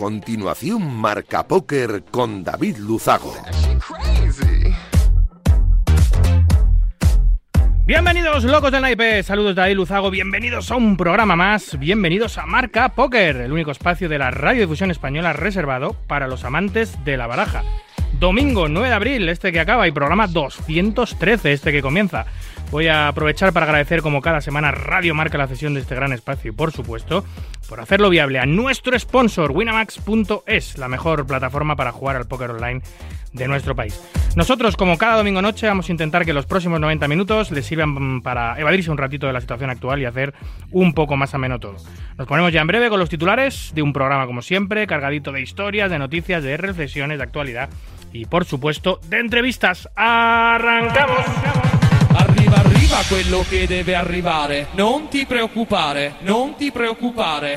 Continuación, Marca Póker con David Luzago. Bienvenidos locos del naipe, saludos David Luzago, bienvenidos a un programa más, bienvenidos a Marca Póker, el único espacio de la radiodifusión española reservado para los amantes de la baraja. Domingo 9 de abril, este que acaba, y programa 213, este que comienza. Voy a aprovechar para agradecer como cada semana Radio Marca la cesión de este gran espacio y por supuesto por hacerlo viable a nuestro sponsor winamax.es, la mejor plataforma para jugar al póker online de nuestro país. Nosotros como cada domingo noche vamos a intentar que los próximos 90 minutos les sirvan para evadirse un ratito de la situación actual y hacer un poco más ameno todo. Nos ponemos ya en breve con los titulares de un programa como siempre, cargadito de historias, de noticias, de reflexiones, de actualidad y por supuesto de entrevistas. ¡Arrancamos! Arriva, arriva quello che deve arrivare. Non ti preoccupare, non ti preoccupare.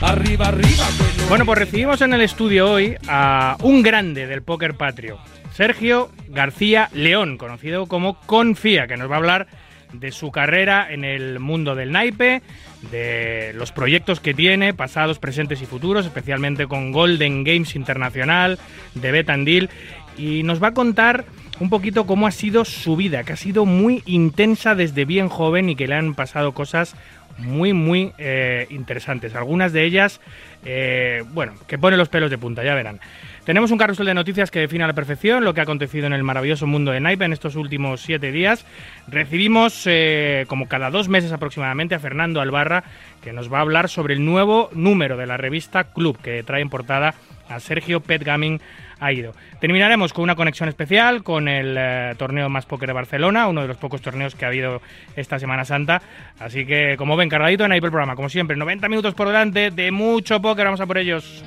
Arriva, arriva quello Bueno, pues recibimos en el estudio hoy a un grande del póker patrio, Sergio García León, conocido como Confía, que nos va a hablar de su carrera en el mundo del naipe, de los proyectos que tiene, pasados, presentes y futuros, especialmente con Golden Games Internacional, de Bet and Deal, y nos va a contar un poquito cómo ha sido su vida, que ha sido muy intensa desde bien joven y que le han pasado cosas muy, muy eh, interesantes. Algunas de ellas, eh, bueno, que pone los pelos de punta, ya verán. Tenemos un carrusel de noticias que define a la perfección lo que ha acontecido en el maravilloso mundo de Naipe en estos últimos siete días. Recibimos, eh, como cada dos meses aproximadamente, a Fernando Albarra, que nos va a hablar sobre el nuevo número de la revista Club, que trae en portada a Sergio Pet Gaming ha ido. Terminaremos con una conexión especial con el eh, torneo Más Póker de Barcelona, uno de los pocos torneos que ha habido esta Semana Santa. Así que, como ven, cargadito en ahí el programa. Como siempre, 90 minutos por delante de mucho póker. Vamos a por ellos.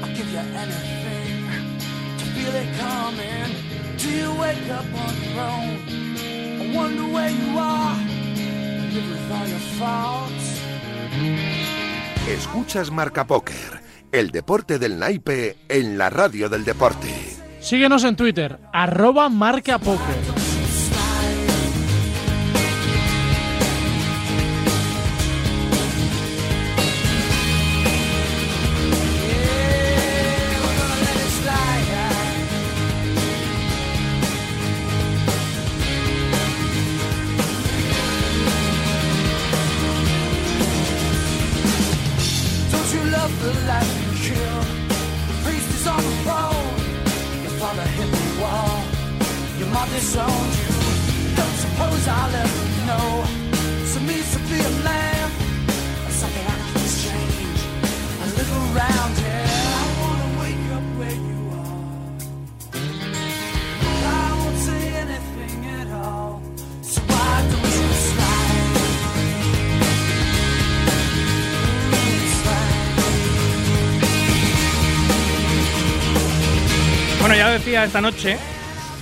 I'll give you anything to feel it coming. Do you wake up on your own? I wonder where you are. Live with all your faults. Escuchas Marca Póker, el deporte del naipe en la radio del deporte. Síguenos en Twitter, arroba marca Esta noche,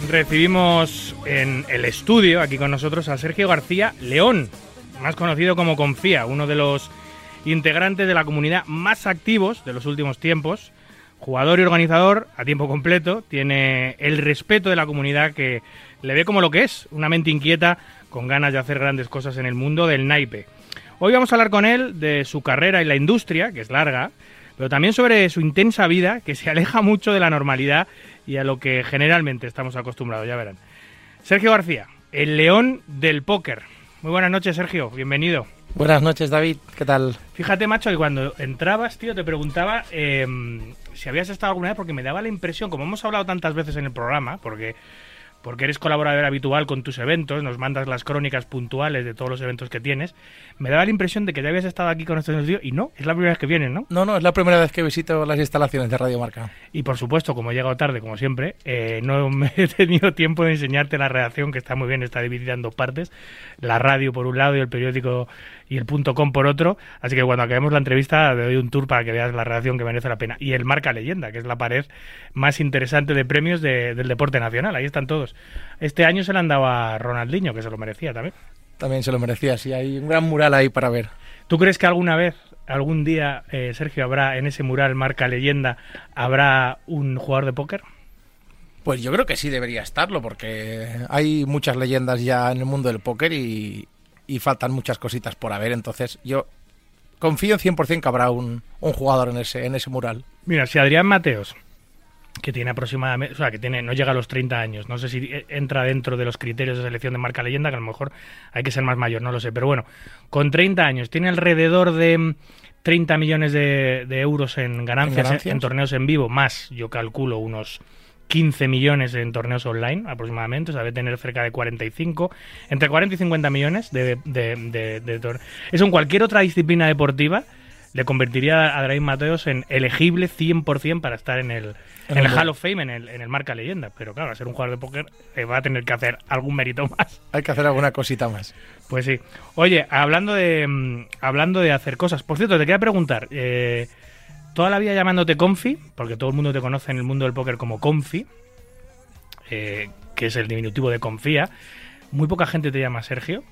recibimos en el estudio, aquí con nosotros, a Sergio García León, más conocido como Confía, uno de los integrantes de la comunidad más activos de los últimos tiempos, jugador y organizador a tiempo completo, tiene el respeto de la comunidad que le ve como lo que es, una mente inquieta con ganas de hacer grandes cosas en el mundo del naipe. Hoy vamos a hablar con él de su carrera y la industria, que es larga, pero también sobre su intensa vida, que se aleja mucho de la normalidad y a lo que generalmente estamos acostumbrados, ya verán. Sergio García, el león del póker. Muy buenas noches, Sergio, bienvenido. Buenas noches, David. ¿Qué tal? Fíjate, macho, que cuando entrabas, tío, te preguntaba eh, si habías estado alguna vez, porque me daba la impresión, como hemos hablado tantas veces en el programa, porque porque eres colaborador habitual con tus eventos, nos mandas las crónicas puntuales de todos los eventos que tienes, me daba la impresión de que ya habías estado aquí con estos estudio y no, es la primera vez que vienes, ¿no? No, no, es la primera vez que visito las instalaciones de Radio Marca. Y por supuesto, como he llegado tarde, como siempre, eh, no me he tenido tiempo de enseñarte la redacción, que está muy bien, está dividida en dos partes, la radio por un lado y el periódico y el punto com por otro, así que cuando acabemos la entrevista te doy un tour para que veas la redacción que merece la pena. Y el Marca Leyenda, que es la pared más interesante de premios de- del deporte nacional, ahí están todos. Este año se le han dado a Ronaldinho, que se lo merecía también. También se lo merecía, sí, hay un gran mural ahí para ver. ¿Tú crees que alguna vez, algún día, eh, Sergio, habrá en ese mural Marca Leyenda, habrá un jugador de póker? Pues yo creo que sí debería estarlo, porque hay muchas leyendas ya en el mundo del póker y, y faltan muchas cositas por haber. Entonces yo confío en 100% que habrá un, un jugador en ese, en ese mural. Mira, si Adrián Mateos, que tiene aproximadamente, o sea, que tiene, no llega a los 30 años, no sé si eh, entra dentro de los criterios de selección de marca leyenda, que a lo mejor hay que ser más mayor, no lo sé, pero bueno, con 30 años, tiene alrededor de mm, 30 millones de, de euros en ganancias, ¿En en, ganancias? en torneos en vivo, más, yo calculo, unos 15 millones en torneos online aproximadamente, o sea, debe tener cerca de 45, entre 40 y 50 millones de, de, de, de tor- Eso en cualquier otra disciplina deportiva le convertiría a Drain Mateos en elegible 100% para estar en el, en el- Hall of Fame, en el, en el marca leyenda. Pero claro, al ser un jugador de póker eh, va a tener que hacer algún mérito más. Hay que hacer alguna cosita más. Pues sí. Oye, hablando de mm, hablando de hacer cosas. Por cierto, te quería preguntar. eh, toda la vida llamándote Confi, porque todo el mundo te conoce en el mundo del póker como Confi, eh, que es el diminutivo de confía. Muy poca gente te llama Sergio.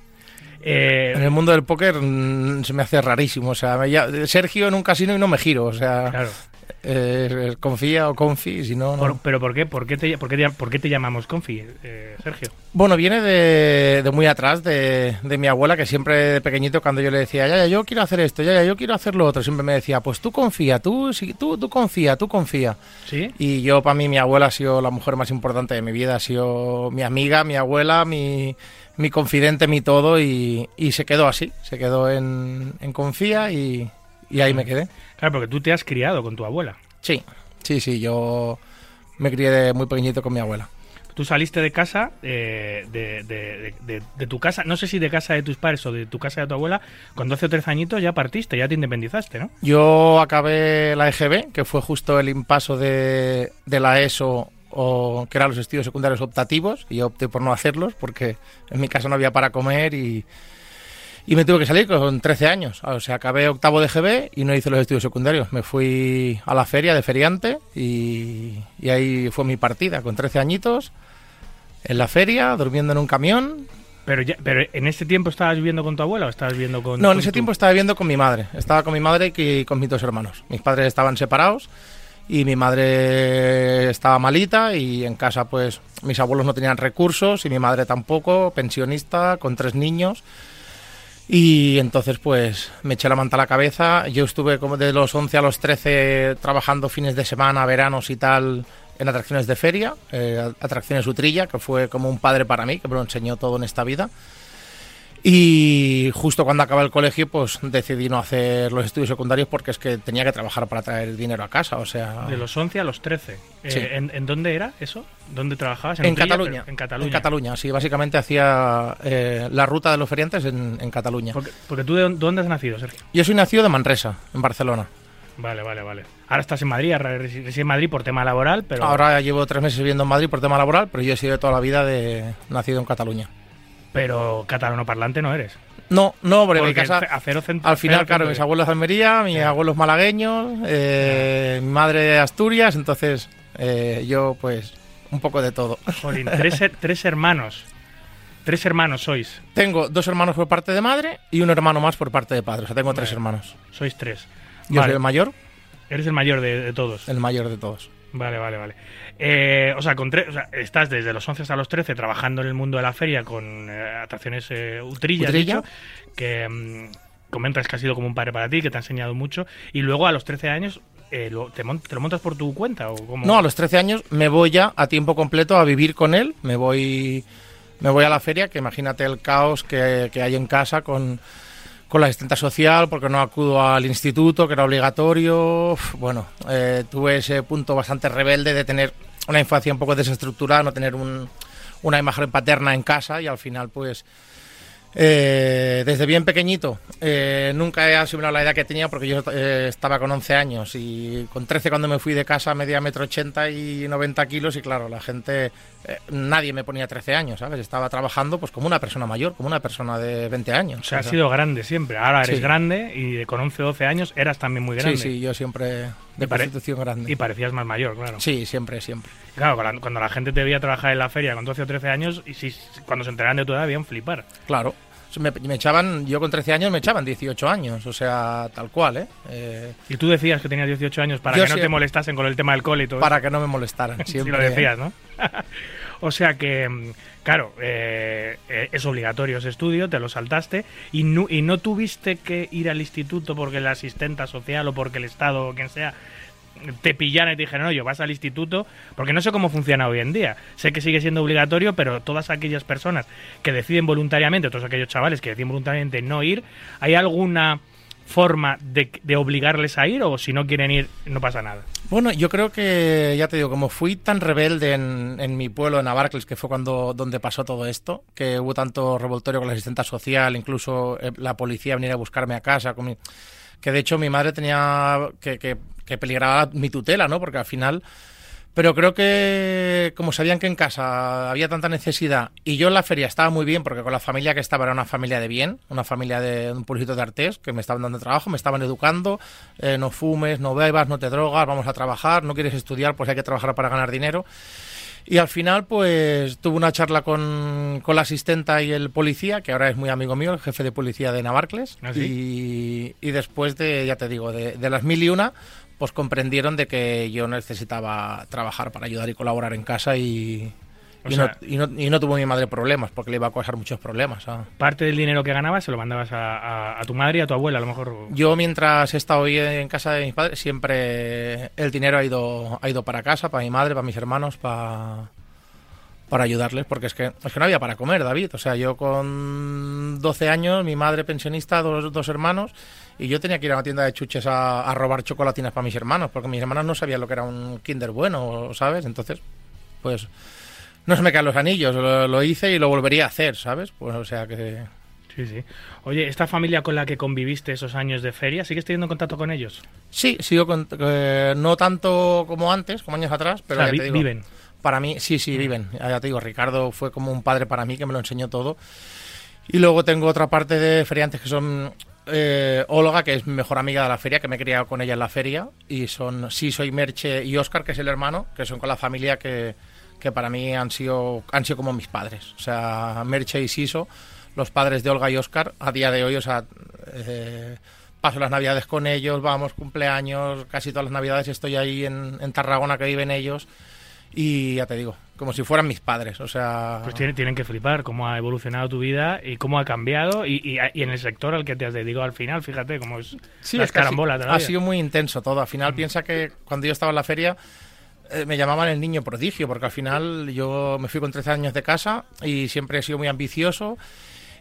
Eh, En el mundo del póker mm, se me hace rarísimo. O sea, me Sergio en un casino y no me giro. O sea, claro. Eh, confía o confi, si no, no. Por- ¿Pero por qué? ¿Por qué te, por qué te- por qué te llamamos Confi, eh, Sergio? Bueno, viene de, de muy atrás, de, de mi abuela, que siempre de pequeñito, cuando yo le decía, ya, ya, yo quiero hacer esto, ya, ya, yo quiero hacer lo otro, siempre me decía, pues tú confía, tú, sí, tú, tú confía, tú confía. ¿Sí? Y yo, para mí, mi abuela ha sido la mujer más importante de mi vida, ha sido mi amiga, mi abuela, mi, mi confidente, mi todo, y, y se quedó así, se quedó en, en confía y, y ahí me quedé. Claro, porque tú te has criado con tu abuela. Sí, sí, sí, yo me crié de muy pequeñito con mi abuela. Tú saliste de casa, eh, de, de- de- de- tu casa, no sé si de casa de tus padres o de tu casa de tu abuela, con 12 o 13 añitos ya partiste, ya te independizaste, ¿no? Yo acabé la EGB, que fue justo el impaso de, de la ESO, o que eran los estudios secundarios optativos, y yo opté por no hacerlos porque en mi casa no había para comer y, y me tuve que salir con 13 años. O sea, acabé octavo de EGB y no hice los estudios secundarios. Me fui a la feria de feriante y, y ahí fue mi partida, con 13 añitos, en la feria, durmiendo en un camión, Pero, ya, pero en ese tiempo estabas viviendo con tu abuela o estabas viviendo con No, en ese tu- tiempo estaba viviendo con mi madre. Estaba con mi madre y con mis dos hermanos. Mis padres estaban separados y mi madre estaba malita y en casa pues mis abuelos no tenían recursos y mi madre tampoco, pensionista, con tres niños. Y entonces pues me eché la manta a la cabeza. Yo estuve como de los 11 a los 13 trabajando fines de semana, veranos y tal en atracciones de feria, eh, atracciones Utrilla, que fue como un padre para mí, que me lo enseñó todo en esta vida. Y justo cuando acabé el colegio, pues decidí no hacer los estudios secundarios porque es que tenía que trabajar para traer dinero a casa. O sea, De los 11 a los 13. Eh. ¿en, en dónde era eso? ¿Dónde trabajabas? en, Cataluña. En Cataluña. En Cataluña, sí. Básicamente hacía eh, la ruta de los feriantes en, en Cataluña. Porque, porque tú de dónde- has nacido, Sergio. Yo soy nacido de Manresa, en Barcelona. Vale, vale, vale. Ahora estás en Madrid, resides en Madrid por tema laboral, pero... Ahora llevo tres meses viviendo en Madrid por tema laboral, pero yo he sido toda la vida de nacido en Cataluña. Pero catalano parlante no eres. No, no, hombre, mi Porque casa... a cero cent- Al final, cero claro, mis abuelos de Almería, mis abuelos malagueños, eh, mi madre de Asturias, entonces eh, yo pues un poco de todo. Jolín, tres, tres hermanos. Tres hermanos sois. Tengo dos hermanos por parte de madre y un hermano más por parte de padre, o sea, tengo tres hermanos. Sois tres. Yo Vale, soy el mayor, Eres el mayor de, de todos. el mayor de todos. Vale, vale, vale. Eh, o, sea, con tre- o sea, estás desde los 11 hasta los 13 trabajando en el mundo de la feria con eh, atracciones eh, Utrilla, Utrilla. dicho, que mm, comentas que ha sido como un padre para ti, que te ha enseñado mucho, y luego a los 13 años eh, lo- te, te lo montas por tu cuenta o cómo? No, a los 13 años me voy ya a tiempo completo a vivir con él, me voy me voy a la feria, que imagínate el caos que, que hay en casa con, con la asistente social, porque no acudo al instituto, que era obligatorio. Bueno, eh, tuve ese punto bastante rebelde de tener una infancia un poco desestructurada, no tener un- una imagen paterna en casa y al final pues... eh, desde bien pequeñito eh, nunca he asimilado la edad que tenía porque yo eh, estaba con 11 años y con 13 cuando me fui de casa medía metro 80 y 90 kilos y claro, la gente, eh, nadie me ponía 13 años, ¿sabes? Estaba trabajando pues como una persona mayor, como una persona de 20 años. O sea, has sido grande siempre. Ahora eres Sí. grande y con 11 o 12 años eras también muy grande. Sí, sí, yo siempre de constitución grande. Y parecías más mayor, claro. Sí, siempre, siempre. Claro, cuando la- gente te veía trabajar en la feria con 12 o 13 años, y si cuando se enteraran de tu edad, debían flipar. Claro. Me, me echaban, yo con 13 años me echaban 18 años, o sea, tal cual, ¿eh? Eh, Y tú decías que tenías 18 años para que no sí- te molestasen con el tema del cole y todo para que no me molestaran. eso. Sí Siempre. lo decías, ¿no? o sea que, mm, claro, eh, eh, es obligatorio ese estudio, te lo saltaste y no, y no tuviste que ir al instituto porque la asistenta social o porque el Estado o quien sea te pillara y te dijeron, oye, vas al instituto, porque no sé cómo funciona hoy en día. Sé que sigue siendo obligatorio, pero todas aquellas personas que deciden voluntariamente, todos aquellos chavales que deciden voluntariamente no ir, ¿hay alguna forma de, de obligarles a ir o si no quieren ir no pasa nada? Bueno, yo creo que, ya te digo, como fui tan rebelde en, mi pueblo, en Navarcles, que fue cuando donde pasó todo esto, que hubo tanto revoltorio con la asistenta social, incluso eh, la policía venir a buscarme a casa, con mi- que de hecho mi madre tenía que, que, que peligraba mi tutela, ¿no? Porque al final... Pero creo que como sabían que en casa había tanta necesidad y yo en la feria estaba muy bien porque con la familia que estaba era una familia de bien, una familia de un pueblito de Artés que me estaban dando trabajo, me estaban educando, eh, no fumes, no bebas, no te drogas, vamos a trabajar, no quieres estudiar, pues hay que trabajar para ganar dinero. Y al final, pues tuve una charla con, con la asistenta y el policía, que ahora es muy amigo mío, el jefe de policía de Navarcles. ¿Ah, y, y después de, ya te digo, de, de las mil y una, pues comprendieron de que yo necesitaba trabajar para ayudar y colaborar en casa y, O y, sea- no, y, no, y no tuvo mi madre problemas, porque le iba a causar muchos problemas. Parte del dinero que ganabas se lo mandabas a, a- a tu madre y a tu abuela, a lo mejor. Yo mientras he estado hoy en casa de mis padres, siempre el dinero ha ido, ha ido para casa, para mi madre, para mis hermanos, para, para ayudarles, porque es que, es que no había para comer, David. O sea, yo con 12 años, mi madre pensionista, dos, dos hermanos, y yo tenía que ir a una tienda de chuches a, a robar chocolatinas para mis hermanos, porque mis hermanos no sabían lo que era un kinder bueno, ¿sabes? Entonces, pues no se me caen los anillos, lo, lo hice y lo volvería a hacer, ¿sabes? Pues o sea que... Sí, sí. Oye, ¿esta familia con la que conviviste esos años de feria, sigues teniendo contacto con ellos? Sí, sigo con, eh, no tanto como antes, como años atrás, pero O sea, ya vi- te digo, viven. Para mí, sí, sí, viven. Ya ya te digo, Ricardo fue como un padre para mí que me lo enseñó todo. Y luego tengo otra parte de feriantes que son eh, Olga, que es mi mejor amiga de la feria, que me he criado con ella en la feria. Y son Sí, soy Merche y Oscar, que es el hermano, que son con la familia que, que para mí han sido, han sido como mis padres. O sea, Merche y Siso, los padres de Olga y Oscar, a día de hoy, o sea, eh, paso las navidades con ellos, vamos, cumpleaños, casi todas las navidades estoy ahí en, en Tarragona que viven ellos. Y ya te digo, como si fueran mis padres, o sea... Pues tienen, tienen que flipar cómo ha evolucionado tu vida y cómo ha cambiado y, y- y en el sector al que te has dedicado al final, fíjate cómo es Sí, las es ha carambolas ha sido muy intenso todo. Al final piensa que cuando yo estaba en la feria eh, me llamaban el niño prodigio, porque al final yo me fui con 13 años de casa y siempre he sido muy ambicioso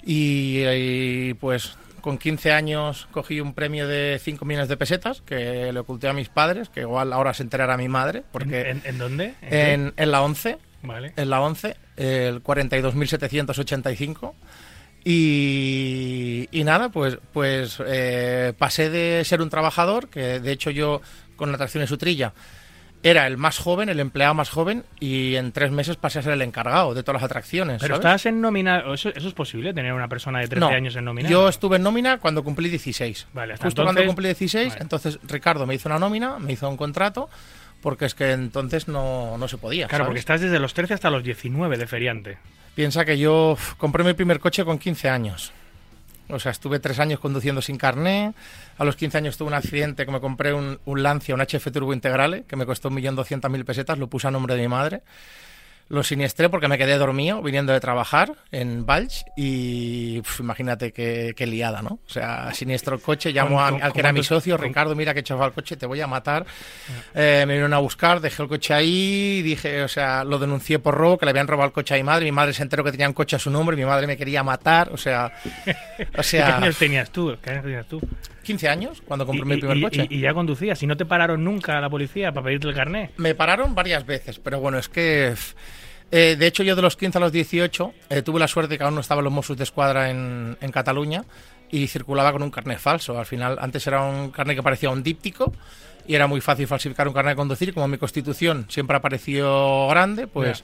y, y, pues con 15 años cogí un premio de 5 millones de pesetas que le oculté a mis padres, que igual ahora se enterará mi madre, porque ¿En, en- en dónde? ¿En en, la 11 Vale. en la 11, el 42.785. Y, y nada, pues, pues eh, pasé de ser un trabajador, que de hecho yo con la atracción de su trilla era el más joven, el empleado más joven, y en tres meses pasé a ser el encargado de todas las atracciones. Pero ¿sabes? estás en nómina, ¿eso, eso es posible, tener una persona de 13 No, años en nómina? Yo estuve en nómina cuando cumplí 16. Vale, hasta Justo entonces- cuando cumplí 16, Vale. entonces Ricardo me hizo una nómina, me hizo un contrato, porque es que entonces no, no se podía. Claro, ¿sabes? porque estás desde los 13 hasta los 19 de feriante. Piensa que yo compré mi primer coche con 15 años. O sea, estuve tres años conduciendo sin carné. A los 15 años tuve un accidente que me compré un, un Lancia, un HF Turbo Integrale, que me costó 1.200.000 pesetas. Lo puse a nombre de mi madre. Lo siniestré porque me quedé dormido viniendo de trabajar en Valls y imagínate qué, qué liada, ¿no? O sea, siniestro el coche, llamo a- ¿Con- al que era mi socio, Ricardo, mira que he chafado el coche, te voy a matar. Eh, me vinieron a buscar, dejé el coche ahí, dije, o sea, lo denuncié por robo, que le habían robado el coche a mi madre, mi madre se enteró que tenía un coche a su nombre, mi madre me quería matar, o sea, o ¿Qué sea, años tenías tú? ¿Qué años tenías tú? 15 años cuando compré Y- mi primer y- coche. Y, y ya conducías, y no te pararon nunca a la policía para pedirte el carné. Me pararon varias veces, pero bueno, es que... eh, de hecho, yo de los 15 a los 18 eh, tuve la suerte que aún no estaban los Mossos de Escuadra en, en Cataluña y circulaba con un carnet falso. Al final, antes era un carnet que parecía un díptico y era muy fácil falsificar un carnet de conducir. Como mi constitución siempre ha parecido grande, pues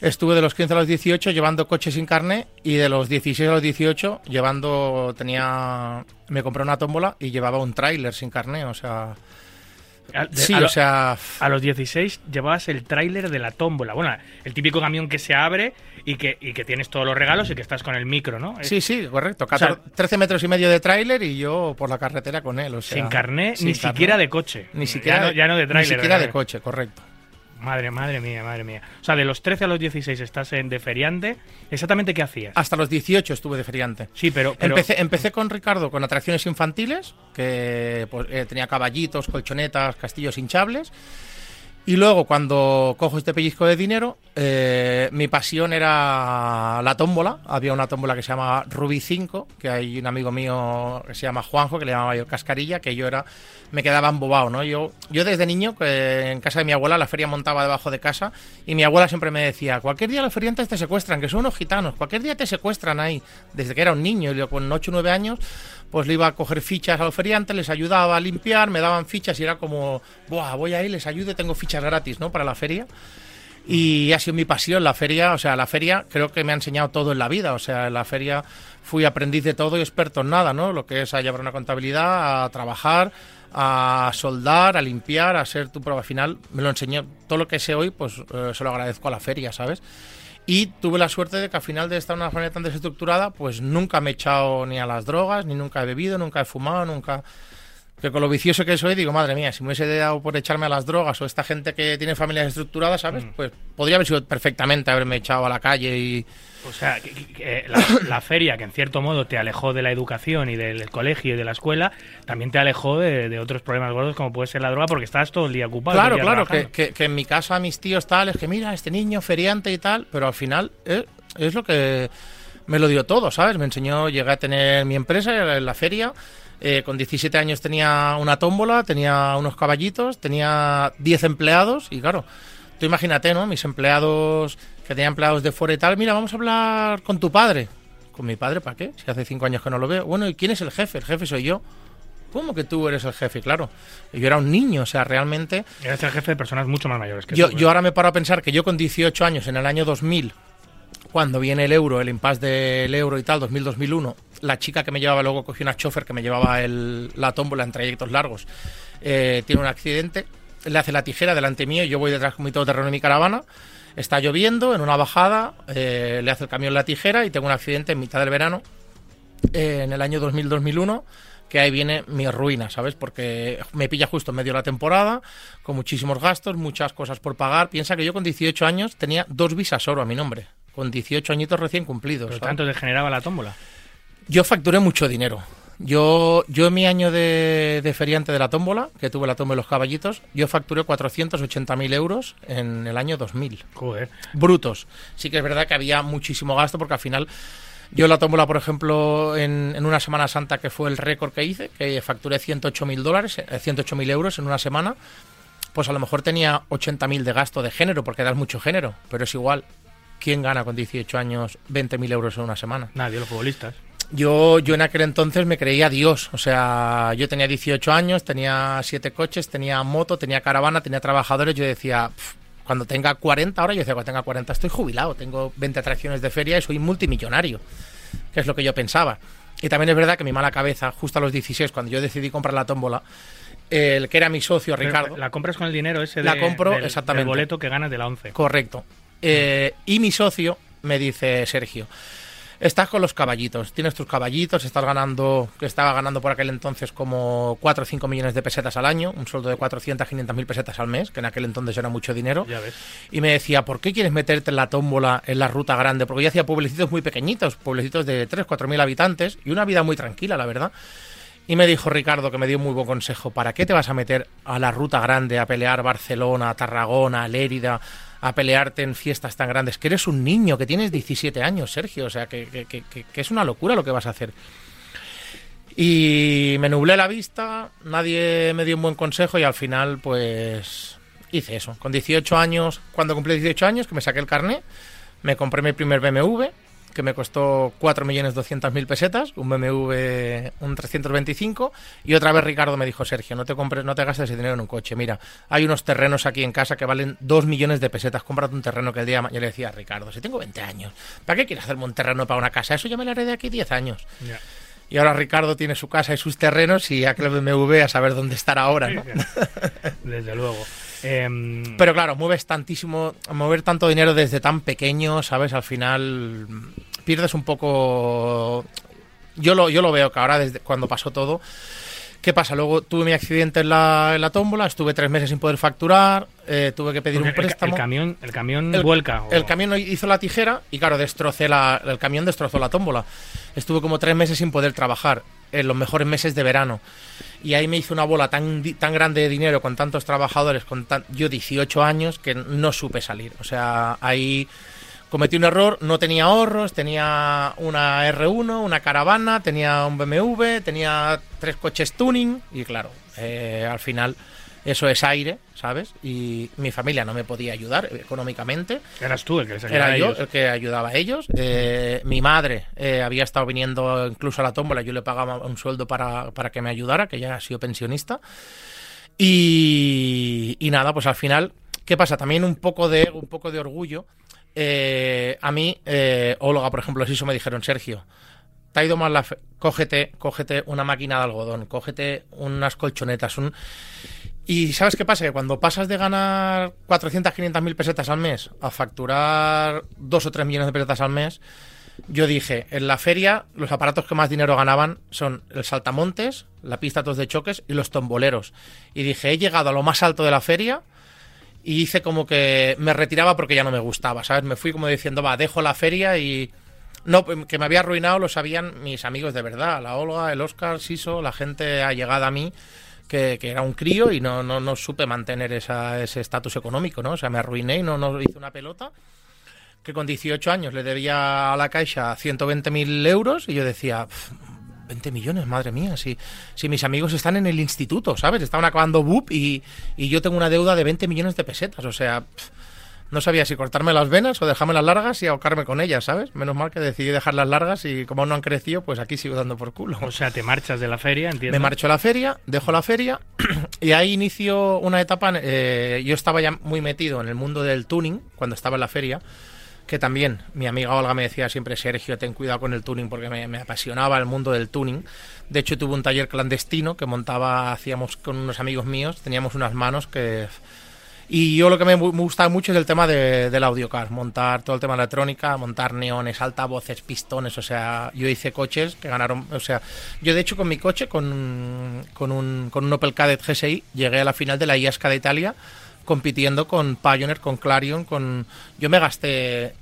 estuve de los 15 a los 18 llevando coche sin carnet y de los 16 a los 18 llevando... tenía Me compré una tómbola y llevaba un tráiler sin carnet, o sea... A, de- Sí, a lo- o sea, a los 16 llevabas el tráiler de la tómbola. Bueno, el típico camión que se abre y que, y que tienes todos los regalos y que estás con el micro, ¿no? sí, sí, correcto. O sea, 14 13 metros y medio de tráiler y yo por la carretera con él. O sea, sin carné, ni siquiera de coche. Ni siquiera, ya no, ya no de tráiler. Ni siquiera de coche, correcto. Madre, madre mía, madre mía. O sea, de los 13 a los 16 estás en de feriante. ¿Exactamente qué hacías? Hasta los 18 estuve de feriante. Sí, pero... pero- Empecé, empecé con Ricardo con atracciones infantiles, que pues, eh, tenía caballitos, colchonetas, castillos hinchables. Y luego, cuando cojo este pellizco de dinero, eh, mi pasión era la tómbola. Había una tómbola que se llama Ruby 5, que hay un amigo mío que se llama Juanjo, que le llamaba yo Cascarilla, que yo era me quedaba embobado, ¿no? Yo, yo desde niño, que en casa de mi abuela, la feria montaba debajo de casa, y mi abuela siempre me decía, cualquier día los feriantes te secuestran, que son unos gitanos, cualquier día te secuestran ahí, desde que era un niño, yo con 8 o 9 años, pues le iba a coger fichas a los feriantes, les ayudaba a limpiar, me daban fichas y era como, Buah, voy ahí, les ayudo, tengo fichas gratis, ¿no? Para la feria. Y ha sido mi pasión la feria, o sea, la feria creo que me ha enseñado todo en la vida, o sea, en la feria fui aprendiz de todo y experto en nada, ¿no? Lo que es a llevar una contabilidad, a trabajar, a soldar, a limpiar, a ser tu prueba final, me lo enseñó. Todo lo que sé hoy, pues eh, se lo agradezco a la feria, ¿sabes? Y tuve la suerte de que al final de estar en una familia tan desestructurada, pues nunca me he echado ni a las drogas, ni nunca he bebido, nunca he fumado, nunca... Que con lo vicioso que soy, digo, madre mía, si me hubiese dado por echarme a las drogas o esta gente que tiene familias estructuradas, ¿sabes? Pues podría haber sido perfectamente haberme echado a la calle y... O sea, que- que- que la, la feria, que en cierto modo te alejó de la educación y del colegio y de la escuela, también te alejó de, de otros problemas gordos como puede ser la droga porque estabas todo el día ocupado. Claro, día claro, que, que- que en mi casa mis tíos tal, es que mira, este niño feriante y tal, pero al final eh, es lo que me lo dio todo, ¿sabes? Me enseñó, llegué a tener mi empresa en la feria, eh, con 17 años tenía una tómbola, tenía unos caballitos, tenía 10 empleados y claro, tú imagínate, ¿no? Mis empleados, que tenían empleados de fuera y tal, mira, vamos a hablar con tu padre. ¿Con mi padre para qué? Si hace 5 años que no lo veo. Bueno, ¿y quién es el jefe? El jefe soy yo. ¿Cómo que tú eres el jefe? Claro. Yo era un niño, o sea, realmente Eres el jefe de personas mucho más mayores que yo, tú, ¿eh? yo ahora me paro a pensar que yo con 18 años, en el año 2000, cuando viene el euro, el impasse del euro y tal, 2000-2001, la chica que me llevaba, luego cogió una chofer que me llevaba el- la tómbola en trayectos largos, eh, tiene un accidente, le hace la tijera delante mío y yo voy detrás con mi todoterreno en mi caravana, está lloviendo, en una bajada, eh, le hace el camión la tijera y tengo un accidente en mitad del verano, eh, en el año 2000-2001, que ahí viene mi ruina, ¿sabes? Porque me pilla justo en medio de la temporada, con muchísimos gastos, muchas cosas por pagar. Piensa que yo con 18 años tenía dos visas oro a mi nombre, con 18 añitos recién cumplidos. Pero tanto te generaba la tómbola. Yo facturé mucho dinero. Yo, yo en mi año de, de feriante de la tómbola, que tuve la tómbola de los caballitos, yo facturé 480.000 euros en el año 2000 Joder. brutos. Sí que es verdad que había muchísimo gasto porque al final yo la tómbola, por ejemplo, en, en una Semana Santa que fue el récord que hice, que facturé 108.000 dólares, eh, 108.000 euros en una semana, pues a lo mejor tenía 80.000 de gasto de género porque das mucho género, pero es igual. ¿Quién gana con 18 años 20.000 euros en una semana? Nadie, los futbolistas. Yo, yo en aquel entonces me creía Dios. O sea, yo tenía 18 años, tenía 7 coches, tenía moto, tenía caravana, tenía trabajadores. Yo decía, "Pf, cuando tenga 40, ahora yo decía, cuando tenga 40 estoy jubilado, tengo 20 atracciones de feria y soy multimillonario. Que es lo que yo pensaba. Y también es verdad que mi mala cabeza, justo a los 16, cuando yo decidí comprar la tómbola, el que era mi socio, Pero Ricardo. La compras con el dinero ese La de- compro, del, exactamente. del boleto que ganas de la 11. Correcto. Eh, y mi socio me dice, Sergio, estás con los caballitos, tienes tus caballitos, estás ganando, que estaba ganando por aquel entonces como 4 o 5 millones de pesetas al año, un sueldo de 400, 500 mil pesetas al mes, que en aquel entonces era mucho dinero. Ya ves. Y me decía, ¿por qué quieres meterte en la tómbola, en la ruta grande? Porque yo hacía pueblecitos muy pequeñitos, pueblecitos de 3, 4 mil habitantes y una vida muy tranquila, la verdad. Y me dijo Ricardo, que me dio un muy buen consejo, ¿para qué te vas a meter a la ruta grande a pelear Barcelona, Tarragona, Lérida, a pelearte en fiestas tan grandes? Que eres un niño, que tienes 17 años, Sergio, o sea, que, que- es una locura lo que vas a hacer. Y me nublé la vista, nadie me dio un buen consejo y al final pues hice eso. Con 18 años, cuando cumplí 18 años, que me saqué el carné, me compré mi primer BMW, que me costó 4.200.000 pesetas, un BMW, un 325, y otra vez Ricardo me dijo, Sergio, no te compres, no te gastes ese dinero en un coche, mira, hay unos terrenos aquí en casa que valen 2 millones de pesetas, cómprate un terreno que el día de ma-". Yo le decía, Ricardo, si tengo 20 años, ¿para qué quieres hacerme un terreno para una casa? Eso ya me lo haré de aquí 10 años. Y ahora Ricardo tiene su casa y sus terrenos y aquel BMW a saber dónde estará ahora, ¿no? Desde luego. Em, Pero claro, mueves tantísimo, mover tanto dinero desde tan pequeño, ¿sabes? Al final mm, pierdes un poco... Yo lo, yo lo veo que ahora, desde cuando pasó todo, ¿qué pasa? Luego tuve mi accidente en la, en la tómbola, estuve tres meses sin poder facturar, eh, tuve que pedir porque un el, préstamo. el camión, el camión El- vuelca. o- El camión hizo la tijera y claro, destrocé la, el camión destrozó la tómbola. Estuve como tres meses sin poder trabajar, en los mejores meses de verano. Y ahí me hizo una bola tan, tan grande de dinero con tantos trabajadores, con yo 18 años, que no supe salir. O sea, ahí cometí un error, no tenía ahorros, tenía una R1, una caravana, tenía un BMW, tenía tres coches tuning y claro, eh, al final eso es aire, ¿sabes? Y mi familia no me podía ayudar económicamente. Eras tú el que les ayudaba Era a yo ellos. el que ayudaba a ellos. Eh, mi madre eh, había estado viniendo incluso a la tómbola, yo le pagaba un sueldo para, para que me ayudara, que ya ha sido pensionista. Y, y nada, pues al final, ¿qué pasa? También un poco de un poco de orgullo. Eh, a mí, Olga, por ejemplo, eso me dijeron, Sergio, te ha ido mal la fe- cógete, cógete una máquina de algodón, cógete unas colchonetas, un... Y ¿sabes qué pasa? Que cuando pasas de ganar 400, 500 mil pesetas al mes a facturar 2 o 3 millones de pesetas al mes, yo dije, en la feria los aparatos que más dinero ganaban son el saltamontes, la pista tos de choques y los tomboleros. Y dije, he llegado a lo más alto de la feria y hice como que me retiraba porque ya no me gustaba, ¿sabes? Me fui como diciendo, va, dejo la feria y... No, que me había arruinado lo sabían mis amigos de verdad, la Olga, el Oscar, Siso, la gente allegada a mí, que, era un crío y no, no, no supe mantener esa- ese estatus económico, ¿no? O sea, me arruiné y no, no hice una pelota que con 18 años le debía a la Caixa 120.000 euros y yo decía, "Pf, 20 millones, madre mía, si, si mis amigos están en el instituto, ¿sabes? Estaban acabando BUP y, y yo tengo una deuda de 20 millones de pesetas, o sea, no sabía si cortarme las venas o dejarme las largas y ahogarme con ellas, ¿sabes? Menos mal que decidí dejarlas largas y como no han crecido, pues aquí sigo dando por culo. O sea, te marchas de la feria, entiendo. Me marcho a la feria, dejo la feria y ahí inicio una etapa. eh, yo estaba ya muy metido en el mundo del tuning cuando estaba en la feria, que también mi amiga Olga me decía siempre, Sergio, ten cuidado con el tuning porque me, me apasionaba el mundo del tuning. De hecho, tuve un taller clandestino que montaba, hacíamos con unos amigos míos, teníamos unas manos que... Y yo lo que me, gu- me gustaba mucho es el tema de, del audiocar, montar todo el tema electrónica, montar neones, altavoces, pistones, o sea, yo hice coches que ganaron, o sea, yo de hecho con mi coche, con, con, un, con un Opel Kadett GSI, llegué a la final de la IASCA de Italia compitiendo con Pioneer, con Clarion, con... Yo me gasté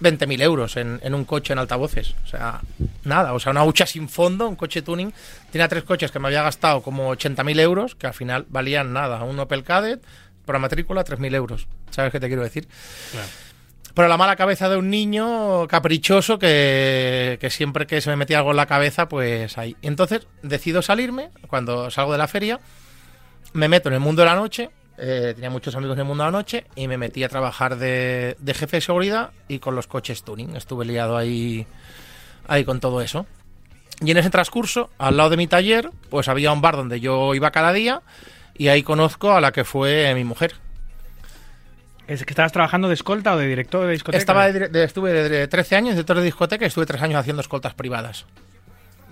20.000 euros en, en un coche en altavoces. O sea, nada. O sea, una hucha sin fondo, un coche tuning. Tenía tres coches que me había gastado como 80.000 euros, que al final valían nada. Un Opel Kadett, por la matrícula, 3.000 euros. ¿Sabes qué te quiero decir? Claro. Pero la mala cabeza de un niño caprichoso que, que siempre que se me metía algo en la cabeza, pues ahí. Entonces decido salirme cuando salgo de la feria, me meto en el mundo de la noche, eh, tenía muchos amigos en el mundo de la noche y me metí a trabajar de, de jefe de seguridad y con los coches tuning. Estuve liado ahí, ahí con todo eso. Y en ese transcurso, al lado de mi taller, pues había un bar donde yo iba cada día y ahí conozco a la que fue mi mujer. ¿Es que estabas trabajando de escolta o de director de discoteca? Estaba de de- estuve de 13 años director de discoteca y estuve 3 años haciendo escoltas privadas.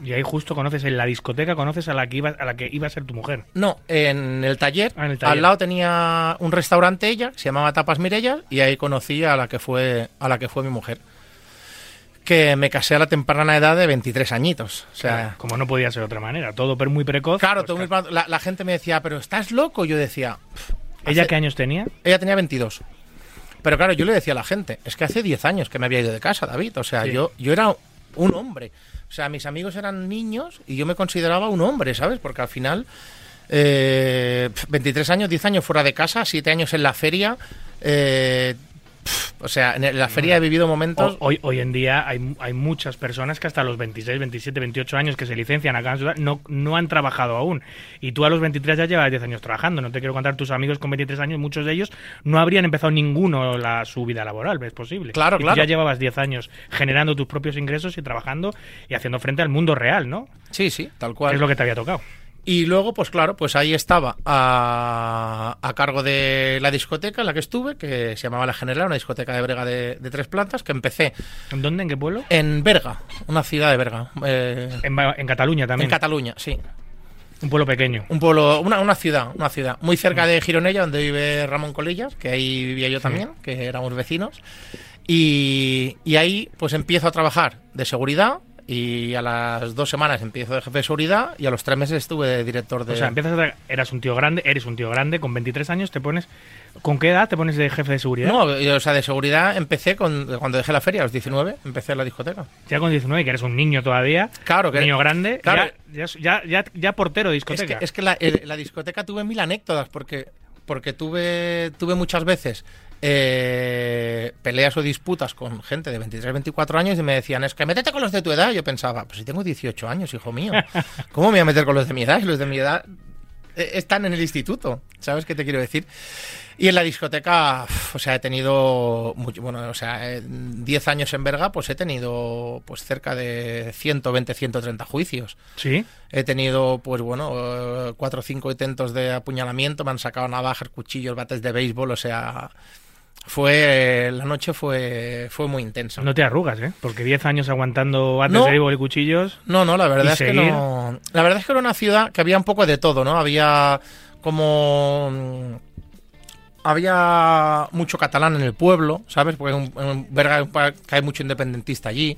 Y ahí justo conoces en la discoteca, conoces a la que iba, a la que iba a ser tu mujer. No, en el taller, Ah, en el taller. al lado tenía un restaurante ella, se llamaba Tapas Mirellas, y ahí conocí a la que fue, a la que fue mi mujer. Que me casé a la temprana edad de 23 añitos. O sea, como no podía ser de otra manera, todo muy precoz. claro, pues todo muy la, la gente me decía, pero estás loco. Yo decía, ¿Ella hace- qué años tenía? ella tenía 22. Pero claro, yo le decía a la gente, es que hace 10 años que me había ido de casa, David. O sea, Sí. yo, yo era un hombre. O sea, mis amigos eran niños y yo me consideraba un hombre, ¿sabes? Porque al final, eh, pf, 23 años, 10 años fuera de casa, 7 años en la feria. eh, o sea, en la feria he vivido momentos... Hoy, hoy en día hay, hay muchas personas que hasta los 26, 27, 28 años que se licencian acá en Ciudad no, no han trabajado aún. Y tú a los 23 ya llevas 10 años trabajando. No te quiero contar tus amigos con 23 años, muchos de ellos no habrían empezado ninguno la, su vida laboral, es posible. Claro, Y tú claro. ya llevabas 10 años generando tus propios ingresos y trabajando y haciendo frente al mundo real, ¿no? Sí, sí, tal cual. es lo que te había tocado. Y luego, pues claro, pues ahí estaba a, a cargo de la discoteca en la que estuve, que se llamaba La General, una discoteca de Berga de, de tres plantas, que empecé ¿En dónde? ¿En qué pueblo? en Berga, una ciudad de Berga, eh, En, en Cataluña también. en Cataluña, sí. Un pueblo pequeño. Un pueblo, una, una ciudad, una ciudad, muy cerca de Gironella, donde vive Ramón Colillas, que ahí vivía yo también, que éramos vecinos. Y, y ahí pues empiezo a trabajar de seguridad y a las dos semanas empiezo de jefe de seguridad y a los tres meses estuve de director de... O sea, empiezas a... Eras un tío grande, eres un tío grande, con 23 años te pones... ¿Con qué edad te pones de jefe de seguridad? No, yo, o sea, de seguridad empecé con, cuando dejé la feria, a los 19, empecé en la discoteca. Ya con 19, que eres un niño todavía. Claro, que- Niño grande. claro. Ya, ya, ya, ya portero de Es discoteca. que, es que la, el- la discoteca tuve mil anécdotas porque, porque tuve, tuve muchas veces eh, peleas o disputas con gente de 23, 24 años y me decían, es que métete con los de tu edad. Y yo pensaba, pues si tengo 18 años, hijo mío, ¿cómo me voy a meter con los de mi edad? Si los de mi edad eh, están en el instituto, ¿sabes qué te quiero decir? Y en la discoteca, o sea, he tenido, mucho, bueno, o sea, eh, 10 años en Berga, pues he tenido pues cerca de 120, 130 juicios. Sí. He tenido, pues bueno, eh, cuatro o cinco intentos de apuñalamiento, me han sacado navajas, cuchillos, bates de béisbol, o sea, fue, la noche fue, fue muy intensa. No te arrugas, ¿eh? Porque 10 años aguantando bates No. de y cuchillos. No, no, la verdad ¿Y es que no. La verdad es que era una ciudad que había un poco de todo, ¿no? Había como. mm, Había mucho catalán en el pueblo, ¿sabes? Porque en, Berga hay mucho independentista allí.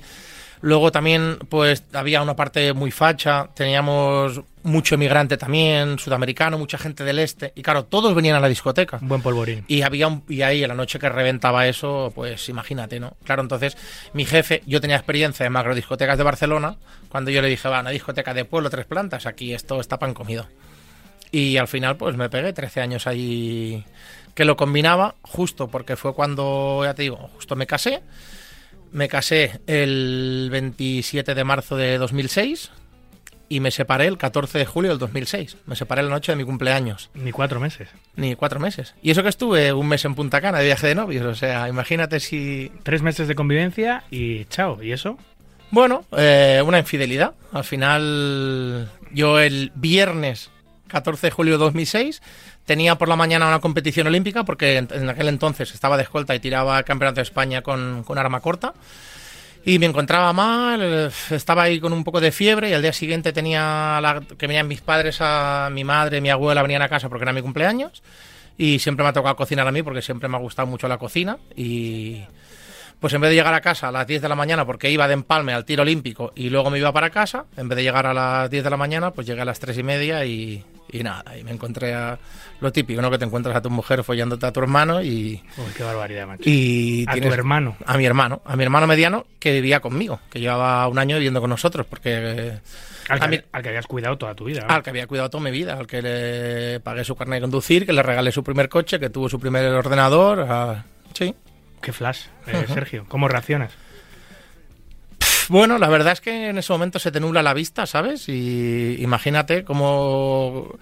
Luego también, pues, había una parte muy facha. Teníamos mucho emigrante también, sudamericano, mucha gente del este. Y claro, todos venían a la discoteca. Un buen polvorín. Y había un, y ahí en la noche que reventaba eso, pues imagínate, ¿no? Claro, entonces mi jefe, yo tenía experiencia en macrodiscotecas de Barcelona, cuando yo le dije, va, una discoteca de pueblo, tres plantas, aquí esto está pan comido. Y al final, pues me pegué 13 años ahí que lo combinaba, justo porque fue cuando, ya te digo, justo me casé. Me casé el 27 de marzo de 2006 y me separé el 14 de julio del 2006. Me separé la noche de mi cumpleaños. Ni cuatro meses. Ni cuatro meses. Y eso que estuve un mes en Punta Cana de viaje de novios. O sea, imagínate si. Tres meses de convivencia y chao. ¿Y eso? Bueno, eh, una infidelidad. Al final, yo el viernes 14 de julio de 2006 tenía por la mañana una competición olímpica porque en, aquel entonces estaba de escolta y tiraba campeonato de España con, con arma corta. Y me encontraba mal, estaba ahí con un poco de fiebre y al día siguiente tenía la- que venían mis padres, a mi madre, mi abuela venían a casa porque era mi cumpleaños y siempre me ha tocado cocinar a mí porque siempre me ha gustado mucho la cocina y pues en vez de llegar a casa a las 10 de la mañana porque iba de empalme al tiro olímpico y luego me iba para casa, en vez de llegar a las 10 de la mañana pues llegué a las 3 y media y, y nada, y me encontré a lo típico, ¿no? Que te encuentras a tu mujer follándote a tu hermano y... Uy, qué barbaridad, macho. y a tu hermano. a mi hermano, a mi hermano mediano que vivía conmigo, que llevaba un año viviendo con nosotros, porque eh, Al que, mí- al que habías cuidado toda tu vida. al que había cuidado toda mi vida, al que le pagué su carnet de conducir, que le regalé su primer coche, que tuvo su primer ordenador, a- sí. Qué flash, eh, Sergio. ¿Cómo reaccionas? Bueno, la verdad es que en ese momento se te nubla la vista, ¿sabes? Y imagínate cómo,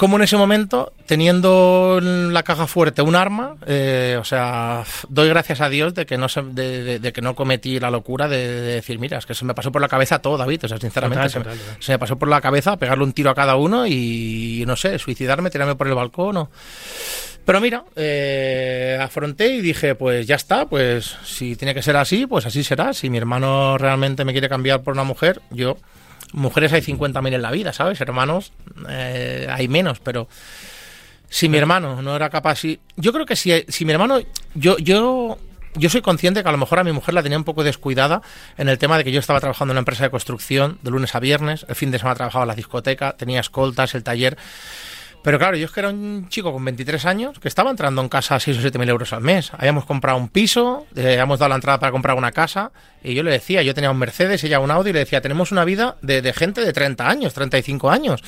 cómo en ese momento, teniendo en la caja fuerte un arma, eh, o sea, doy gracias a Dios de que no se- de, de- de que no cometí la locura de, de decir, mira, es que se me pasó por la cabeza todo, David, o sea, sinceramente, Total, se, me- total, total. se me pasó por la cabeza pegarle un tiro a cada uno y, no sé, suicidarme, tirarme por el balcón o... Pero mira, eh, afronté y dije, pues ya está, pues si tiene que ser así, pues así será. Si mi hermano realmente me quiere cambiar por una mujer, yo... Mujeres hay 50.000 en la vida, ¿sabes? Hermanos eh, hay menos, pero si mi hermano no era capaz... Si, yo creo que si, si mi hermano... Yo, yo, yo soy consciente que a lo mejor a mi mujer la tenía un poco descuidada en el tema de que yo estaba trabajando en una empresa de construcción de lunes a viernes, el fin de semana trabajaba en la discoteca, tenía escoltas, el taller... Pero claro, yo es que era un chico con 23 años que estaba entrando en casa a 6 o 7 mil euros al mes. Habíamos comprado un piso, eh, habíamos dado la entrada para comprar una casa y yo le decía, yo tenía un Mercedes, ella un Audi y le decía, tenemos una vida de, gente de 30 años, 35 años.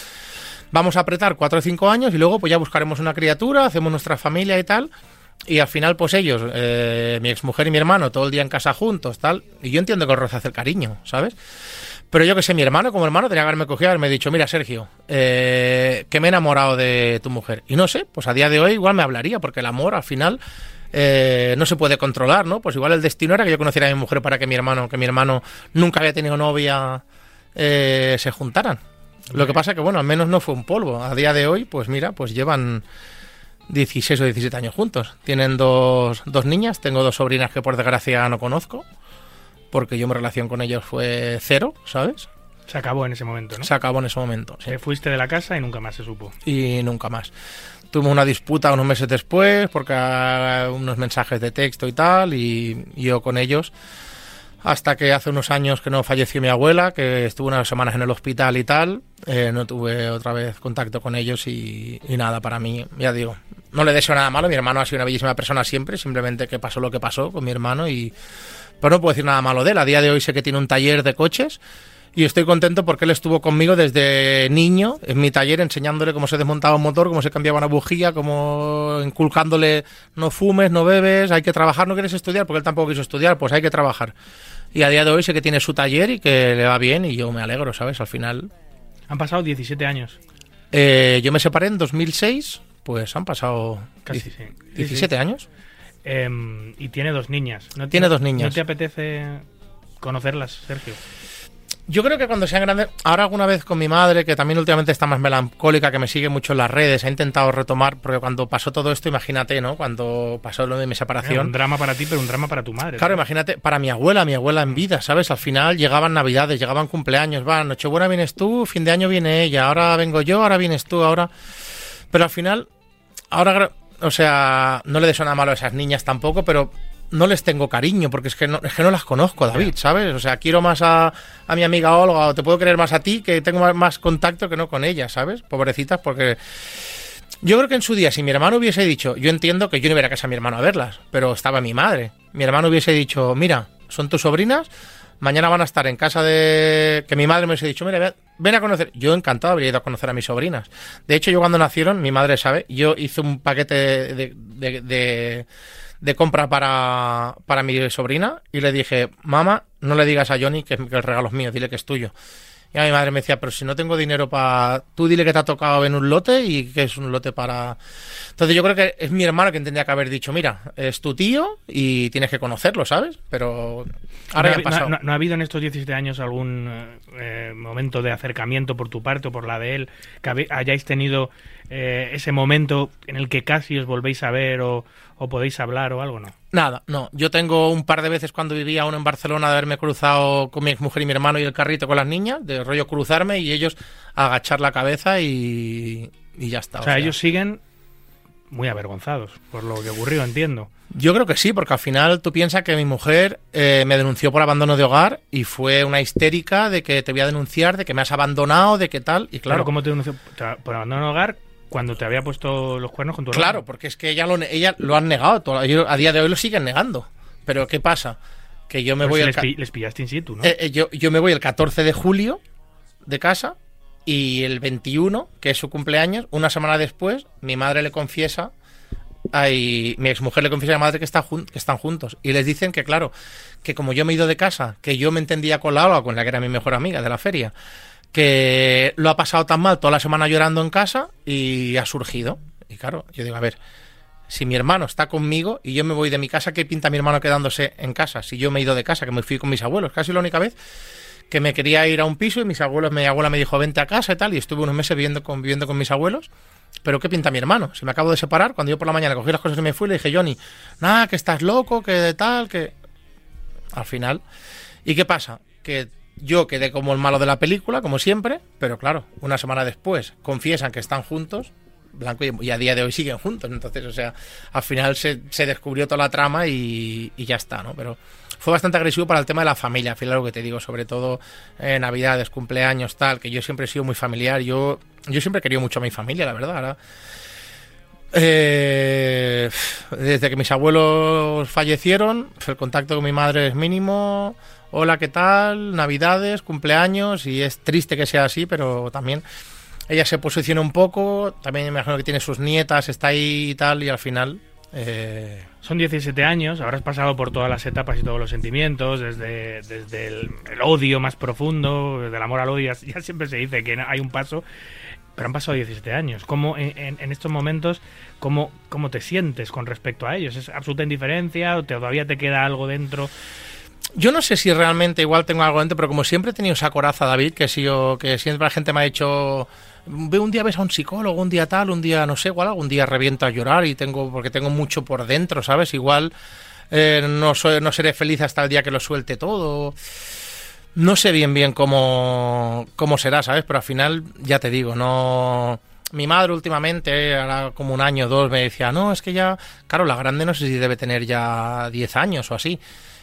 Vamos a apretar 4 o 5 años y luego pues ya buscaremos una criatura, hacemos nuestra familia y tal. Y al final, pues ellos, eh, mi exmujer y mi hermano, todo el día en casa juntos, tal. Y yo entiendo que hace el cariño, ¿sabes? Pero yo que sé, mi hermano como hermano tenía que haberme cogido y haberme dicho, mira Sergio, eh, que me he enamorado de tu mujer. Y no sé, pues a día de hoy igual me hablaría, porque el amor al final eh, no se puede controlar, ¿no? Pues igual el destino era que yo conociera a mi mujer para que mi hermano, que mi hermano nunca había tenido novia, eh, se juntaran. Lo que pasa que, bueno, al menos no fue un polvo. A día de hoy, pues mira, pues llevan 16 o 17 años juntos. Tienen dos, dos niñas, tengo dos sobrinas que por desgracia no conozco, porque yo mi relación con ellos fue cero, ¿sabes? Se acabó en ese momento, ¿no? Se acabó en ese momento. sí. Te fuiste de la casa y nunca más se supo. y nunca más. Tuvimos una disputa unos meses después, porque ah, unos mensajes de texto y tal, y yo con ellos, hasta que hace unos años que no falleció mi abuela, que estuvo unas semanas en el hospital y tal, eh, no tuve otra vez contacto con ellos y, y nada, para mí, ya digo, no le deseo nada malo, mi hermano ha sido una bellísima persona siempre, simplemente que pasó lo que pasó con mi hermano y... Pero no puedo decir nada malo de él, a día de hoy sé que tiene un taller de coches y estoy contento porque él estuvo conmigo desde niño en mi taller enseñándole cómo se desmontaba un motor, cómo se cambiaba una bujía, cómo inculcándole no fumes, no bebes, hay que trabajar, no quieres estudiar porque él tampoco quiso estudiar, pues hay que trabajar. Y a día de hoy sé que tiene su taller y que le va bien y yo me alegro, ¿sabes? Al final Han pasado 17 años. eh, yo me separé en 2006, pues han pasado Casi, dieci- sí. 17 años. Em, y tiene dos niñas. ¿No te- Tiene dos niñas. ¿No te apetece conocerlas, Sergio? Yo creo que cuando sean grandes, ahora alguna vez con mi madre, que también últimamente está más melancólica, que me sigue mucho en las redes, ha intentado retomar, porque cuando pasó todo esto, imagínate, ¿no? Cuando pasó lo de mi Era separación. un drama para ti, pero un drama para tu madre. Claro, ¿no? imagínate, para mi abuela, mi abuela en vida, ¿sabes? Al final llegaban navidades, llegaban cumpleaños, va, Nochebuena vienes tú, fin de año viene ella, ahora vengo yo, ahora vienes tú, ahora... Pero al final, ahora, o sea, no le deseo nada malo a esas niñas tampoco, pero no les tengo cariño, porque es que no, es que no las conozco, David, ¿sabes? O sea, quiero más a, a mi amiga Olga, o te puedo querer más a ti, que tengo más, más contacto que no con ellas, ¿sabes? Pobrecitas, porque... Yo creo que en su día, si mi hermano hubiese dicho, yo entiendo que yo no iba a casa a mi hermano a verlas, pero estaba mi madre. Mi hermano hubiese dicho, mira, son tus sobrinas, mañana van a estar en casa de... Que mi madre me hubiese dicho, mira, ve- ven a conocer. Yo encantado habría ido a conocer a mis sobrinas. De hecho, yo cuando nacieron, mi madre sabe, yo hice un paquete de, de, de- de compra para, para mi sobrina y le dije, mamá, no le digas a Johnny que, que el regalo es mío, dile que es tuyo. Y a mi madre me decía, pero si no tengo dinero para... Tú dile que te ha tocado en un lote y que es un lote para... Entonces yo creo que es mi hermano quien tendría que haber dicho, mira, es tu tío y tienes que conocerlo, ¿sabes? Pero ahora ¿No, ya ha, pasado. no- no ha habido en estos 17 años algún eh, eh, momento de acercamiento por tu parte o por la de él que hayáis tenido eh, ese momento en el que casi os volvéis a ver o, o podéis hablar o algo, no? Nada, no. Yo tengo un par de veces cuando vivía uno en Barcelona de haberme cruzado con mi mujer y mi hermano y el carrito con las niñas, de rollo cruzarme y ellos agachar la cabeza y, y ya está. O sea, ellos siguen muy avergonzados por lo que ocurrió, entiendo. Yo creo que sí, porque al final tú piensas que mi mujer eh, me denunció por abandono de hogar y fue una histérica de que te voy a denunciar, de que me has abandonado, de que tal. Y Claro, claro, ¿cómo te denunció por abandono de hogar cuando te había puesto los cuernos con tu claro, hermano? porque es que ella lo, ella lo han negado, todo- a día de hoy lo siguen negando. Pero ¿qué pasa? Que yo me voy les, ca- pi- les pillaste in situ, ¿no? Eh, eh, yo, yo me voy el 14 de julio de casa y el 21, que es su cumpleaños, una semana después, mi madre le confiesa, ay, mi exmujer le confiesa a mi madre que, está que están juntos. Y les dicen que, claro, que como yo me he ido de casa, que yo me entendía con la Olga, con la que era mi mejor amiga de la feria, que lo ha pasado tan mal toda la semana llorando en casa y ha surgido. Y claro, yo digo, a ver, si mi hermano está conmigo y yo me voy de mi casa, ¿qué pinta mi hermano quedándose en casa? Si yo me he ido de casa, que me fui con mis abuelos, casi la única vez que me quería ir a un piso y mis abuelos, mi abuela me dijo, vente a casa y tal, y estuve unos meses viviendo con, viviendo con mis abuelos. Pero ¿qué pinta mi hermano? Si me acabo de separar, cuando yo por la mañana cogí las cosas y me fui, le dije, Johnny, nada, que estás loco, que tal, que... Al final. ¿Y qué pasa? Que yo quedé como el malo de la película, como siempre, pero claro, una semana después confiesan que están juntos, Blanco y, y a día de hoy siguen juntos. Entonces, o sea, al final se, se descubrió toda la trama y, ya está, ¿no? Pero fue bastante agresivo para el tema de la familia, al final lo que te digo, sobre todo eh, navidades, cumpleaños, tal, que yo siempre he sido muy familiar, yo, yo siempre he querido mucho a mi familia, la verdad. Eh, desde que mis abuelos fallecieron, el contacto con mi madre es mínimo. Hola, ¿qué tal? Navidades, cumpleaños, y es triste que sea así, pero también ella se posiciona un poco. También me imagino que tiene sus nietas, está ahí y tal, y al final. eh, Son 17 años, habrás pasado por todas las etapas y todos los sentimientos, desde, desde el, odio más profundo, desde el amor al odio, ya, siempre se dice que hay un paso, pero han pasado 17 años. ¿Cómo en, en- en estos momentos, cómo, cómo te sientes con respecto a ellos? ¿Es absoluta indiferencia o te- todavía te queda algo dentro? Yo no sé si realmente igual tengo algo dentro, pero como siempre he tenido esa coraza, David, que si yo, que siempre la gente me ha dicho, ve un día ves a un psicólogo, un día tal, un día no sé, igual algún día reviento a llorar y tengo, porque tengo mucho por dentro, ¿sabes? Igual eh, no, soy, no seré feliz hasta el día que lo suelte todo. No sé bien bien cómo, cómo será, ¿sabes? Pero al final, ya te digo, no... Mi madre últimamente, ahora como un año o dos, me decía, no, es que ya, claro, la grande no sé si debe tener ya 10 años o así.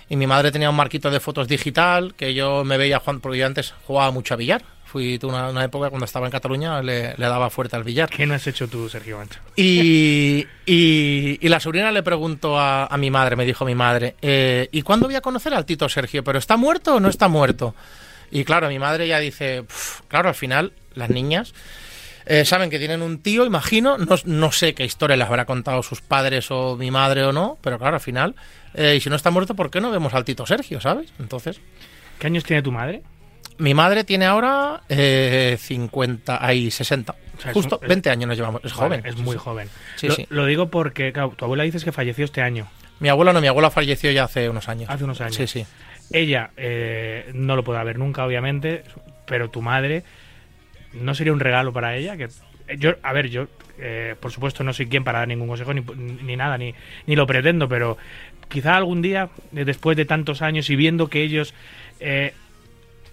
Y mi madre tenía un marquito de fotos digital que yo me veía jugando, porque yo antes jugaba mucho a billar. Fui una, una época cuando estaba en Cataluña, le, le daba fuerte al billar. ¿Qué no has hecho tú, Sergio Mancho? Y, y, y la sobrina le preguntó a, a mi madre, me dijo mi madre, eh, ¿y cuándo voy a conocer al Tito Sergio? ¿Pero está muerto o no está muerto? Y claro, mi madre ya dice, "Pf, claro, al final las niñas eh, saben que tienen un tío, imagino, no, no sé qué historia les habrá contado sus padres o mi madre o no, pero claro, al final, eh, y si no está muerto, ¿por qué no vemos al Tito Sergio, sabes? Entonces, ¿Qué años tiene tu madre? mi madre tiene ahora eh, 50, ahí 60, O sea, es justo un- es- 20 años nos llevamos, es joven. Es muy sí. joven. Sí, lo, sí. lo digo porque, claro, tu abuela dices que falleció este año, Mi abuela no, mi abuela falleció ya hace unos años. hace unos años. Sí, sí. Ella eh, no lo podrá ver nunca, obviamente, pero tu madre no sería un regalo para ella. Que yo, a ver, yo, eh, por supuesto, no soy quien para dar ningún consejo ni, ni nada, ni, ni lo pretendo, pero quizá algún día, eh, después de tantos años y viendo que ellos eh,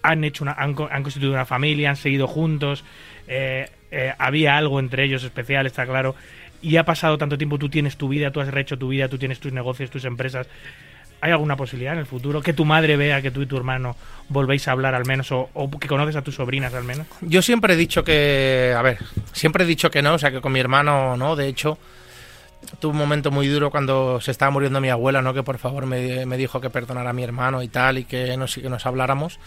han hecho una, han, co- han constituido una familia, han seguido juntos, eh, había algo entre ellos especial, está claro. Y ha pasado tanto tiempo, tú tienes tu vida, tú has rehecho tu vida, tú tienes tus negocios, tus empresas. ¿Hay alguna posibilidad en el futuro que tu madre vea que tú y tu hermano volvéis a hablar al menos o, o que conoces a tus sobrinas al menos? Yo siempre he dicho que, a ver, siempre he dicho que no, o sea, que con mi hermano no, de hecho, tuve un momento muy duro cuando se estaba muriendo mi abuela, ¿no? Que por favor me, me dijo que perdonara a mi hermano y tal, y que no sé, que nos habláramos.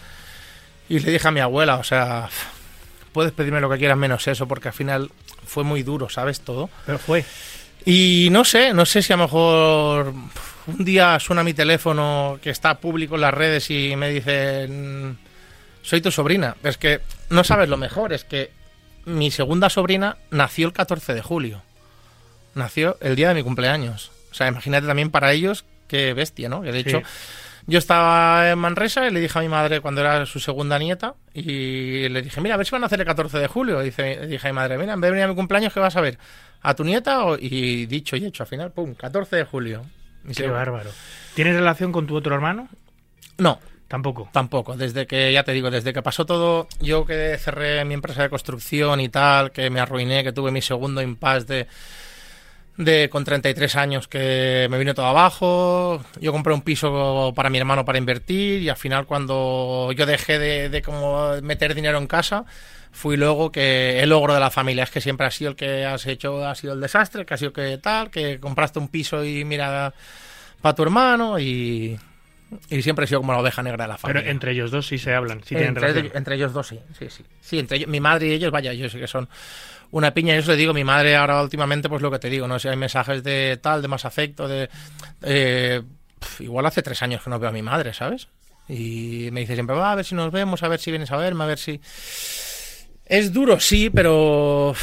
Y le dije a mi abuela, o sea, puedes pedirme lo que quieras menos eso, porque al final fue muy duro, ¿sabes? Todo. Pero fue. Y no sé, no sé si a lo mejor un día suena mi teléfono que está público en las redes y me dicen, soy tu sobrina. Es que no sabes lo mejor, es que mi segunda sobrina nació el 14 de julio. Nació el día de mi cumpleaños. O sea, imagínate también para ellos qué bestia, ¿no? Que de Sí. hecho, yo estaba en Manresa y le dije a mi madre cuando era su segunda nieta y le dije, mira, a ver si van a hacer el 14 de julio. Y dice, dije a mi madre, mira, en vez de venir a mi cumpleaños, ¿qué vas a ver? ¿A tu nieta? o-?" Y dicho y hecho, al final, pum, 14 de julio. Y Qué se- bárbaro. ¿Tienes relación con tu otro hermano? No, Tampoco. Tampoco, desde que, ya te digo, desde que pasó todo, yo que cerré mi empresa de construcción y tal, que me arruiné, que tuve mi segundo impasse de, de con 33 años que me vino todo abajo, yo compré un piso para mi hermano para invertir y al final cuando yo dejé de, de como meter dinero en casa, fui luego que el logro de la familia es que siempre ha sido el que has hecho, ha sido el desastre, que ha sido que tal, que compraste un piso y mira para tu hermano y, y siempre he sido como la oveja negra de la familia. Pero entre ellos dos sí se hablan, sí tienen entre, relación. entre ellos dos, sí. Sí, sí. Sí, entre ellos- mi madre y ellos, vaya, yo sé que son una piña. Y eso le digo, mi madre ahora últimamente, pues lo que te digo, ¿no? Si hay mensajes de tal, de más afecto, de. eh, pf, igual hace tres años que no veo a mi madre, ¿sabes? Y me dice siempre, va, a ver si nos vemos, a ver si vienes a verme, a ver si. Es duro, sí, pero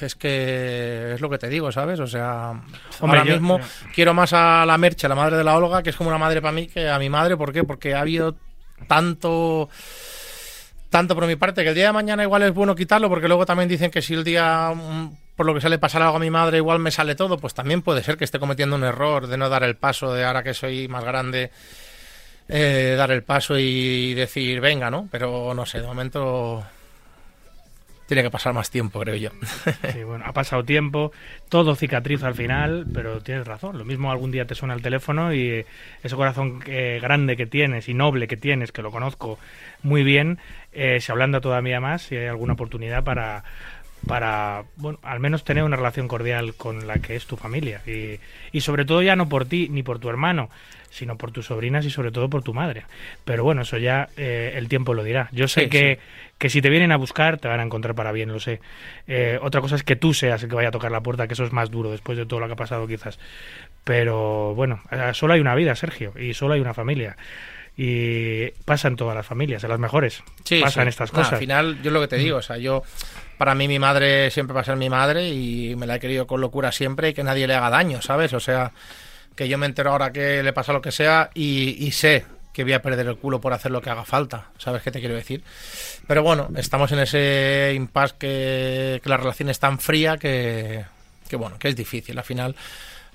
es que es lo que te digo, ¿sabes? O sea, Hombre, ahora yo- mismo yo- quiero más a la Merche, la madre de la Olga, que es como una madre para mí, que a mi madre. ¿Por qué? Porque ha habido tanto tanto por mi parte que el día de mañana igual es bueno quitarlo porque luego también dicen que si el día mm, por lo que sale pasar algo a mi madre igual me sale todo pues también puede ser que esté cometiendo un error de no dar el paso de ahora que soy más grande eh, dar el paso y decir venga no pero no sé de momento tiene que pasar más tiempo creo yo Sí, bueno, ha pasado tiempo, todo cicatriza al final, pero tienes razón. Lo mismo algún día te suena el teléfono y eh, ese corazón eh, grande que tienes y noble que tienes, que lo conozco muy bien, eh, se ablanda todavía más si hay alguna oportunidad para, para bueno, al menos tener una relación cordial con la que es tu familia. Y, y sobre todo ya no por ti ni por tu hermano, sino por tus sobrinas y sobre todo por tu madre. Pero bueno, eso ya eh, el tiempo lo dirá. Yo sé Sí, que, que si te vienen a buscar te van a encontrar para bien, lo sé. Eh, otra cosa es que tú seas el que vaya a tocar la puerta, que eso es más duro después de todo lo que ha pasado quizás. Pero bueno, solo hay una vida, Sergio, y solo hay una familia. Y pasan todas las familias, en las mejores. Sí, pasan sí. estas cosas. al final, yo lo que te digo, o sea, yo, para mí mi madre siempre va a ser mi madre y me la he querido con locura siempre y que nadie le haga daño, ¿sabes? O sea, que yo me entero ahora que le pasa lo que sea y, y sé que voy a perder el culo por hacer lo que haga falta. ¿Sabes qué te quiero decir? Pero bueno, estamos en ese impasse que, que la relación es tan fría que, que bueno, que es difícil. Al final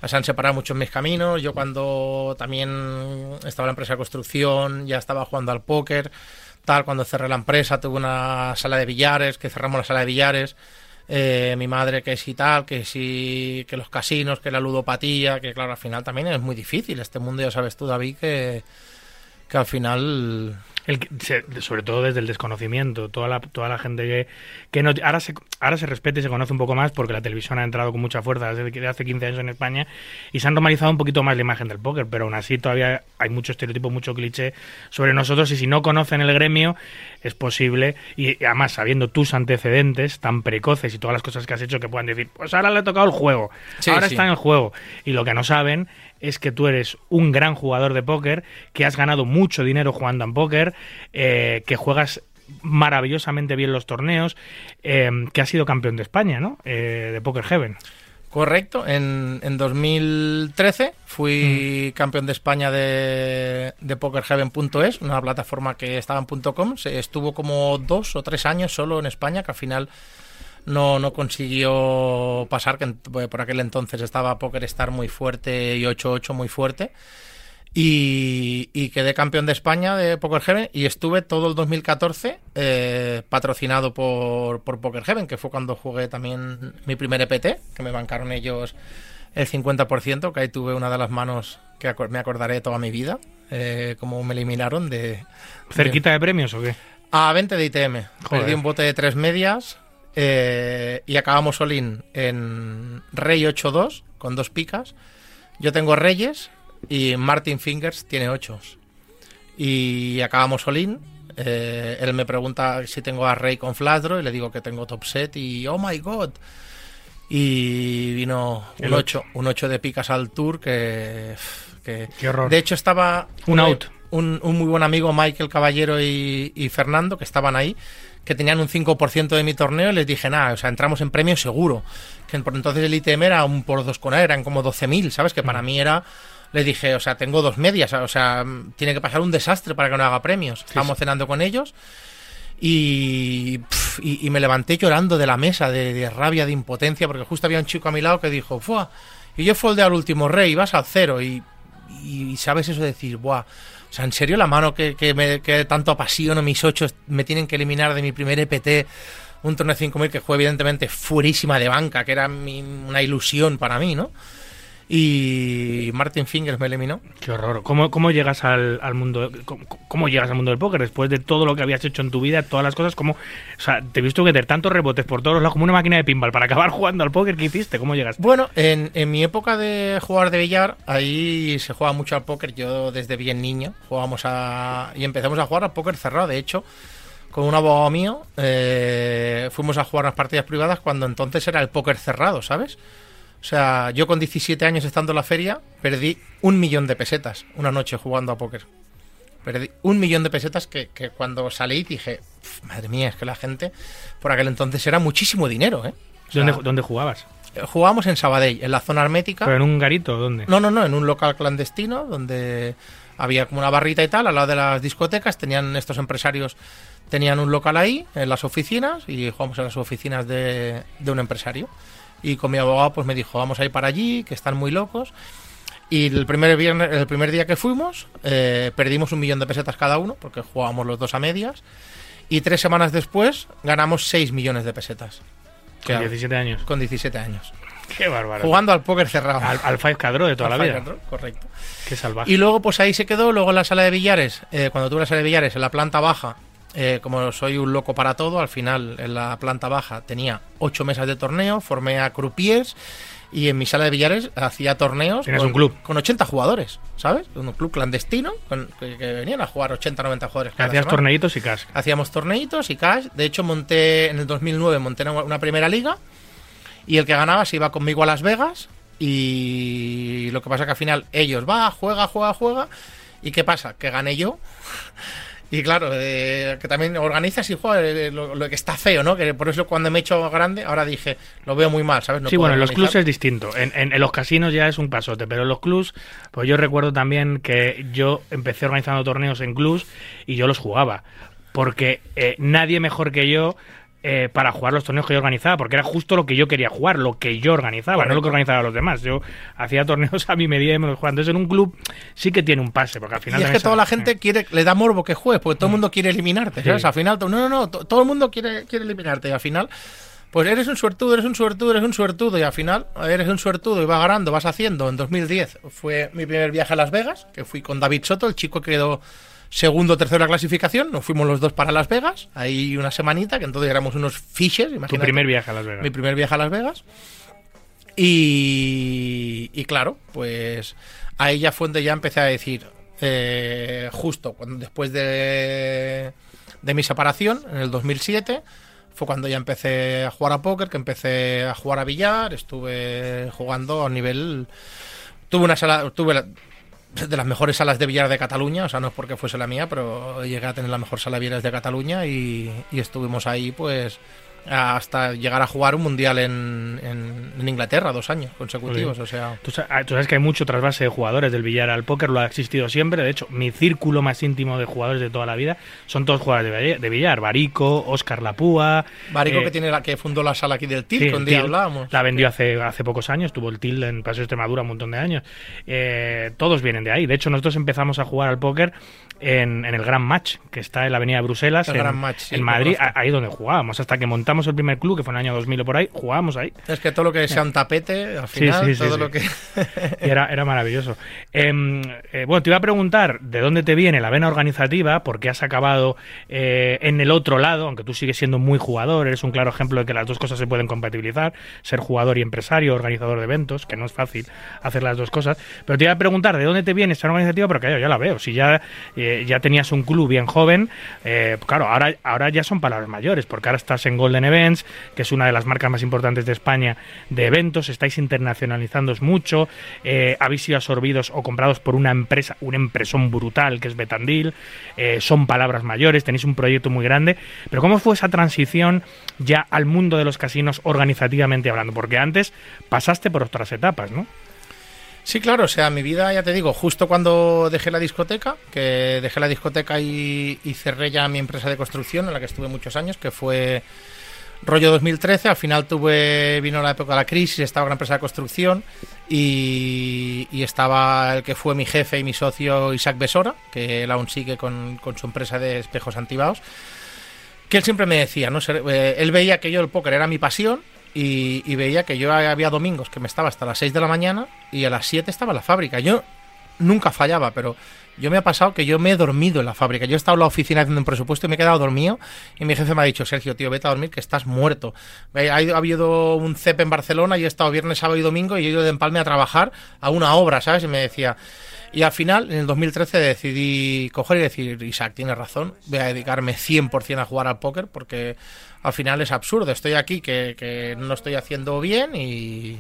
se han separado muchos mis caminos. Yo cuando también estaba en la empresa de construcción, ya estaba jugando al póker, tal, cuando cerré la empresa tuve una sala de billares, que cerramos la sala de billares. Eh, mi madre que sí tal, que sí, que los casinos, que la ludopatía, que claro, al final también es muy difícil. Este mundo ya sabes tú, David, que, que al final El se- sobre todo desde el desconocimiento, toda la, toda la gente que, que no, ahora, se, ahora se respeta y se conoce un poco más porque la televisión ha entrado con mucha fuerza desde hace 15 años en España y se han normalizado un poquito más la imagen del póker, pero aún así todavía hay mucho estereotipo, mucho cliché sobre nosotros y si no conocen el gremio es posible y, y además sabiendo tus antecedentes tan precoces y todas las cosas que has hecho que puedan decir, pues ahora le ha tocado el juego, Sí, ahora sí. está en el juego y lo que no saben es que tú eres un gran jugador de póker, que has ganado mucho dinero jugando en póker, eh, que juegas maravillosamente bien los torneos, eh, que has sido campeón de España, ¿no? Eh, de Poker Heaven. Correcto, en, en 2013 fui campeón de España de, de PokerHeaven.es, una plataforma que estaba en .com. Se estuvo como dos o tres años solo en España, que al final no, no consiguió pasar, que por aquel entonces estaba PokerStar muy fuerte y 8-8 muy fuerte. Y, y quedé campeón de España de Poker Heaven y estuve todo el 2014 eh, patrocinado por, por Poker Heaven, que fue cuando jugué también mi primer EPT, que me bancaron ellos el 50%, que ahí tuve una de las manos que me acordaré toda mi vida, eh, como me eliminaron de... ¿Cerquita de premios o qué? A 20 de ITM. Joder. Perdí un bote de tres medias eh, y acabamos Olin en Rey 8-2 con dos picas. Yo tengo Reyes y Martin Fingers tiene 8. Y acabamos Olin. Eh, él me pregunta si tengo a Rey con flash draw y le digo que tengo top set y oh my god. Y vino El un 8, un 8 de picas al tour que... que Qué horror. de hecho estaba... Un out. Un, un muy buen amigo, Michael Caballero y, y Fernando, que estaban ahí, que tenían un 5% de mi torneo y les dije, nada, o sea, entramos en premio seguro. Que por entonces el ITM era un por dos con A, eran como 12.000, ¿sabes? Que para mí era... Le dije, o sea, tengo dos medias, o sea, tiene que pasar un desastre para que no haga premios. Estábamos cenando con ellos y, y, y me levanté llorando de la mesa, de, de rabia, de impotencia, porque justo había un chico a mi lado que dijo, ¡fua! Y yo folde al último rey, vas al cero, y, y sabes eso de decir, ¡buah! O sea, en serio, la mano que, que, me, que tanto apasiono, mis ocho, me tienen que eliminar de mi primer EPT, un torneo de 5.000 que fue evidentemente fuerísima de banca, que era mi- una ilusión para mí, ¿no? Y Martin Fingers me eliminó. Qué horror. ¿Cómo, cómo llegas al, al mundo cómo, cómo llegas al mundo del póker después de todo lo que habías hecho en tu vida, todas las cosas? como O sea, te he visto que te tantos rebotes por todos lados como una máquina de pinball para acabar jugando al póker. ¿Qué hiciste? ¿Cómo llegaste? Bueno, en, en mi época de jugar de billar, ahí se juega mucho al póker. Yo desde bien niño jugábamos a. y empezamos a jugar al póker cerrado. De hecho, con un abogado mío, eh, fuimos a jugar unas partidas privadas cuando entonces era el póker cerrado, ¿sabes? O sea, yo con 17 años estando en la feria, perdí un millón de pesetas una noche jugando a póker. Perdí un millón de pesetas que, que cuando salí dije, "Uf, madre mía, es que la gente por aquel entonces era muchísimo dinero, ¿eh? O sea, ¿Dónde, ¿Dónde jugabas? eh, Jugábamos en Sabadell, en la zona hermética. ¿Pero en un garito? ¿Dónde? No, no, no, en un local clandestino donde había como una barrita y tal, al lado de las discotecas, tenían estos empresarios, tenían un local ahí, en las oficinas, y jugamos en las oficinas de, de un empresario. Y con mi abogado pues me dijo, vamos a ir para allí, que están muy locos. Y el primer, viernes, el primer día que fuimos, eh, perdimos un millón de pesetas cada uno, porque jugábamos los dos a medias. Y tres semanas después ganamos 6 millones de pesetas. Con Que- 17 años. Con 17 años. Qué bárbaro. Jugando al póker cerrado. al, al Five Cadro de toda Al la vida. and Roll, Correcto. Qué salvaje. Y luego, pues ahí se quedó. Luego en la sala de billares, eh, cuando tuve la sala de billares en la planta baja, eh, como soy un loco para todo, al final en la planta baja tenía ocho mesas de torneo, formé a croupiers y en mi sala de billares hacía torneos con, un club. con 80 jugadores, ¿sabes? Un club clandestino con- que, que venían a jugar 80, 90 jugadores. cada Hacías semana. torneitos y cash. Hacíamos torneitos y cash. De hecho, monté en el 2009 monté una una primera liga y el que ganaba se iba conmigo a Las Vegas y lo que pasa que al final ellos va, juega, juega, juega y qué pasa, que gané yo Y claro, eh, que también organizas y joder, eh, lo, lo que está feo, ¿no? Que por eso cuando me he hecho grande, ahora dije, lo veo muy mal, ¿sabes? No sí, bueno, en los clubs es distinto. En, en- en los casinos ya es un pasote, pero en los clubs, pues yo recuerdo también que yo empecé organizando torneos en clubs y yo los jugaba. Porque eh, nadie mejor que yo eh, para jugar los torneos que yo organizaba, porque era justo lo que yo quería jugar, lo que yo organizaba, no lo que organizaban los demás. Yo hacía torneos a mi medida y me los jugaba. Entonces en un club sí que tiene un pase, porque al final... Y es que toda la gente quiere, le da morbo que juegues, porque todo el mundo quiere eliminarte, ¿sabes? Sí. Al final, no, no, no, to- todo el mundo quiere, quiere eliminarte y al final, pues eres un suertudo, eres un suertudo, eres un suertudo y al final eres un suertudo y vas ganando, vas haciendo. En 2010 fue mi primer viaje a Las Vegas, que fui con David Soto, el chico que quedó segundo o tercero la clasificación, nos fuimos los dos para Las Vegas, ahí una semanita, que entonces éramos unos fishes, Tu imagínate. primer viaje a Las Vegas. Mi primer viaje a Las Vegas. Y, y claro, pues ahí ya fue donde ya empecé a decir, eh, justo cuando después de, de mi separación, en el 2007, fue cuando ya empecé a jugar a póker, que empecé a jugar a billar, estuve jugando a nivel... Tuve una sala, tuve la- de las mejores salas de billar de Cataluña, o sea, no es porque fuese la mía, pero llegué a tener la mejor sala de billar de Cataluña y, y estuvimos ahí, pues, hasta llegar a jugar un mundial en, en- Inglaterra, dos años consecutivos, o sea... Tú ah, tú sabes que hay mucho trasvase de jugadores del billar al póker, lo ha existido siempre. De hecho, mi círculo más íntimo de jugadores de toda la vida son todos jugadores de billar. De. Barico, Oscar Lapúa. Barico eh, que tiene la que fundó la sala aquí del TIL, sí, que un día TIL. hablábamos. La vendió hace, hace pocos años, tuvo el TIL en Paseo Extremadura un montón de años. Eh, todos vienen de ahí. De hecho, nosotros empezamos a jugar al póker en, en el Gran Match, que está en la Avenida Bruselas, El en, Gran Match, sí, en Madrid, ahí donde jugábamos. Hasta que montamos el primer club, que fue en el año 2000 o por ahí, jugábamos ahí. Es que todo lo que sea un tapete, al final, sí, sí, todo sí. lo que... Y era, era maravilloso. Em, eh, bueno, te iba a preguntar de dónde te viene la vena organizativa, porque has acabado eh, en el otro lado, aunque tú sigues siendo muy jugador, eres un claro ejemplo de que las dos cosas se pueden compatibilizar, ser jugador y empresario, organizador de eventos, que no es fácil hacer las dos cosas. Pero te iba a preguntar de dónde te viene esta organizativa, porque claro, ya la veo. Si ya, eh, ya tenías un club bien joven, claro, ahora, ahora ya son palabras mayores, porque ahora estás en Golden Events, que es una de las marcas más importantes de España de eventos, estáis internacionalizando mucho, eh, habéis sido absorbidos o comprados por una empresa, un empresón brutal que es Betandil, eh, son palabras mayores, tenéis un proyecto muy grande, pero ¿cómo fue esa transición ya al mundo de los casinos organizativamente hablando? Porque antes pasaste por otras etapas, ¿no? Sí, claro, o sea, mi vida, ya te digo, justo cuando dejé la discoteca, que dejé la discoteca y, y cerré ya mi empresa de construcción, en la que estuve muchos años, que fue rollo 2013, al final tuve, vino la época de la crisis, estaba una empresa de construcción y, estaba el que fue mi jefe y mi socio Isaac Besora, que él aún sigue con, con su empresa de espejos antibaos, que él siempre me decía, ¿no? Eh, él veía que yo el póker era mi pasión y, y veía que yo había domingos que me estaba hasta las 6 de la mañana y a las 7 estaba en la fábrica. Yo nunca fallaba, pero yo me ha pasado que yo me he dormido en la fábrica. Yo he estado en la oficina haciendo un presupuesto y me he quedado dormido y mi jefe me ha dicho, Sergio, tío, vete a dormir que estás muerto. Ha, ha habido un CEP en Barcelona y he estado viernes, sábado y domingo y he ido de empalme a trabajar a una obra, ¿sabes? Y me decía... Y al final, en el 2013, decidí coger y decir, Isaac, tienes razón, voy a dedicarme 100% a jugar al póker porque al final es absurdo. Estoy aquí que, que no estoy haciendo bien y,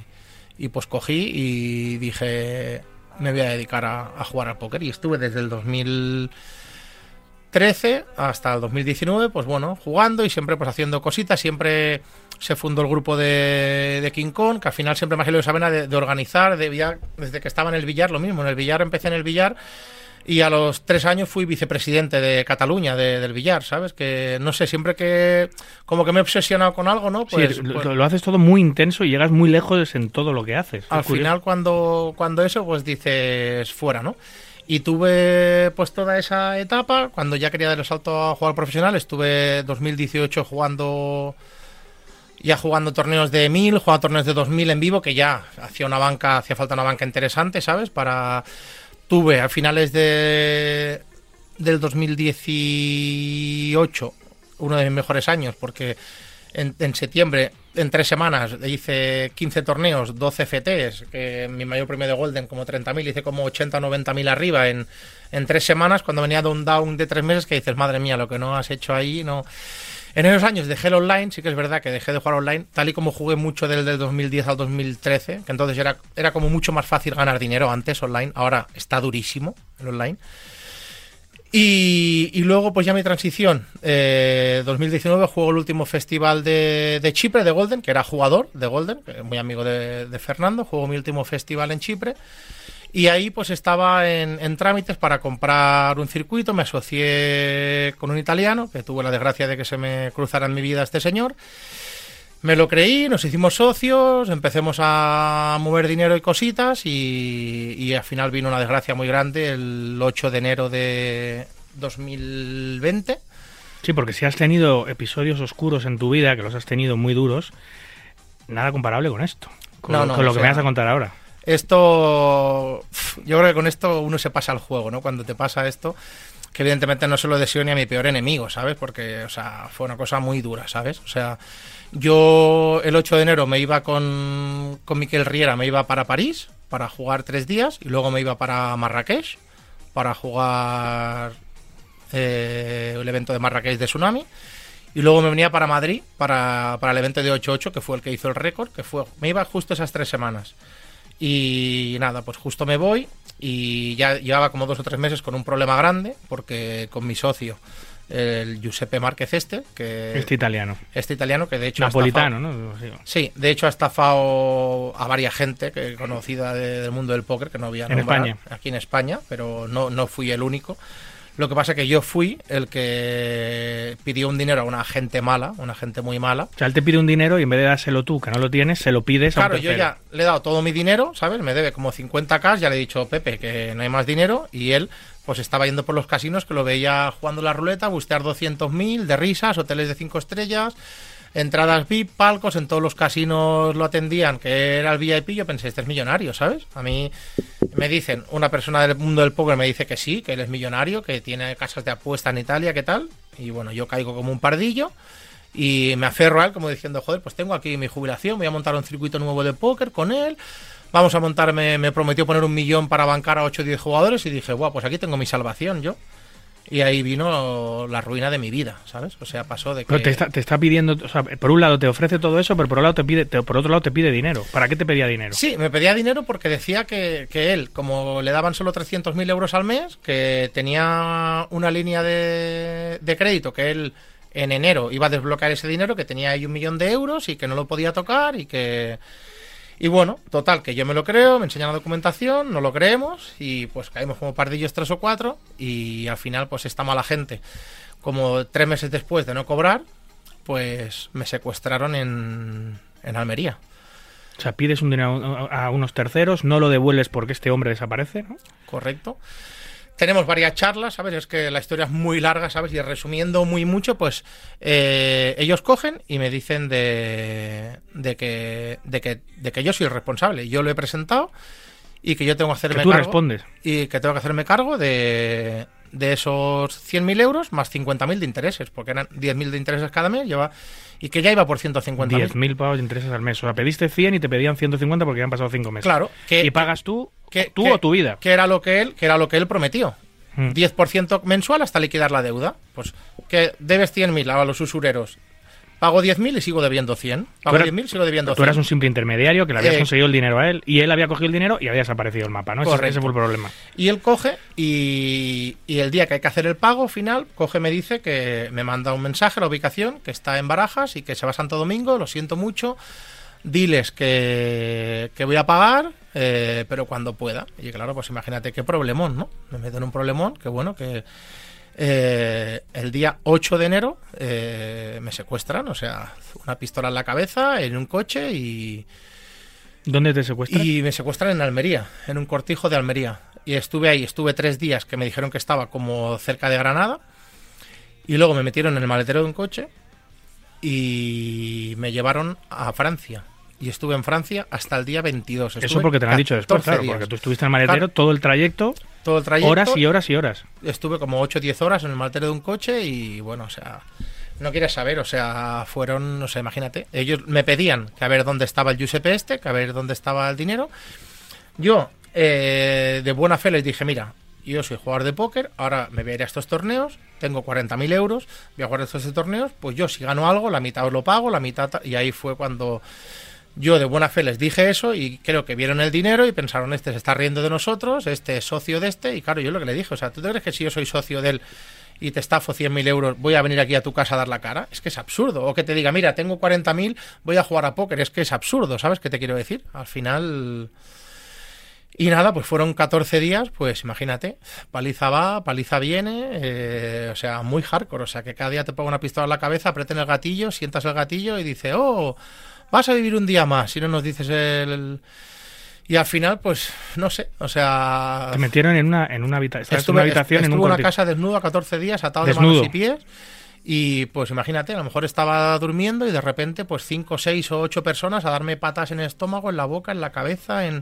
y pues cogí y dije, me voy a dedicar a, jugar al póker. Y estuve desde el 2013 hasta el 2019, pues bueno, jugando y siempre pues haciendo cositas. Siempre se fundó el grupo de, de King Kong, que al final siempre me ha salido esa vena de, organizar, de billar, desde que estaba en el billar, lo mismo. En el billar empecé en el billar. Y a los tres años fui vicepresidente de Cataluña, de- del billar, ¿sabes? Que no sé, siempre que como que me he obsesionado con algo, ¿no? Pues, sí, lo, pues- lo haces todo muy intenso y llegas muy lejos en todo lo que haces. al final cuando, cuando eso, pues dices fuera, ¿no? Y tuve pues toda esa etapa, cuando ya quería dar el salto a jugar profesional, estuve 2018 jugando ya jugando torneos de 1000, jugando torneos de 2000 en vivo, que ya hacía una banca, hacía falta una banca interesante, ¿sabes? Para tuve a finales de del 2018 uno de mis mejores años porque en, en septiembre, en tres semanas, hice 15 torneos, 12 FTs, que mi mayor premio de Golden como 30.000, hice como 80 o 90.000 arriba en, en tres semanas, cuando venía de un down de tres meses, que dices, madre mía, lo que no has hecho ahí, no... En esos años dejé el online, sí que es verdad que dejé de jugar online, tal y como jugué mucho del, del 2010 al 2013, que entonces era, era como mucho más fácil ganar dinero antes online, ahora está durísimo el online. Y, luego, pues ya mi transición. Eh, 2019 juego el último festival de, Chipre, de Golden, que era jugador de Golden, muy amigo de Fernando. Juego mi último festival en Chipre. Y ahí pues estaba en, en trámites para comprar un circuito. Me asocié con un italiano, que tuve la desgracia de que se me cruzara en mi vida este señor. Me lo creí, nos hicimos socios, empecemos a mover dinero y cositas y, y al final vino una desgracia muy grande el 8 de enero de 2020. Sí, porque si has tenido episodios oscuros en tu vida, que los has tenido muy duros, nada comparable con esto. Con, No, no, con lo que sea, me vas a contar ahora. Esto, yo creo que con esto uno se pasa al juego, ¿no? Cuando te pasa esto, que evidentemente no se lo deseo ni a mi peor enemigo, ¿sabes? Porque, o sea, fue una cosa muy dura, ¿sabes? O sea, yo el 8 de enero me iba con, con Miquel Riera, me iba para París para jugar tres días y luego me iba para Marrakech para jugar eh, el evento de Marrakech de Tsunami. Y luego me venía para Madrid para, para el evento de 8-8, que fue el que hizo el récord, que fue. Me iba justo esas tres semanas. Y nada, pues justo me voy y ya llevaba como dos o tres meses con un problema grande, porque con mi socio, el Giuseppe Márquez este, que Este italiano. este italiano, que de hecho... ha Napolitano, estafado- ¿no? Sí. De hecho ha estafado a varias gente que conocida de- del mundo del póker, que no había En España. aquí en España, pero no, no fui el único. Lo que pasa que yo fui el que pidió un dinero a una gente mala, una gente muy mala. O sea, él te pide un dinero y en vez de dárselo tú, que no lo tienes, se lo pides a un Claro, yo ya le he dado todo mi dinero, ¿sabes? Me debe como 50k, ya le he dicho Pepe que no hay más dinero y él pues estaba yendo por los casinos que lo veía jugando la ruleta, bustear 200.000 de risas, hoteles de 5 estrellas, entradas VIP, palcos, en todos los casinos lo atendían, que era el VIP, yo pensé, este es millonario, ¿sabes? A mí me dicen, una persona del mundo del póker me dice que sí, que él es millonario, que tiene casas de apuesta en Italia, ¿qué tal? Y bueno, yo caigo como un pardillo. Y me aferro a él como diciendo, joder, pues tengo aquí mi jubilación, voy a montar un circuito nuevo de póker con él. Vamos a montarme, me prometió poner un millón para bancar a 8 o 10 jugadores y dije, guau, pues aquí tengo mi salvación yo. Y ahí vino la ruina de mi vida, ¿sabes? O sea, pasó de que... Pero te está, te está pidiendo, o sea, por un lado te ofrece todo eso, pero por, un lado te pide, te- por otro lado te pide dinero. ¿Para qué te pedía dinero? Sí, me pedía dinero porque decía que, que él, como le daban solo 300.000 euros al mes, que tenía una línea de, de crédito que él en enero iba a desbloquear ese dinero, que tenía ahí un millón de euros y que no lo podía tocar y que... Y bueno, total, que yo me lo creo, me enseñan la documentación, no lo creemos y pues caímos como pardillos tres o cuatro y al final pues esta mala gente, como tres meses después de no cobrar, pues me secuestraron en, en Almería. O sea, pides un dinero a a unos terceros, no lo devuelves porque este hombre desaparece, ¿no? correcto. Tenemos varias charlas, ¿sabes? Es que la historia es muy larga, ¿sabes? Y resumiendo muy mucho, pues eh, ellos cogen y me dicen de, de, que, de, que, de que yo soy el responsable. Yo lo he presentado y que yo tengo que hacerme Que tú cargo. respondes. Y que tengo que hacerme cargo de, de esos 100.000 euros más 50.000 de intereses, porque eran 10.000 de intereses cada mes, lleva, y que ya iba por 150.000. 10.000 pavos de intereses al mes. O sea, pediste 100 y te pedían 150 porque ya han pasado 5 meses. Claro. Que, y pagas tú, que- tú que- o tu vida. Que era lo que él, que era lo que él prometió. Mm. 10% mensual hasta liquidar la deuda. Pues que debes 100.000 a los usureros. Pago 10.000 y sigo debiendo 100. Pago Tú eras- 10.000 y sigo debiendo 100. Tú eras un simple intermediario que le habías Eh, conseguido el dinero a él y él había cogido el dinero y había desaparecido el mapa, ¿no? Ese-. Ese fue el problema. Y él coge y, y el día que hay que hacer el pago final, coge me dice que me manda un mensaje a la ubicación, que está en Barajas y que se va a Santo Domingo, lo siento mucho, diles que, que voy a pagar, eh, pero cuando pueda. Y claro, pues imagínate qué problemón, ¿no? Me meto en un problemón, que bueno, que eh, el día 8 de enero eh, me secuestran, o sea, una pistola en la cabeza, en un coche y... ¿Dónde te secuestran? Y me secuestran en Almería, en un cortijo de Almería. Y estuve ahí, estuve tres días que me dijeron que estaba como cerca de Granada. Y luego me metieron en el maletero de un coche y me llevaron a Francia. Y estuve en Francia hasta el día 22. Eso porque te lo han dicho después, 14 claro, días. porque tú estuviste en el maletero Claro. todo el trayecto, Todo el trayecto. horas y horas y horas. Estuve como 8 o 10 horas en el maletero de un coche y bueno, o sea, no quieres saber, o sea, fueron, no sé, imagínate. Ellos me pedían que a ver dónde estaba el Giuseppe este, que a ver dónde estaba el dinero. Yo, eh, de buena fe, les dije, mira, yo soy jugador de póker, ahora me voy a ir a estos torneos, tengo 40.000 euros, voy a jugar estos torneos, pues yo si gano algo, la mitad os lo pago, la mitad... ta- Y ahí fue cuando Yo de buena fe les dije eso y creo que vieron el dinero y pensaron, este se está riendo de nosotros, este es socio de este. Y claro, yo lo que le dije, o sea, ¿tú te crees que si yo soy socio de él y te estafo 100.000 euros, voy a venir aquí a tu casa a dar la cara? Es que es absurdo. O que te diga, mira, tengo 40.000, voy a jugar a póker. Es que es absurdo, ¿sabes qué te quiero decir? Al final... Y nada, pues fueron 14 días, pues imagínate, paliza va, paliza viene, eh, o sea, muy hardcore, o sea, que cada día te pongo una pistola en la cabeza, aprieten el gatillo, sientas el gatillo y dice, oh, vas a vivir un día más, si no nos dices el... el- Y al final, pues, no sé, o sea... Te metieron en una, en una, habita- en una habitación en un una casa desnuda 14 días, atado de manos y pies. Y pues imagínate, a lo mejor estaba durmiendo y de repente, pues 5, 6 o 8 personas a darme patas en el estómago, en la boca, en la cabeza, en.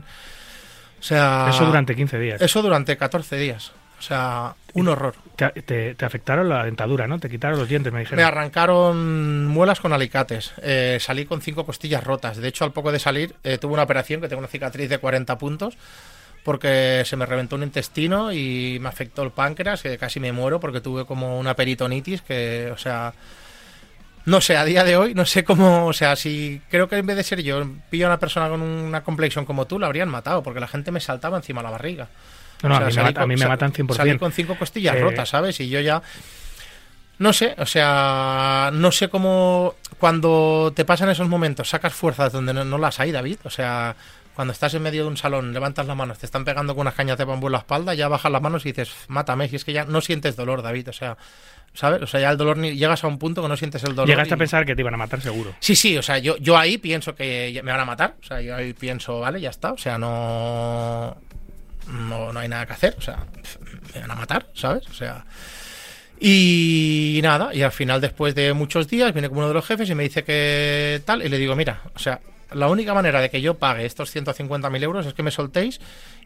O sea. Eso durante 15 días. Eso durante 14 días. O sea, un horror. Te, te- te afectaron la dentadura, ¿no? Te quitaron los dientes, me dijeron. Me arrancaron muelas con alicates. Eh, salí con cinco costillas rotas. De hecho, al poco de salir, eh, tuve una operación que tengo una cicatriz de 40 puntos porque se me reventó un intestino y me afectó el páncreas, que casi me muero porque tuve como una peritonitis que, o sea, no sé, a día de hoy, no sé cómo, o sea, si creo que en vez de ser yo, pillo a una persona con una complexión como tú, la habrían matado, porque la gente me saltaba encima de la barriga. No, no, O sea, a, mí me, a mí me matan 100%. Salí con cinco costillas Eh, rotas, ¿sabes? Y yo ya... No sé, o sea, no sé cómo cuando te pasan esos momentos sacas fuerzas donde no, no las hay, David. O sea, cuando estás en medio de un salón, levantas las manos, te están pegando con unas cañas de bambú en la espalda, ya bajas las manos y dices, mátame, y es que ya no sientes dolor, David. O sea, ¿sabes? O sea, ya el dolor, ni, llegas a un punto que no sientes el dolor. Llegaste a pensar que te iban a matar seguro. Sí, sí, o sea, yo, yo ahí pienso que me van a matar. O sea, yo ahí pienso, vale, ya está. O sea, no. No, no hay nada que hacer. O sea, me van a matar, ¿sabes? O sea. Y nada, y al final, después de muchos días, viene como uno de los jefes y me dice que tal. Y le digo, mira, o sea, la única manera de que yo pague estos 150.000 euros es que me soltéis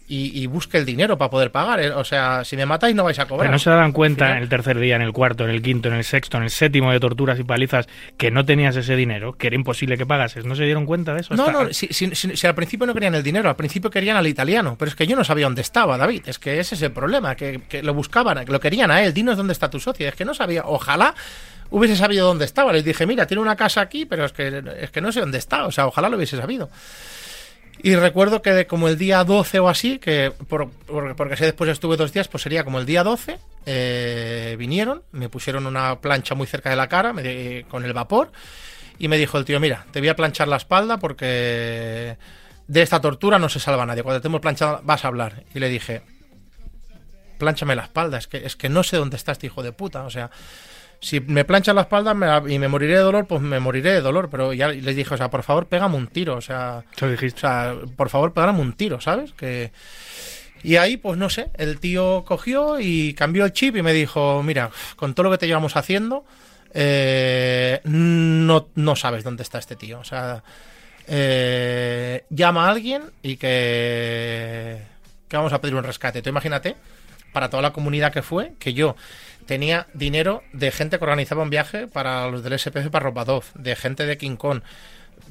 y, y busque el dinero para poder pagar. ¿eh? O sea, si me matáis, no vais a cobrar. Pero no se daban cuenta en el tercer día, en el cuarto, en el quinto, en el sexto, en el séptimo de torturas y palizas que no tenías ese dinero, que era imposible que pagases. ¿No se dieron cuenta de eso? No, Hasta- no, si, si- si- si al principio no querían el dinero, al principio querían al italiano, pero es que yo no sabía dónde estaba, David. Es que ese es el problema, que, que lo buscaban, que lo querían a él. Dinos dónde está tu socio. Es que no sabía, ojalá hubiese sabido dónde estaba. Les dije, mira, tiene una casa aquí, pero es que, es que no sé dónde está. O sea, ojalá lo hubiese sabido. Y recuerdo que de como el día 12 o así, que por, por- porque sé después estuve dos días, pues sería como el día 12, eh, vinieron, me pusieron una plancha muy cerca de la cara me con el vapor y me dijo el tío, mira, te voy a planchar la espalda porque de esta tortura no se salva nadie. Cuando te hemos planchado vas a hablar. Y le dije, plánchame la espalda, es que, es que no sé dónde está este hijo de puta. O sea, si me planchas la espalda me y me moriré de dolor, pues me moriré de dolor. Pero ya les dije, o sea, por favor, pégame un tiro. O sea, o sea, por favor, pegame un tiro, ¿sabes? Que... Y ahí, pues no sé, el tío cogió y cambió el chip y me dijo, mira, con todo lo que te llevamos haciendo, eh, no, no sabes dónde está este tío. O sea, eh, llama a alguien y que, que vamos a pedir un rescate. Tú imagínate, para toda la comunidad que fue, que yo tenía dinero de gente que organizaba un viaje para los del SPF para Ropadov, de gente de King Kong.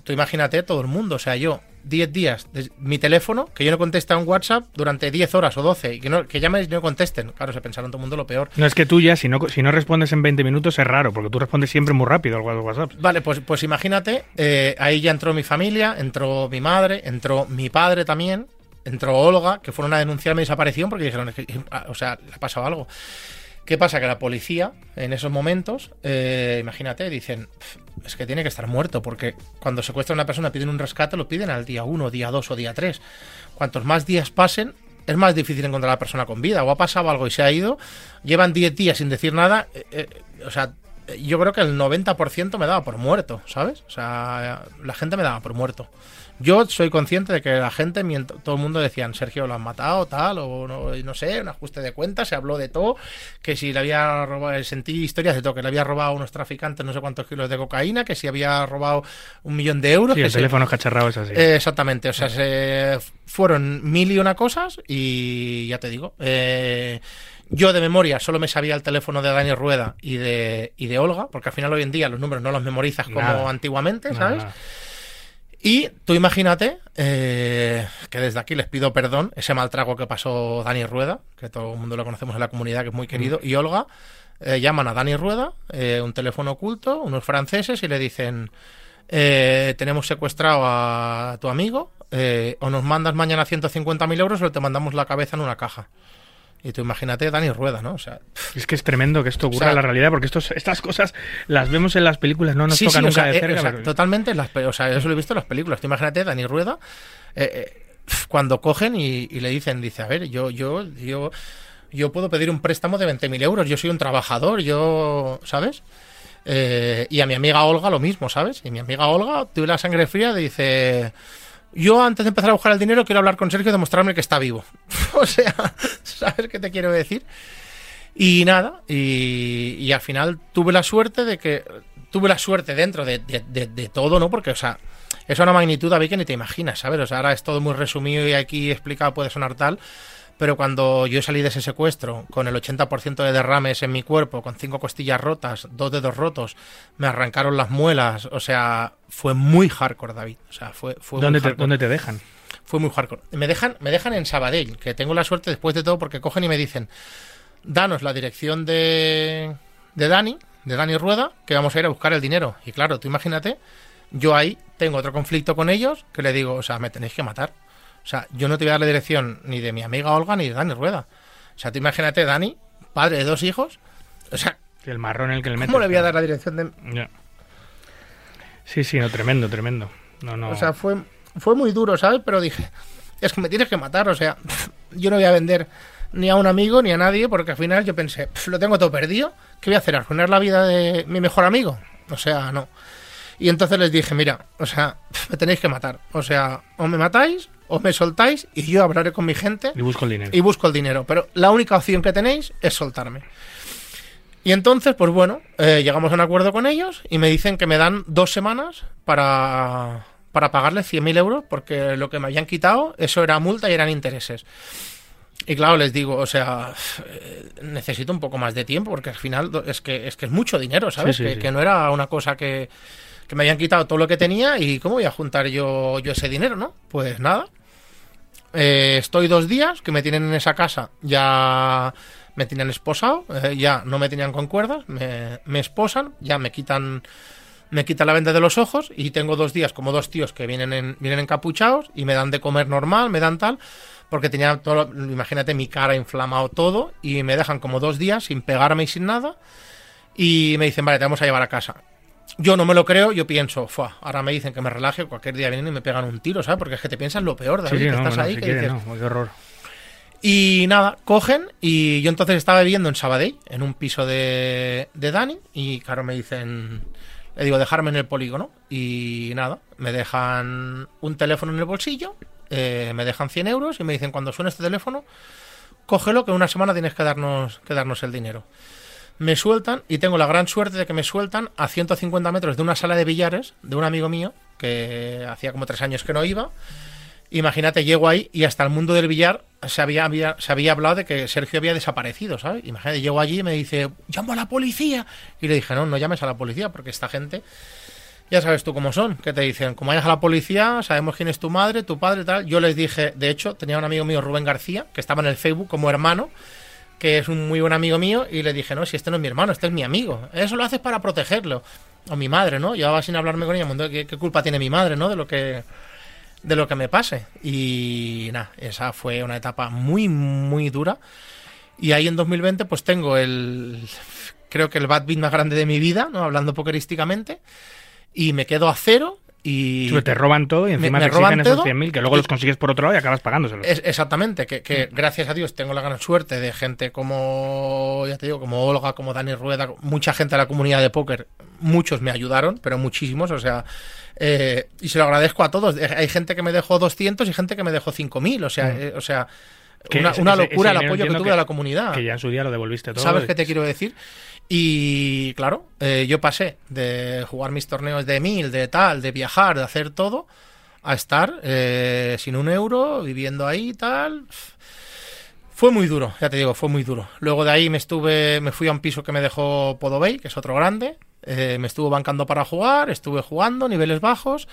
Tú imagínate todo el mundo, o sea, yo 10 días, de- mi teléfono, que yo no conteste a un WhatsApp durante 10 horas o 12, y que, no, que llamen y no contesten. Claro, se pensaron todo el mundo lo peor. No es que tú ya, si no, si no respondes en 20 minutos, es raro, porque tú respondes siempre muy rápido al WhatsApp. Vale, pues, pues imagínate, eh, ahí ya entró mi familia, entró mi madre, entró mi padre también, entró Olga, que fueron a denunciar mi desaparición porque dijeron, "Es que, ah, o sea, le ha pasado algo. ¿Qué pasa? Que la policía, en esos momentos, eh, imagínate, dicen, "Pf, es que tiene que estar muerto, porque cuando secuestran a una persona, piden un rescate, lo piden al día 1, día 2 o día 3. Cuantos más días pasen, es más difícil encontrar a la persona con vida. O ha pasado algo y se ha ido, llevan 10 días sin decir nada, eh, eh, o sea, yo creo que el 90% me daba por muerto, ¿sabes? O sea, la gente me daba por muerto. Yo soy consciente de que la gente, todo el mundo decían, Sergio lo han matado, tal, o no, no sé, un ajuste de cuentas, se habló de todo, que si le había robado, sentí historias de todo, que le había robado a unos traficantes no sé cuántos kilos de cocaína, que si había robado un millón de euros. Sí, que el si- teléfono cacharrado es así. eh, exactamente, o sea, se fueron mil y una cosas y ya te digo, eh, yo de memoria solo me sabía el teléfono de Daniel Rueda y de, y de Olga, porque al final hoy en día los números no los memorizas como Nada. antiguamente, ¿sabes? nada. Y tú imagínate eh, que desde aquí les pido perdón, ese mal trago que pasó Dani Rueda, que todo el mundo lo conocemos en la comunidad, que es muy querido, y Olga, eh, llaman a Dani Rueda, eh, un teléfono oculto, unos franceses, y le dicen, eh, tenemos secuestrado a tu amigo, eh, o nos mandas mañana 150.000 euros o te mandamos la cabeza en una caja. Y tú imagínate Dani Rueda, ¿no? O sea, Es que es tremendo que esto ocurra O sea- en la realidad, porque estos, estas cosas las vemos en las películas, no nos sí, toca sí, o nunca sea, de eh, cerca. o sea, pero- totalmente, en las, o sea, eso lo he visto en las películas. Tú imagínate Dani Rueda, eh, eh, cuando cogen y, y le dicen, dice, a ver, yo, yo, yo, yo puedo pedir un préstamo de 20.000 euros, yo soy un trabajador, yo, ¿sabes? Eh, y a mi amiga Olga lo mismo, ¿sabes? Y mi amiga Olga tuve la sangre fría, dice, yo antes de empezar a buscar el dinero quiero hablar con Sergio y demostrarme que está vivo. o sea, ¿sabes qué te quiero decir? Y nada, y, y al final tuve la suerte de que. Tuve la suerte dentro de, de- de- todo, ¿no? Porque, o sea, es una magnitud, David, que ni te imaginas, ¿sabes? O sea, ahora es todo muy resumido y aquí explicado puede sonar tal. Pero cuando yo salí de ese secuestro con el 80% de derrames en mi cuerpo, con cinco costillas rotas, dos dedos rotos, me arrancaron las muelas, o sea, fue muy hardcore, David. O sea, fue, fue muy ¿Dónde, te, hardcore ¿Dónde te dejan? fue muy hardcore. Me dejan, me dejan en Sabadell, que tengo la suerte después de todo porque cogen y me dicen, danos la dirección de, de Dani, de Dani Rueda, que vamos a ir a buscar el dinero. Y claro, tú imagínate, yo ahí tengo otro conflicto con ellos que le digo, o sea, me tenéis que matar. O sea, yo no te voy a dar la dirección ni de mi amiga Olga ni de Dani Rueda. O sea, tú imagínate, Dani, padre de dos hijos, o sea, El marrón en el que le metes. ¿cómo le voy a dar la dirección de, Ya. Sí, sí, no, tremendo, tremendo. No, no. O sea, fue, fue muy duro, ¿sabes? Pero dije, es que me tienes que matar, o sea, yo no voy a vender ni a un amigo ni a nadie, porque al final yo pensé, "Pf, lo tengo todo perdido, ¿qué voy a hacer? ¿Arruinar la vida de mi mejor amigo? O sea, no. Y entonces les dije, mira, o sea, me tenéis que matar. O sea, o me matáis, o me soltáis, y yo hablaré con mi gente y busco el dinero. y busco el dinero. Pero la única opción que tenéis es soltarme. Y entonces, pues bueno, eh, llegamos a un acuerdo con ellos y me dicen que me dan dos semanas para, para pagarles 100.000 euros porque lo que me habían quitado, eso era multa y eran intereses. Y claro, les digo, o sea, eh, necesito un poco más de tiempo porque al final es que es, que es mucho dinero, ¿sabes? Sí, sí, que, sí. que no era una cosa que, que me habían quitado todo lo que tenía y cómo voy a juntar yo, yo ese dinero, ¿no? Pues nada, eh, estoy dos días que me tienen en esa casa, ya me tenían esposado, eh, ya no me tenían con cuerdas, me, me esposan, ya me quitan me quitan la venda de los ojos y tengo dos días como dos tíos que vienen en, vienen encapuchados y me dan de comer normal, me dan tal, porque tenía todo, imagínate mi cara inflamado todo y me dejan como dos días sin pegarme y sin nada y me dicen, vale, te vamos a llevar a casa. Yo no me lo creo, yo pienso, "Fua, ahora me dicen que me relaje, cualquier día vienen y me pegan un tiro, ¿sabes? Porque es que te piensas lo peor, David, sí, que no, estás ahí, si que quiere, dices, no, qué horror. y nada, cogen y yo entonces estaba viviendo en Sabadell, en un piso de, de Dani, y claro, me dicen, le digo, dejarme en el polígono, y nada, me dejan un teléfono en el bolsillo, eh, me dejan 100 euros y me dicen, cuando suene este teléfono, cógelo que en una semana tienes que darnos, que darnos el dinero. Me sueltan y tengo la gran suerte de que me sueltan a 150 metros de una sala de billares de un amigo mío que hacía como tres años que no iba. Imagínate, llego ahí y hasta el mundo del billar se había, se había hablado de que Sergio había desaparecido, ¿sabes? Imagínate, llego allí y me dice, llamo a la policía. Y le dije, no, no llames a la policía porque esta gente, ya sabes tú cómo son, que te dicen, como vayas a la policía, sabemos quién es tu madre, tu padre, tal. Yo les dije, de hecho, tenía un amigo mío, Rubén García, que estaba en el Facebook como hermano, que es un muy buen amigo mío, y le dije, no, si este no es mi hermano, este es mi amigo. Eso lo haces para protegerlo. O mi madre, ¿no? Llevaba sin hablarme con ella, ¿qué, qué culpa tiene mi madre, ¿no? De lo que de lo que me pase. Y nada, esa fue una etapa muy, muy dura. Y ahí en 2020 pues tengo el, creo que el bad beat más grande de mi vida, ¿no? Hablando pokerísticamente. Y me quedo a cero y... Te roban todo y encima me te exigen roban esos todo 100.000 que luego los consigues por otro lado y acabas pagándoselos. Es- exactamente, que, que gracias a Dios tengo la gran suerte de gente como, ya te digo, como Olga, como Dani Rueda, mucha gente de la comunidad de póker, muchos me ayudaron, pero muchísimos, o sea, eh, y se lo agradezco a todos. Eh, Hay gente que me dejó 200 y gente que me dejó 5.000, o sea, Mm. eh, o sea, Que una, ese- una ese- locura ese el apoyo que tuve que- de la comunidad. Que ya en su día lo devolviste todo. ¿Sabes qué te quiero decir? Y claro, eh, yo pasé de jugar mis torneos de mil, de tal, de viajar, de hacer todo, a estar eh, sin un euro, viviendo ahí y tal. Fue muy duro, ya te digo, fue muy duro. Luego de ahí me estuve, me fui a un piso que me dejó Podobey, que es otro grande. eh, me estuvo bancando para jugar, estuve jugando, niveles bajos.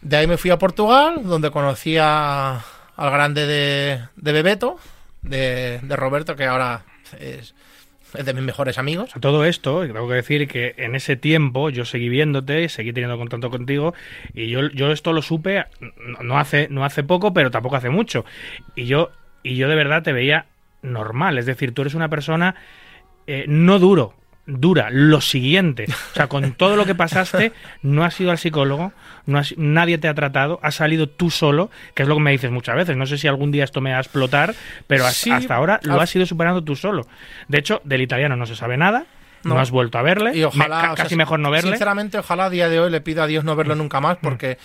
De ahí me fui a Portugal, donde conocí a- al grande de, de Bebeto, de, de Roberto, que ahora es es de mis mejores amigos. A todo esto, tengo que decir que en ese tiempo yo seguí viéndote, seguí teniendo contacto contigo y yo, yo esto lo supe no- hace, no hace poco, pero tampoco hace mucho. Y yo, y yo de verdad te veía normal, es decir, tú eres una persona eh, no duro, dura, lo siguiente. O sea, con todo lo que pasaste, no has ido al psicólogo, no has- nadie te ha tratado, has salido tú solo, que es lo que me dices muchas veces. No sé si algún día esto me va a explotar, pero has- Sí, hasta ahora lo has ido superando tú solo. De hecho, del italiano no se sabe nada, no, No. has vuelto a verle, Y ojalá. me- ca- o sea, casi mejor no verle. Sinceramente, ojalá a día de hoy le pido a Dios no verlo nunca más porque.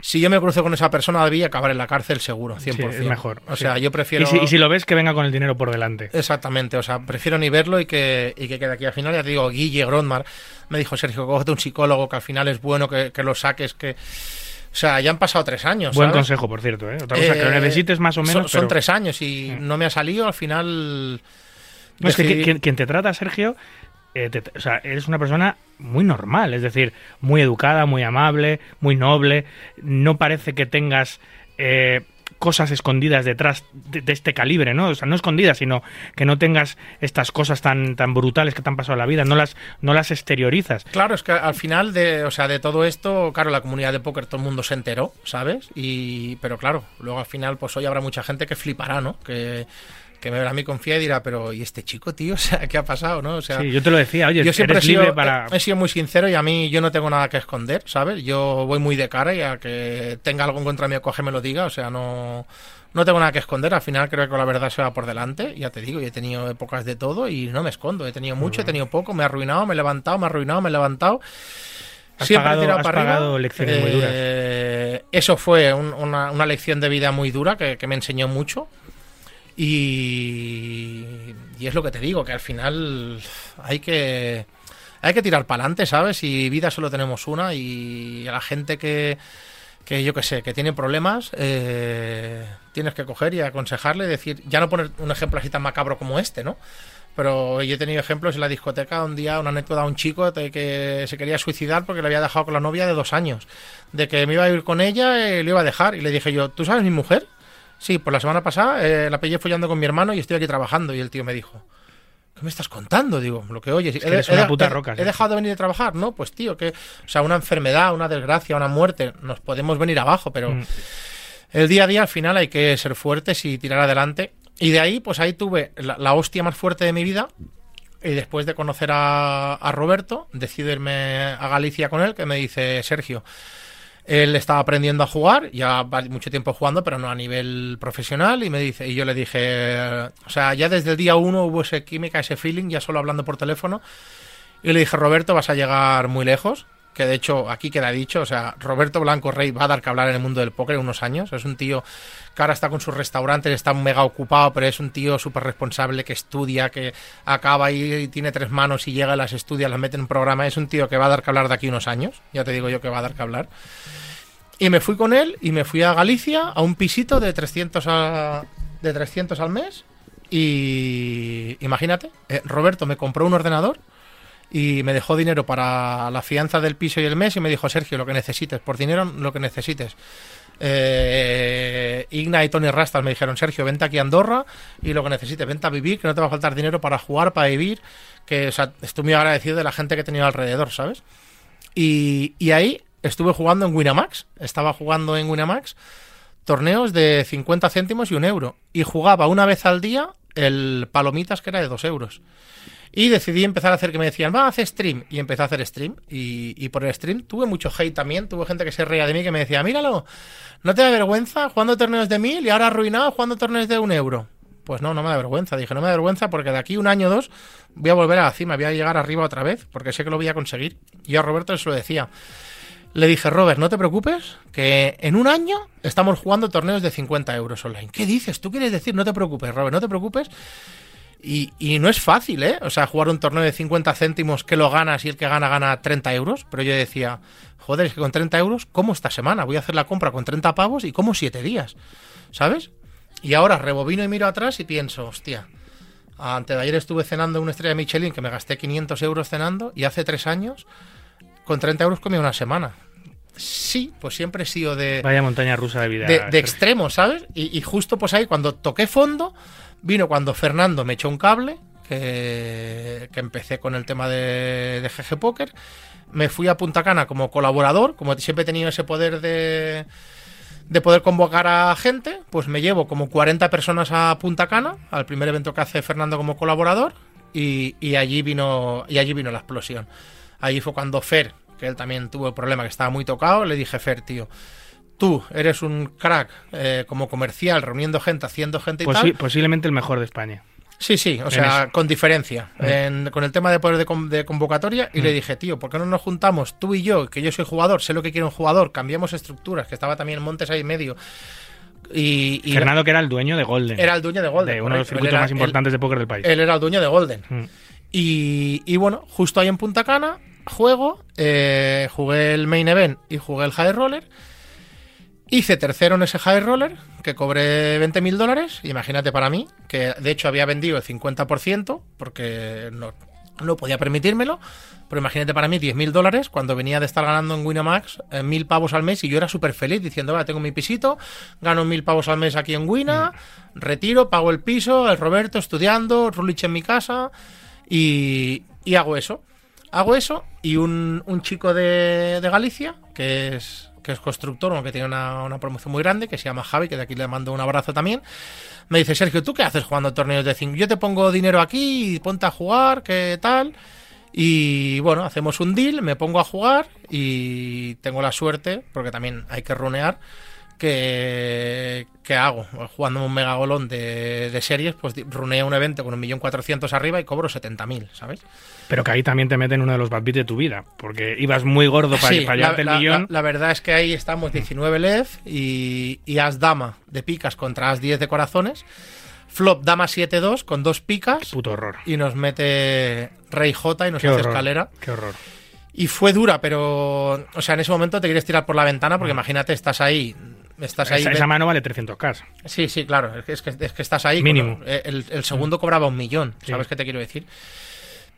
Si yo me cruzo con esa persona, debía acabar en la cárcel seguro, 100%. Sí, es mejor. O sí. sea, yo prefiero. Y si, y si lo ves, que venga con el dinero por delante. Exactamente, o sea, prefiero ni verlo y que, y que quede aquí al final. Ya te digo, Guille Grondmar me dijo, Sergio, cógete un psicólogo que al final es bueno que, que lo saques, que... O sea, ya han pasado tres años. Buen ¿sabes? consejo, por cierto. ¿eh? Otra cosa que lo Eh, necesites más o menos. Son, tres años y no me ha salido, al final... No, es que quien te trata, Sergio, eh, eres una persona muy normal, es decir, muy educada, muy amable, muy noble. No parece que tengas eh, cosas escondidas detrás de, de este calibre, ¿no? O sea, no escondidas, sino que no tengas estas cosas tan, tan brutales que te han pasado en la vida, no las, no las exteriorizas. Claro, es que al final de, o sea, de todo esto, claro, la comunidad de póker todo el mundo se enteró, ¿sabes? Y, pero claro, luego al final, pues hoy habrá mucha gente que flipará, ¿no? Que, que me verá a mí confía y dirá, pero ¿y este chico, tío? O sea, ¿qué ha pasado, no? O sea, Sí, yo te lo decía, oye, yo siempre he sido, libre para... he sido muy sincero y a mí yo no tengo nada que esconder, ¿sabes? Yo voy muy de cara y a que tenga algo en contra mío, coge me lo diga, o sea, no, no tengo nada que esconder, al final creo que la verdad se va por delante, ya te digo, yo he tenido épocas de todo y no me escondo, he tenido mucho, he tenido poco, me he arruinado, me he levantado, me he arruinado, me he levantado. Has Siempre he pagado- tirado has para arriba. pagado lecciones muy duras. Eh, Eso fue un- una, una lección de vida muy dura que, que me enseñó mucho. Y, es lo que te digo, que al final hay que, hay que tirar para adelante, ¿sabes? Y vida solo tenemos una y a la gente que, que yo que sé, que tiene problemas, eh, tienes que coger y aconsejarle decir, ya no poner un ejemplo así tan macabro como este, ¿no? Pero yo he tenido ejemplos en la discoteca, un día una anécdota de un chico que se quería suicidar porque le había dejado con la novia de dos años, de que me iba a ir con ella y le iba a dejar. Y le dije yo, ¿tú sabes mi mujer? Sí, pues la semana pasada eh, la pillé follando con mi hermano y estoy aquí trabajando. Y el tío me dijo, ¿qué me estás contando? Digo, lo que oyes. que eres una puta roca, He sí. dejado de venir a trabajar, ¿no? Pues tío, que, o sea, una enfermedad, una desgracia, una muerte, nos podemos venir abajo, pero Mm. el día a día al final hay que ser fuertes y tirar adelante. Y de ahí, pues ahí tuve la, la hostia más fuerte de mi vida. Y después de conocer a, a Roberto, decido irme a Galicia con él, que me dice, Sergio, él estaba aprendiendo a jugar, ya mucho tiempo jugando, pero no a nivel profesional, y me dice, y yo le dije, o sea, ya desde el día uno hubo esa química, ese feeling, ya solo hablando por teléfono, y le dije, Roberto, vas a llegar muy lejos, que de hecho aquí queda dicho, o sea, Roberto Blanco Rey va a dar que hablar en el mundo del póker en unos años, es un tío que ahora está con sus restaurantes, está mega ocupado, pero es un tío súper responsable que estudia, que acaba y, tiene tres manos y llega, las estudia, las mete en un programa, es un tío que va a dar que hablar de aquí unos años, ya te digo yo que va a dar que hablar. Y me fui con él y me fui a Galicia a un pisito de 300, a- de 300 al mes. Y imagínate, eh, Roberto me compró un ordenador y me dejó dinero para la fianza del piso y el mes y me dijo, Sergio, lo que necesites, por dinero lo que necesites. Eh, Igna y Tony Rastas me dijeron, Sergio, vente aquí a Andorra y lo que necesites, vente a vivir, que no te va a faltar dinero para jugar, para vivir, que o muy agradecido de la gente que he tenido alrededor, ¿sabes? Y, y ahí estuve jugando en Winamax, estaba jugando en Winamax torneos de 50 céntimos y un euro. Y jugaba una vez al día el Palomitas, que era de 2 euros. Y decidí empezar a hacer que me decían, va, hace stream. Y empecé a hacer stream. Y, y por el stream tuve mucho hate también. Tuve gente que se reía de mí que me decía, míralo, ¿no te da vergüenza jugando torneos de mil y ahora arruinado jugando torneos de un euro? Pues no, no me da vergüenza. Dije, no me da vergüenza porque de aquí un año o dos voy a volver a la cima, voy a llegar arriba otra vez, porque sé que lo voy a conseguir. Y yo a Roberto se lo decía. Le dije, Robert, no te preocupes, que en un año estamos jugando torneos de 50 euros online. ¿Qué dices? ¿Tú quieres decir? No te preocupes, Robert, no te preocupes. Y, y no es fácil, ¿eh? O sea, jugar un torneo de 50 céntimos que lo ganas y el que gana gana 30 euros. Pero yo decía, joder, es que con 30 euros, ¿cómo esta semana? Voy a hacer la compra con 30 pavos y como 7 días, ¿sabes? Y ahora rebobino y miro atrás y pienso, hostia, antes de ayer estuve cenando en una estrella Michelin que me gasté 500 euros cenando y hace 3 años con 30 euros comí una semana. Sí, pues siempre he sido de, Vaya montaña rusa de vida. de, de extremo, ¿sabes? Y, y justo pues ahí cuando toqué fondo, vino cuando Fernando me echó un cable, que, que empecé con el tema de, de GG Poker. Me fui a Punta Cana como colaborador, como siempre he tenido ese poder de, de poder convocar a gente, pues me llevo como 40 personas a Punta Cana, al primer evento que hace Fernando como colaborador, y, y allí vino y allí vino la explosión. Allí fue cuando Fer, que él también tuvo el problema que estaba muy tocado, le dije, Fer, tío, tú eres un crack eh, como comercial, reuniendo gente, haciendo gente y Posi- tal. posiblemente el mejor de España. Sí, sí, o sea, eso. con diferencia. Mm. En- con el tema de poder de, con- de convocatoria, y Mm. le dije, tío, ¿por qué no nos juntamos tú y yo, que yo soy jugador, sé lo que quiere un jugador, cambiamos estructuras, que estaba también Montes ahí en medio. Y, y Fernando, que era el dueño de Golden. era el dueño de Golden. de uno de los circuitos era- más él- importantes de póker del país. Él era el dueño de Golden. Mm. Y, y bueno, justo ahí en Punta Cana, juego, eh, jugué el main event y jugué el high roller. Hice tercero en ese high roller, que cobré 20 mil dólares. Imagínate para mí, que de hecho había vendido el 50%, porque no, no podía permitírmelo. Pero imagínate para mí 10 mil dólares cuando venía de estar ganando en Winamax eh, mil pavos al mes y yo era súper feliz diciendo, va, tengo mi pisito, gano mil pavos al mes aquí en Wina, retiro, pago el piso, el Roberto estudiando, Rulich en mi casa y, y hago eso. Hago eso y un, un chico de, de Galicia, que es, que es constructor, aunque tiene una, una promoción muy grande, que se llama Javi, que de aquí le mando un abrazo también, me dice, Sergio, ¿tú qué haces jugando torneos de 5? Yo te pongo dinero aquí y ponte a jugar, ¿qué tal? Y bueno, hacemos un deal, me pongo a jugar y tengo la suerte, porque también hay que runear, que, que hago. Jugando un mega golón de, de series, pues runeo un evento con un millón cuatrocientos arriba y cobro 70.000, ¿sabes? Pero que ahí también te meten uno de los bad beats de tu vida. Porque ibas muy gordo para, Sí, para la, el millón. la- la verdad es que ahí estamos 19 lef y, y as dama de picas contra as 10 de corazones. Flop dama 7-2 con dos picas Puto horror. y nos mete rey J y nos Qué hace horror. escalera. Qué horror. Y fue dura, pero. O sea, en ese momento te quieres tirar por la ventana porque imagínate, estás ahí. Estás ahí. Esa, esa mano vale 300k. Sí, sí, claro. Es que, es que, es que estás ahí. Mínimo. con- el, el segundo cobraba un millón. Sí. ¿Sabes qué te quiero decir?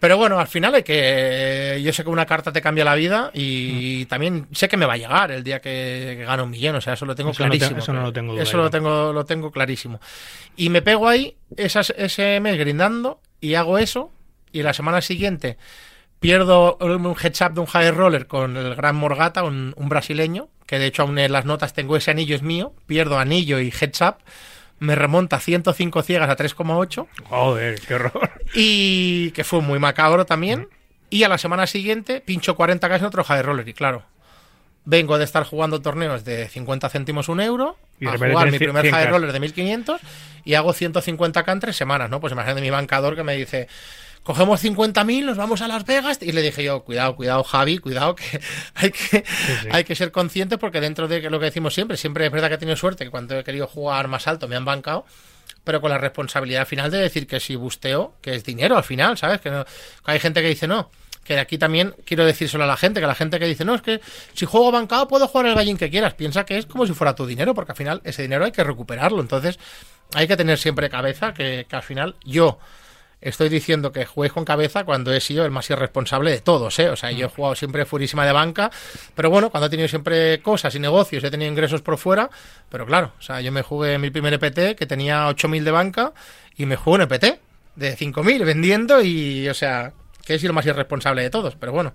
Pero bueno, al final hay que. Yo sé que una carta te cambia la vida y también sé que me va a llegar el día que, que gane un millón. O sea, eso lo tengo Eso no te- clarísimo. eso no lo tengo duda Eso lo tengo, lo tengo clarísimo. Y me pego ahí esas, ese mes grindando y hago eso. Y la semana siguiente pierdo un heads up de un high roller con el gran Morgata, un, un brasileño, que de hecho aún en las notas tengo ese anillo es mío, pierdo anillo y heads up, me remonta 105 ciegas a 3,8 Joder, qué horror. y que fue muy macabro también. Y a la semana siguiente pincho 40k en otro high roller y claro, vengo de estar jugando torneos de 50 céntimos un euro Y de a jugar mi primer 100K. high roller de 1500 y hago 150k en tres semanas, ¿no? Pues imagínate mi bancador que me dice, cogemos 50.000, nos vamos a Las Vegas y le dije yo, cuidado, cuidado Javi, cuidado que hay que, sí. hay que ser consciente porque dentro de lo que decimos siempre, siempre es verdad que he tenido suerte que cuando he querido jugar más alto me han bancado pero con la responsabilidad final de decir que si busteo, que es dinero al final, ¿sabes? Que, no- que hay gente que dice no. Que aquí también quiero decírselo a la gente, que la gente que dice, no, es que si juego bancado puedo jugar el gallín que quieras. Piensa que es como si fuera tu dinero, porque al final ese dinero hay que recuperarlo. Entonces hay que tener siempre cabeza que, que al final yo estoy diciendo que juegues con cabeza cuando he sido el más irresponsable de todos, ¿eh? O sea, yo he jugado siempre furísima de banca, pero bueno, cuando he tenido siempre cosas y negocios, he tenido ingresos por fuera, pero claro, o sea, yo me jugué mi primer EPT que tenía 8.000 de banca y me jugué un EPT de 5.000 vendiendo y, o sea, que he sido el más irresponsable de todos, pero bueno.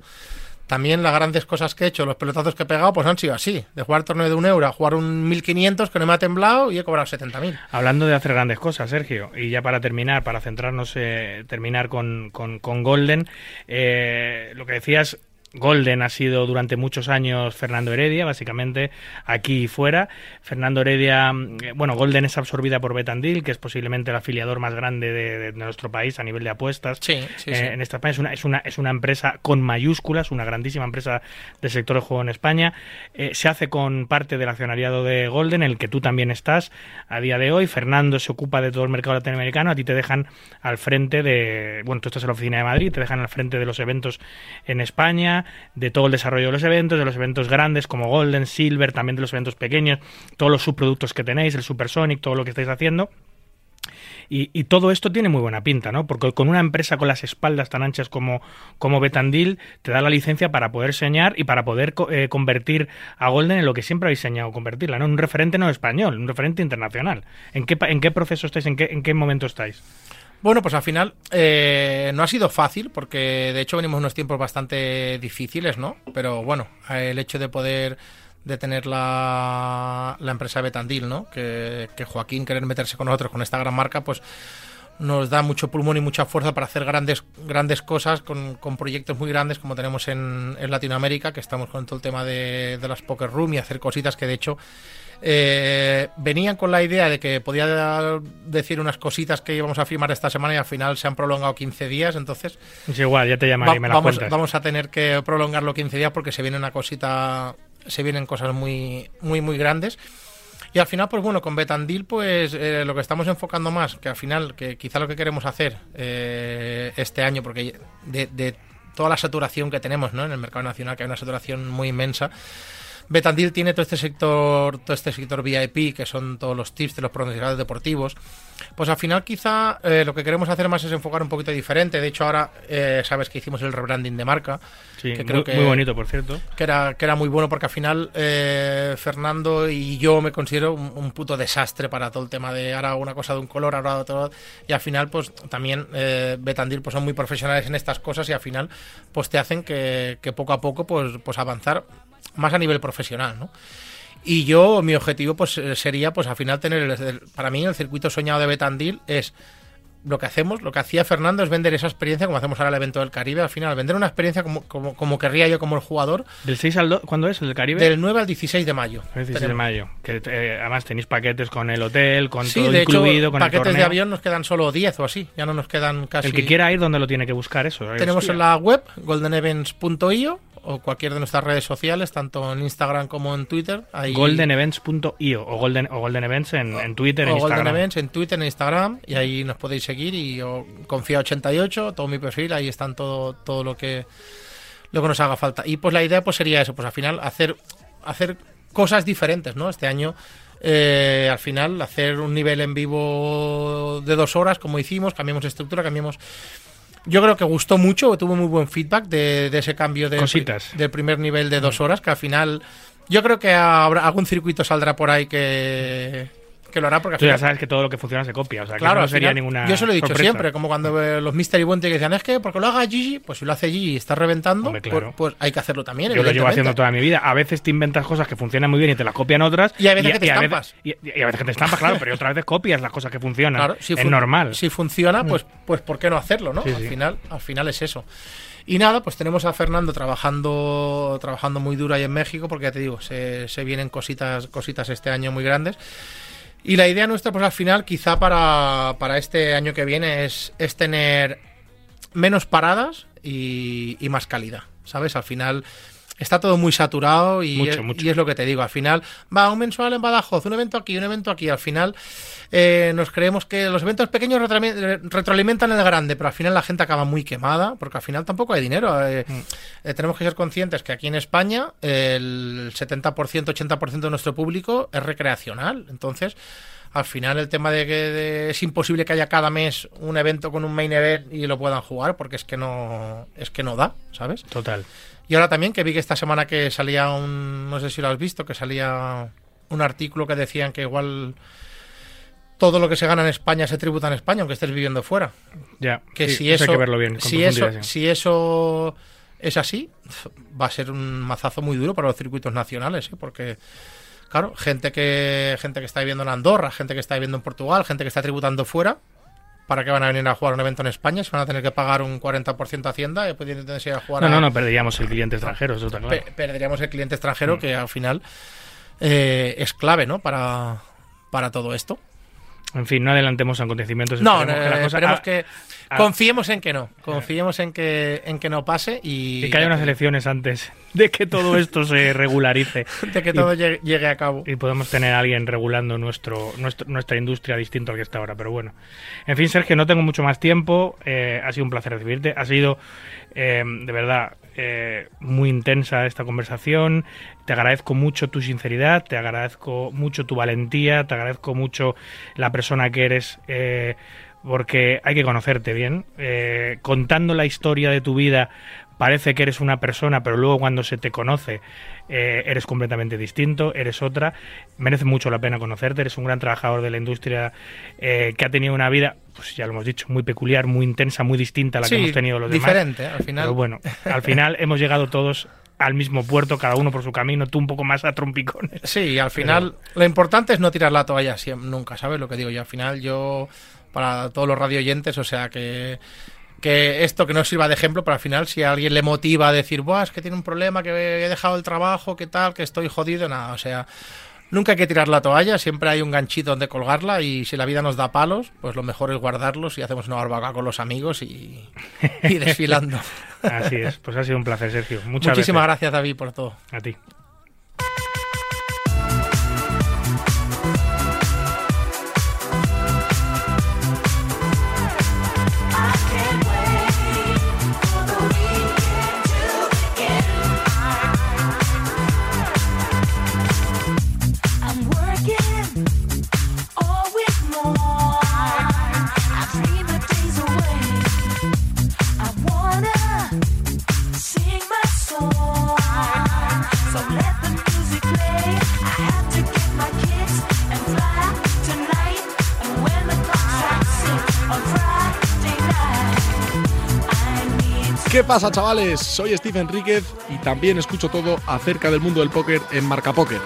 También las grandes cosas que he hecho, los pelotazos que he pegado, pues han sido así. De jugar torneo de un euro a jugar un 1500 que no me ha temblado y he cobrado 70.000. Hablando de hacer grandes cosas, Sergio, y ya para terminar, para centrarnos, eh, terminar con, con- con Golden, eh, lo que decías, Golden ha sido durante muchos años Fernando Heredia, básicamente aquí y fuera. Fernando Heredia, mm, eh, bueno, Golden es absorbida por Betandil, que es posiblemente el afiliador más grande de, de nuestro país a nivel de apuestas. Sí, sí, Eh, sí. En esta España es una, es, una, es una empresa con mayúsculas, una grandísima empresa del sector de juego en España. Eh, se hace con parte del accionariado de Golden, en el que tú también estás a día de hoy. Fernando se ocupa de todo el mercado latinoamericano. A ti te dejan al frente de. Bueno, tú estás en la oficina de Madrid, te dejan al frente de los eventos en España, de todo el desarrollo de los eventos, de los eventos grandes como Golden, Silver, también de los eventos pequeños, todos los subproductos que tenéis, el Supersonic, todo lo que estáis haciendo. Y, todo esto tiene muy buena pinta, ¿no? Porque con una empresa con las espaldas tan anchas como, como Betandil, te da la licencia para poder señar y para poder co- eh, convertir a Golden en lo que siempre habéis soñado convertirla, ¿no? Un referente no español, un referente internacional. ¿En qué, en qué proceso estáis? ¿En qué, en qué momento estáis? Bueno, pues al final eh, no ha sido fácil porque de hecho venimos unos tiempos bastante difíciles, ¿no? Pero bueno, el hecho de poder de tener la, la empresa Betandil, ¿no? Que, que Joaquín querer meterse con nosotros con esta gran marca, pues nos da mucho pulmón y mucha fuerza para hacer grandes grandes cosas con, con proyectos muy grandes como tenemos en, en, Latinoamérica, que estamos con todo el tema de, de las Poker Room y hacer cositas que de hecho eh, venían con la idea de que podía decir unas cositas que íbamos a firmar esta semana y al final se han prolongado 15 días, entonces... Es igual, ya te llamaré va, y me las vamos, cuentas. vamos a tener que prolongarlo 15 días porque se viene una cosita, se vienen cosas muy, muy, muy grandes. Y al final, pues bueno, con Betandil, pues eh, lo que estamos enfocando más, que al final, que quizá lo que queremos hacer eh, este año, porque de, de, toda la saturación que tenemos ¿no? en el mercado nacional, que hay una saturación muy inmensa, Betandil tiene todo este sector, todo este sector VIP, que son todos los tips de los profesionales deportivos. Pues al final quizá eh, lo que queremos hacer más es enfocar un poquito diferente. De hecho ahora eh, sabes que hicimos el rebranding de marca. Sí, que creo muy, que, muy bonito, por cierto. Que era, que era muy bueno porque al final eh, Fernando y yo me considero un, un, puto desastre para todo el tema de ahora una cosa de un color, ahora otro. Y al final pues también Betandil pues son muy profesionales en estas cosas y al final pues te hacen que, que poco a poco pues, pues avanzar más a nivel profesional, ¿no? Y yo, mi objetivo, pues sería, pues al final tener, el, para mí, el circuito soñado de Betandil es lo que hacemos, lo que hacía Fernando es vender esa experiencia como hacemos ahora el evento del Caribe, al final, vender una experiencia como, como, como querría yo como el jugador. ¿Del 6 al 2? ¿Cuándo es el del Caribe? Del 9 al 16 de mayo. El 16 de mayo. Que eh, además tenéis paquetes con el hotel, con sí, todo de incluido, hecho, con paquetes el torneo. de avión nos quedan solo 10 o así, ya no nos quedan casi... El que quiera ir, ¿dónde lo tiene que buscar eso? Tenemos Hostia. en la web goldenevents.io o cualquier de nuestras redes sociales, tanto en Instagram como en Twitter. Ahí... Goldenevents.io o Golden, o Golden Events en, en Twitter, o en Instagram. Golden Events en Twitter, en Instagram, y ahí nos podéis seguir. Y yo Confía88, todo mi perfil, ahí están todo, todo lo que lo que nos haga falta. Y pues la idea pues sería eso, pues al final hacer, hacer cosas diferentes, ¿no? Este año eh, al final hacer un nivel en vivo de dos horas, como hicimos, cambiamos estructura, cambiamos yo creo que gustó mucho, tuvo muy buen feedback de, de ese cambio de, Cositas. del primer nivel de dos horas, que al final yo creo que habrá, algún circuito saldrá por ahí que, que lo hará porque al Tú final, ya sabes que todo lo que funciona se copia, o sea, claro, eso no sería final, ninguna yo se lo he dicho sorpresa. siempre, como cuando los Mystery Bounty que decían, es que porque lo haga Gigi, pues si lo hace Gigi y está reventando, Hombre, claro. pues, pues hay que hacerlo también, Yo lo llevo haciendo toda mi vida. A veces te inventas cosas que funcionan muy bien y te las copian otras. Y hay veces que te a estampas. veces- y, y a veces que te estampas, claro, pero otras veces copias las cosas que funcionan. Claro, si es fun- normal. Si funciona, pues, pues ¿por qué no hacerlo, no? Sí, al sí. final, al final es eso. Y nada, pues tenemos a Fernando trabajando, trabajando muy duro ahí en México, porque ya te digo, se, se vienen cositas, cositas este año muy grandes. Y la idea nuestra, pues al final, quizá para, para este año que viene, es, es tener menos paradas y, y más calidad. ¿Sabes? Al final está todo muy saturado y, Mucho, es, mucho. y es lo que te digo. Al final va un mensual en Badajoz, un evento aquí, un evento aquí. Al final eh, nos creemos que los eventos pequeños retroalime- retroalimentan el grande, pero al final la gente acaba muy quemada porque al final tampoco hay dinero. Eh, eh, tenemos que ser conscientes que aquí en España el 70%, 80% de nuestro público es recreacional. Entonces al final el tema de que de- es imposible que haya cada mes un evento con un main event y lo puedan jugar porque es que no es que no da, ¿sabes? Total. Y ahora también que vi que esta semana que salía un no sé si lo has visto, que salía un artículo que decían que igual todo lo que se gana en España se tributa en España aunque estés viviendo fuera. Ya. Que sí, si eso eso hay que verlo bien. con si eso si eso es así, va a ser un mazazo muy duro para los circuitos nacionales, ¿eh? porque claro, gente que gente que está viviendo en Andorra, gente que está viviendo en Portugal, gente que está tributando fuera, ¿para qué van a venir a jugar un evento en España? Se van a tener que pagar un 40% de Hacienda y a jugar No, a- no, no, perderíamos el cliente extranjero, eso está claro. pe- perderíamos el cliente Mm. extranjero que al final eh, es clave, ¿no? Para, para todo esto. En fin, no adelantemos acontecimientos. No, esperemos no, que la cosa- ah, que ah. confiemos en que no, confiemos en que en que no pase y y que haya unas elecciones antes de que todo esto se regularice de que todo llegue, llegue a cabo. y podemos tener a alguien regulando nuestro, nuestro- nuestra industria distinto al que está ahora. Pero bueno, en fin, Sergio, no tengo mucho más tiempo. eh, ha sido un placer recibirte. Ha sido, eh, de verdad, eh, muy intensa esta conversación. Te agradezco mucho tu sinceridad, te agradezco mucho tu valentía, te agradezco mucho la persona que eres. eh, porque hay que conocerte bien. Eh, contando la historia de tu vida parece que eres una persona, pero luego cuando se te conoce eh, eres completamente distinto, eres otra. Merece mucho la pena conocerte, eres un gran trabajador de la industria eh, que ha tenido una vida, pues ya lo hemos dicho, muy peculiar, muy intensa, muy distinta a la que hemos tenido los demás. diferente, al final. Pero bueno, al final hemos llegado todos al mismo puerto, cada uno por su camino, tú un poco más a trompicones. Sí, al final lo importante es no tirar la toalla siempre, nunca, ¿sabes lo que digo? Y al final yo, para todos los radio oyentes, o sea que, que esto que no sirva de ejemplo, pero al final si a alguien le motiva a decir, Buah, es que tiene un problema, que he dejado el trabajo, que tal, que estoy jodido, nada, o sea... Nunca hay que tirar la toalla, siempre hay un ganchito donde colgarla y si la vida nos da palos, pues lo mejor es guardarlos y hacemos una barbacoa con los amigos y, y desfilando. Así es, pues ha sido un placer, Sergio. Muchas Muchísimas gracias David por todo. A ti. ¿Qué pasa, chavales? Soy Steve Enríquez y también escucho todo acerca del mundo del póker en Marca Póker.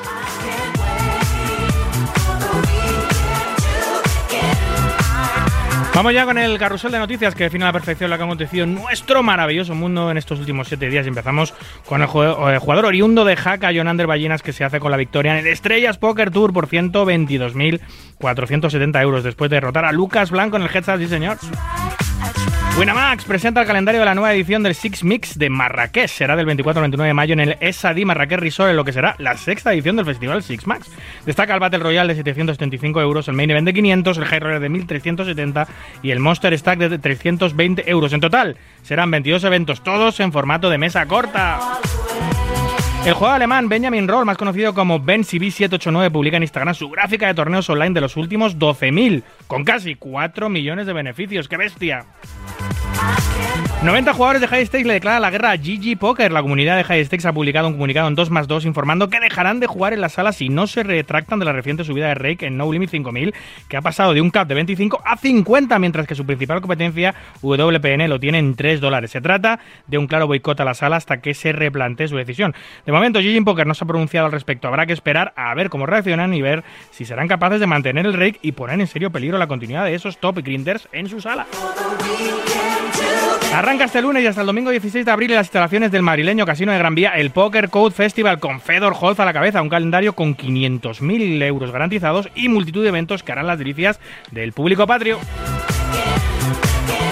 Vamos ya con el carrusel de noticias que define a la perfección lo que ha acontecido en nuestro maravilloso mundo en estos últimos siete días. Empezamos con el eh, jugador oriundo de Jaca, Jonander Ballinas, que se hace con la victoria en el Estrellas Poker Tour por 122.470 euros después de derrotar a Lucas Blanco en el Headsap, sí señor. Winamax presenta el calendario de la nueva edición del Six Mix de Marrakech. Será del 24 al 29 de mayo en el Esadi Marrakech Resort, en lo que será la sexta edición del festival Six Max. Destaca el Battle Royale de 775 euros, el Main Event de 500, el High Roller de 1370 y el Monster Stack de 320 euros. En total, serán 22 eventos, todos en formato de mesa corta. El jugador alemán Benjamin Roll, más conocido como BenCB789, publica en Instagram su gráfica de torneos online de los últimos 12.000, con casi 4 millones de beneficios. ¡Qué bestia! 90 jugadores de High Stakes le declaran la guerra a GG Poker. La comunidad de High Stakes ha publicado un comunicado en 2 más 2 informando que dejarán de jugar en la sala si no se retractan de la reciente subida de Rake en No Limit 5000, que ha pasado de un cap de 25 a 50, mientras que su principal competencia, WPN, lo tiene en 3 dólares. Se trata de un claro boicot a la sala hasta que se replantee su decisión. De momento, GG Poker no se ha pronunciado al respecto. Habrá que esperar a ver cómo reaccionan y ver si serán capaces de mantener el Rake y poner en serio peligro la continuidad de esos top grinders en su sala. Arranca este lunes y hasta el domingo 16 de abril en las instalaciones del madrileño Casino de Gran Vía el Poker Code Festival con Fedor Holz a la cabeza, un calendario con 500.000 euros garantizados y multitud de eventos que harán las delicias del público patrio.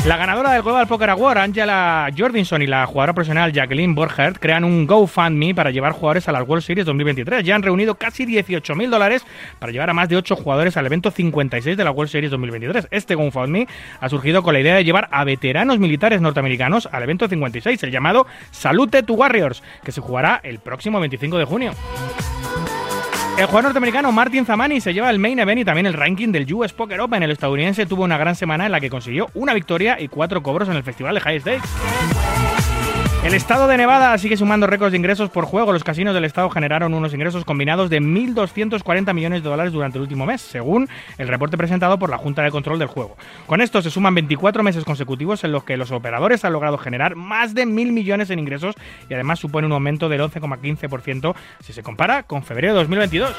La ganadora del Global Poker Award, Angela Jordanson, y la jugadora profesional Jacqueline Borchert crean un GoFundMe para llevar jugadores a las World Series 2023. Ya han reunido casi 18.000 dólares para llevar a más de 8 jugadores al evento 56 de la World Series 2023. Este GoFundMe ha surgido con la idea de llevar a veteranos militares norteamericanos al evento 56, el llamado Salute to Warriors, que se jugará el próximo 25 de junio. El jugador norteamericano Martin Zamani se lleva el main event y también el ranking del US Poker Open. El estadounidense tuvo una gran semana en la que consiguió una victoria y cuatro cobros en el festival de High Stakes. El estado de Nevada sigue sumando récords de ingresos por juego. Los casinos del estado generaron unos ingresos combinados de 1.240 millones de dólares durante el último mes, según el reporte presentado por la Junta de Control del Juego. Con esto se suman 24 meses consecutivos en los que los operadores han logrado generar más de 1.000 millones en ingresos y además supone un aumento del 11,15% si se compara con febrero de 2022.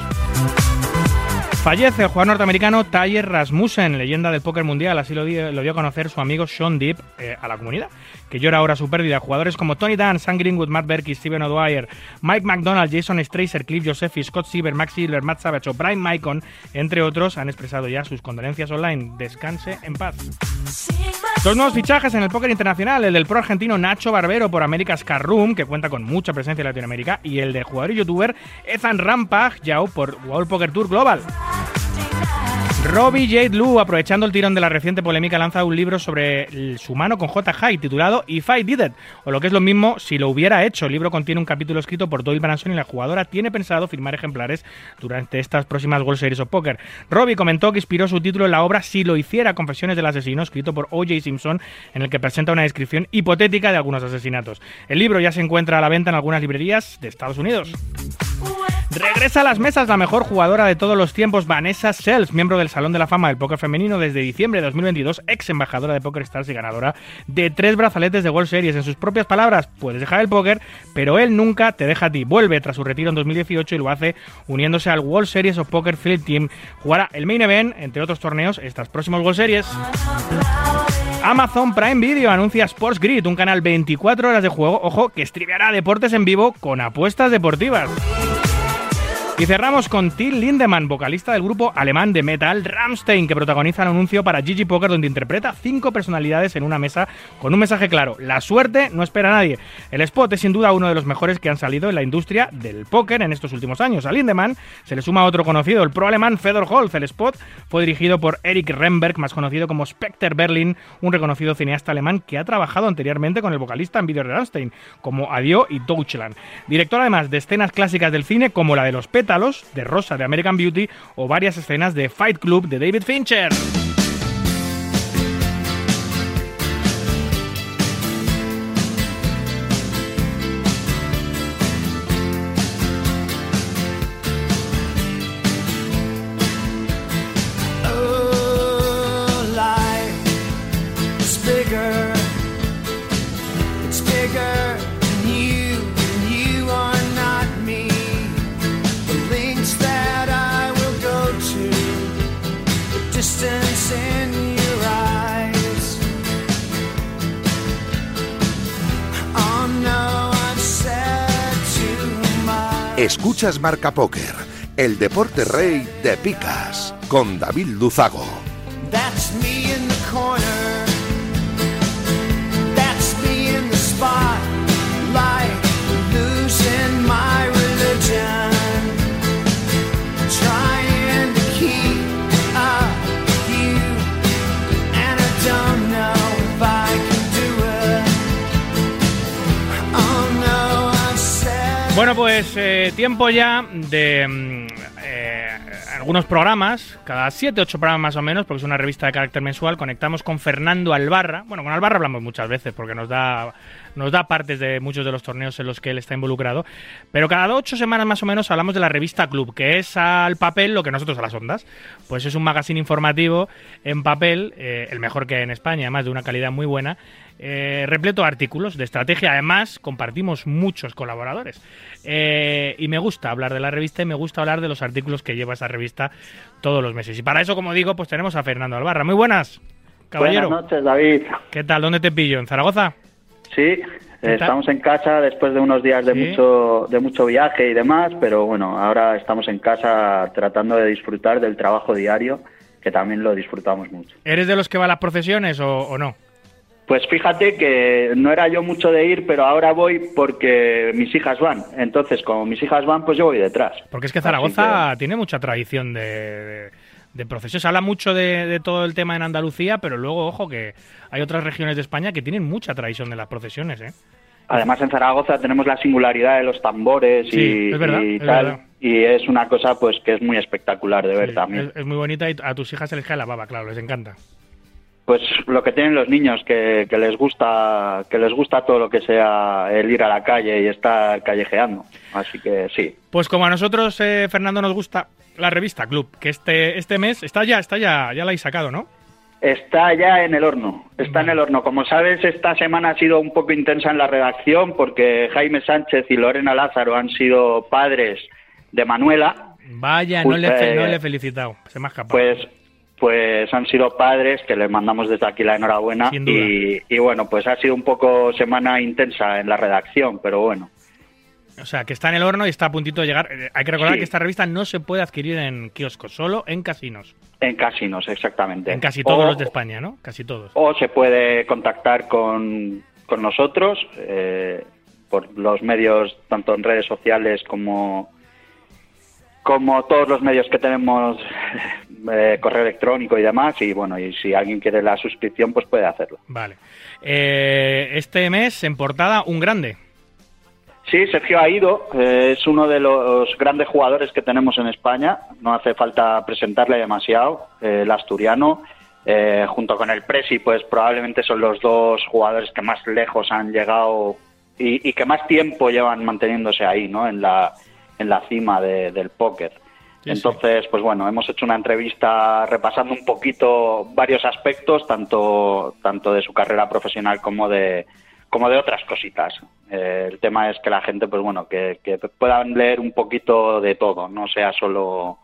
Fallece el jugador norteamericano Tyler Rasmussen, leyenda del póker mundial, así lo, di- lo dio a conocer su amigo Sean Deep eh, a la comunidad, que llora ahora su pérdida. Jugadores como Tony Dan, Sam Greenwood, Matt Berkey, Steven O'Dwyer, Mike McDonald, Jason Stracer, Cliff Josephi, Scott Siever, Max Silver, Matt Savage o Brian Maicon, entre otros, han expresado ya sus condolencias online. Descanse en paz. Dos nuevos fichajes en el póker internacional, el del pro argentino Nacho Barbero por America's Car Room, que cuenta con mucha presencia en Latinoamérica, y el de jugador y youtuber Ethan Rampage Yao por World Poker Tour Global. Robbie Jade Lu, aprovechando el tirón de la reciente polémica, lanza un libro sobre su mano con J. High titulado If I Did It, o lo que es lo mismo, si lo hubiera hecho. El libro contiene un capítulo escrito por Doyle Branson y la jugadora tiene pensado firmar ejemplares durante estas próximas World Series of Poker. Robbie comentó que inspiró su título en la obra Si lo hiciera, Confesiones del asesino, escrito por O.J. Simpson, en el que presenta una descripción hipotética de algunos asesinatos. El libro ya se encuentra a la venta en algunas librerías de Estados Unidos. Regresa a las mesas la mejor jugadora de todos los tiempos, Vanessa Sells, miembro del Salón de la Fama del Póker Femenino desde diciembre de 2022, ex embajadora de Poker Stars y ganadora de tres brazaletes de World Series. En sus propias palabras, puedes dejar el póker, pero él nunca te deja a ti. Vuelve tras su retiro en 2018 y lo hace uniéndose al World Series of Poker Field Team. Jugará el Main Event, entre otros torneos, estas próximas World Series. Amazon Prime Video anuncia Sports Grid, un canal 24 horas de juego, ojo, que streameará deportes en vivo con apuestas deportivas. Y cerramos con Till Lindemann, vocalista del grupo alemán de metal Rammstein, que protagoniza el anuncio para Gigi Poker, donde interpreta cinco personalidades en una mesa con un mensaje claro: la suerte no espera a nadie. El spot es sin duda uno de los mejores que han salido en la industria del póker en estos últimos años. A Lindemann se le suma otro conocido, el pro alemán Fedor Holz. El spot fue dirigido por Eric Remberg, más conocido como Specter Berlin, un reconocido cineasta alemán que ha trabajado anteriormente con el vocalista en vídeos de Rammstein, como Adio y Deutschland. Director además de escenas clásicas del cine como la de los de Rosa de American Beauty o varias escenas de Fight Club de David Fincher. Escuchas Marca Póker, el deporte rey de picas, con David Luzago. Bueno, pues eh, tiempo ya de mm, eh, algunos programas, cada 7-8 programas más o menos, porque es una revista de carácter mensual, conectamos con Fernando Albarra. Bueno, con Albarra hablamos muchas veces porque nos da, nos da partes de muchos de los torneos en los que él está involucrado. Pero cada 8 semanas más o menos hablamos de la revista Club, que es al papel lo que nosotros a las ondas. Pues es un magazine informativo en papel, eh, el mejor que hay en España, además de una calidad muy buena. Eh, repleto de artículos de estrategia. Además, compartimos muchos colaboradores. Eh, y me gusta hablar de la revista y me gusta hablar de los artículos que lleva esa revista todos los meses. Y para eso, como digo, pues tenemos a Fernando Albarra. Muy buenas, caballero. Buenas noches, David. ¿Qué tal? ¿Dónde te pillo? ¿En Zaragoza? Sí, estamos en casa después de unos días de Sí. mucho de mucho viaje y demás, pero bueno, ahora estamos en casa tratando de disfrutar del trabajo diario, que también lo disfrutamos mucho. ¿Eres de los que va a las procesiones o, o no? Pues fíjate que no era yo mucho de ir, pero ahora voy porque mis hijas van. Entonces, como mis hijas van, pues yo voy detrás. Porque es que Zaragoza tiene mucha tradición de, de, de procesiones. Se habla mucho de, de todo el tema en Andalucía, pero luego, ojo, que hay otras regiones de España que tienen mucha tradición de las procesiones, ¿eh? Además, en Zaragoza tenemos la singularidad de los tambores Sí, y, es verdad, y es tal. verdad. Y es una cosa pues que es muy espectacular de ver Sí, también. es, es muy bonita y a tus hijas se les cae la baba, claro, les encanta. Pues lo que tienen los niños, que, que les gusta que les gusta todo lo que sea el ir a la calle y estar callejeando. Así que sí. Pues como a nosotros, eh, Fernando, nos gusta la revista Club, que este, este mes está ya, está ya, ya la habéis sacado, ¿no? Está ya en el horno, está en el horno. Como sabes, esta semana ha sido un poco intensa en la redacción porque Jaime Sánchez y Lorena Lázaro han sido padres de Manuela. Vaya, no Pues, le, eh, no le he felicitado, se me ha escapado. Pues pues han sido padres que les mandamos desde aquí la enhorabuena y, y bueno, pues ha sido un poco semana intensa en la redacción, pero bueno. O sea, que está en el horno y está a puntito de llegar. Eh, hay que recordar Sí. que esta revista no se puede adquirir en kioscos, solo en casinos. En casinos, exactamente. En casi todos O- los de España, ¿no? Casi todos. O se puede contactar con, con nosotros eh, por los medios, tanto en redes sociales como, como todos los medios que tenemos eh, correo electrónico y demás. Y bueno, y si alguien quiere la suscripción, pues puede hacerlo. Vale. Eh, este mes en portada un grande. Sí, Sergio Aido eh, es uno de los grandes jugadores que tenemos en España. No hace falta presentarle demasiado. Eh, el asturiano, eh, junto con el Presi, pues probablemente son los dos jugadores que más lejos han llegado y, y que más tiempo llevan manteniéndose ahí, ¿no? En la, en la cima de- del póker. Sí, Entonces, pues bueno, hemos hecho una entrevista repasando un poquito varios aspectos, tanto, tanto de su carrera profesional como de, como de otras cositas. Eh, el tema es que la gente, pues bueno, que, que puedan leer un poquito de todo, no sea solo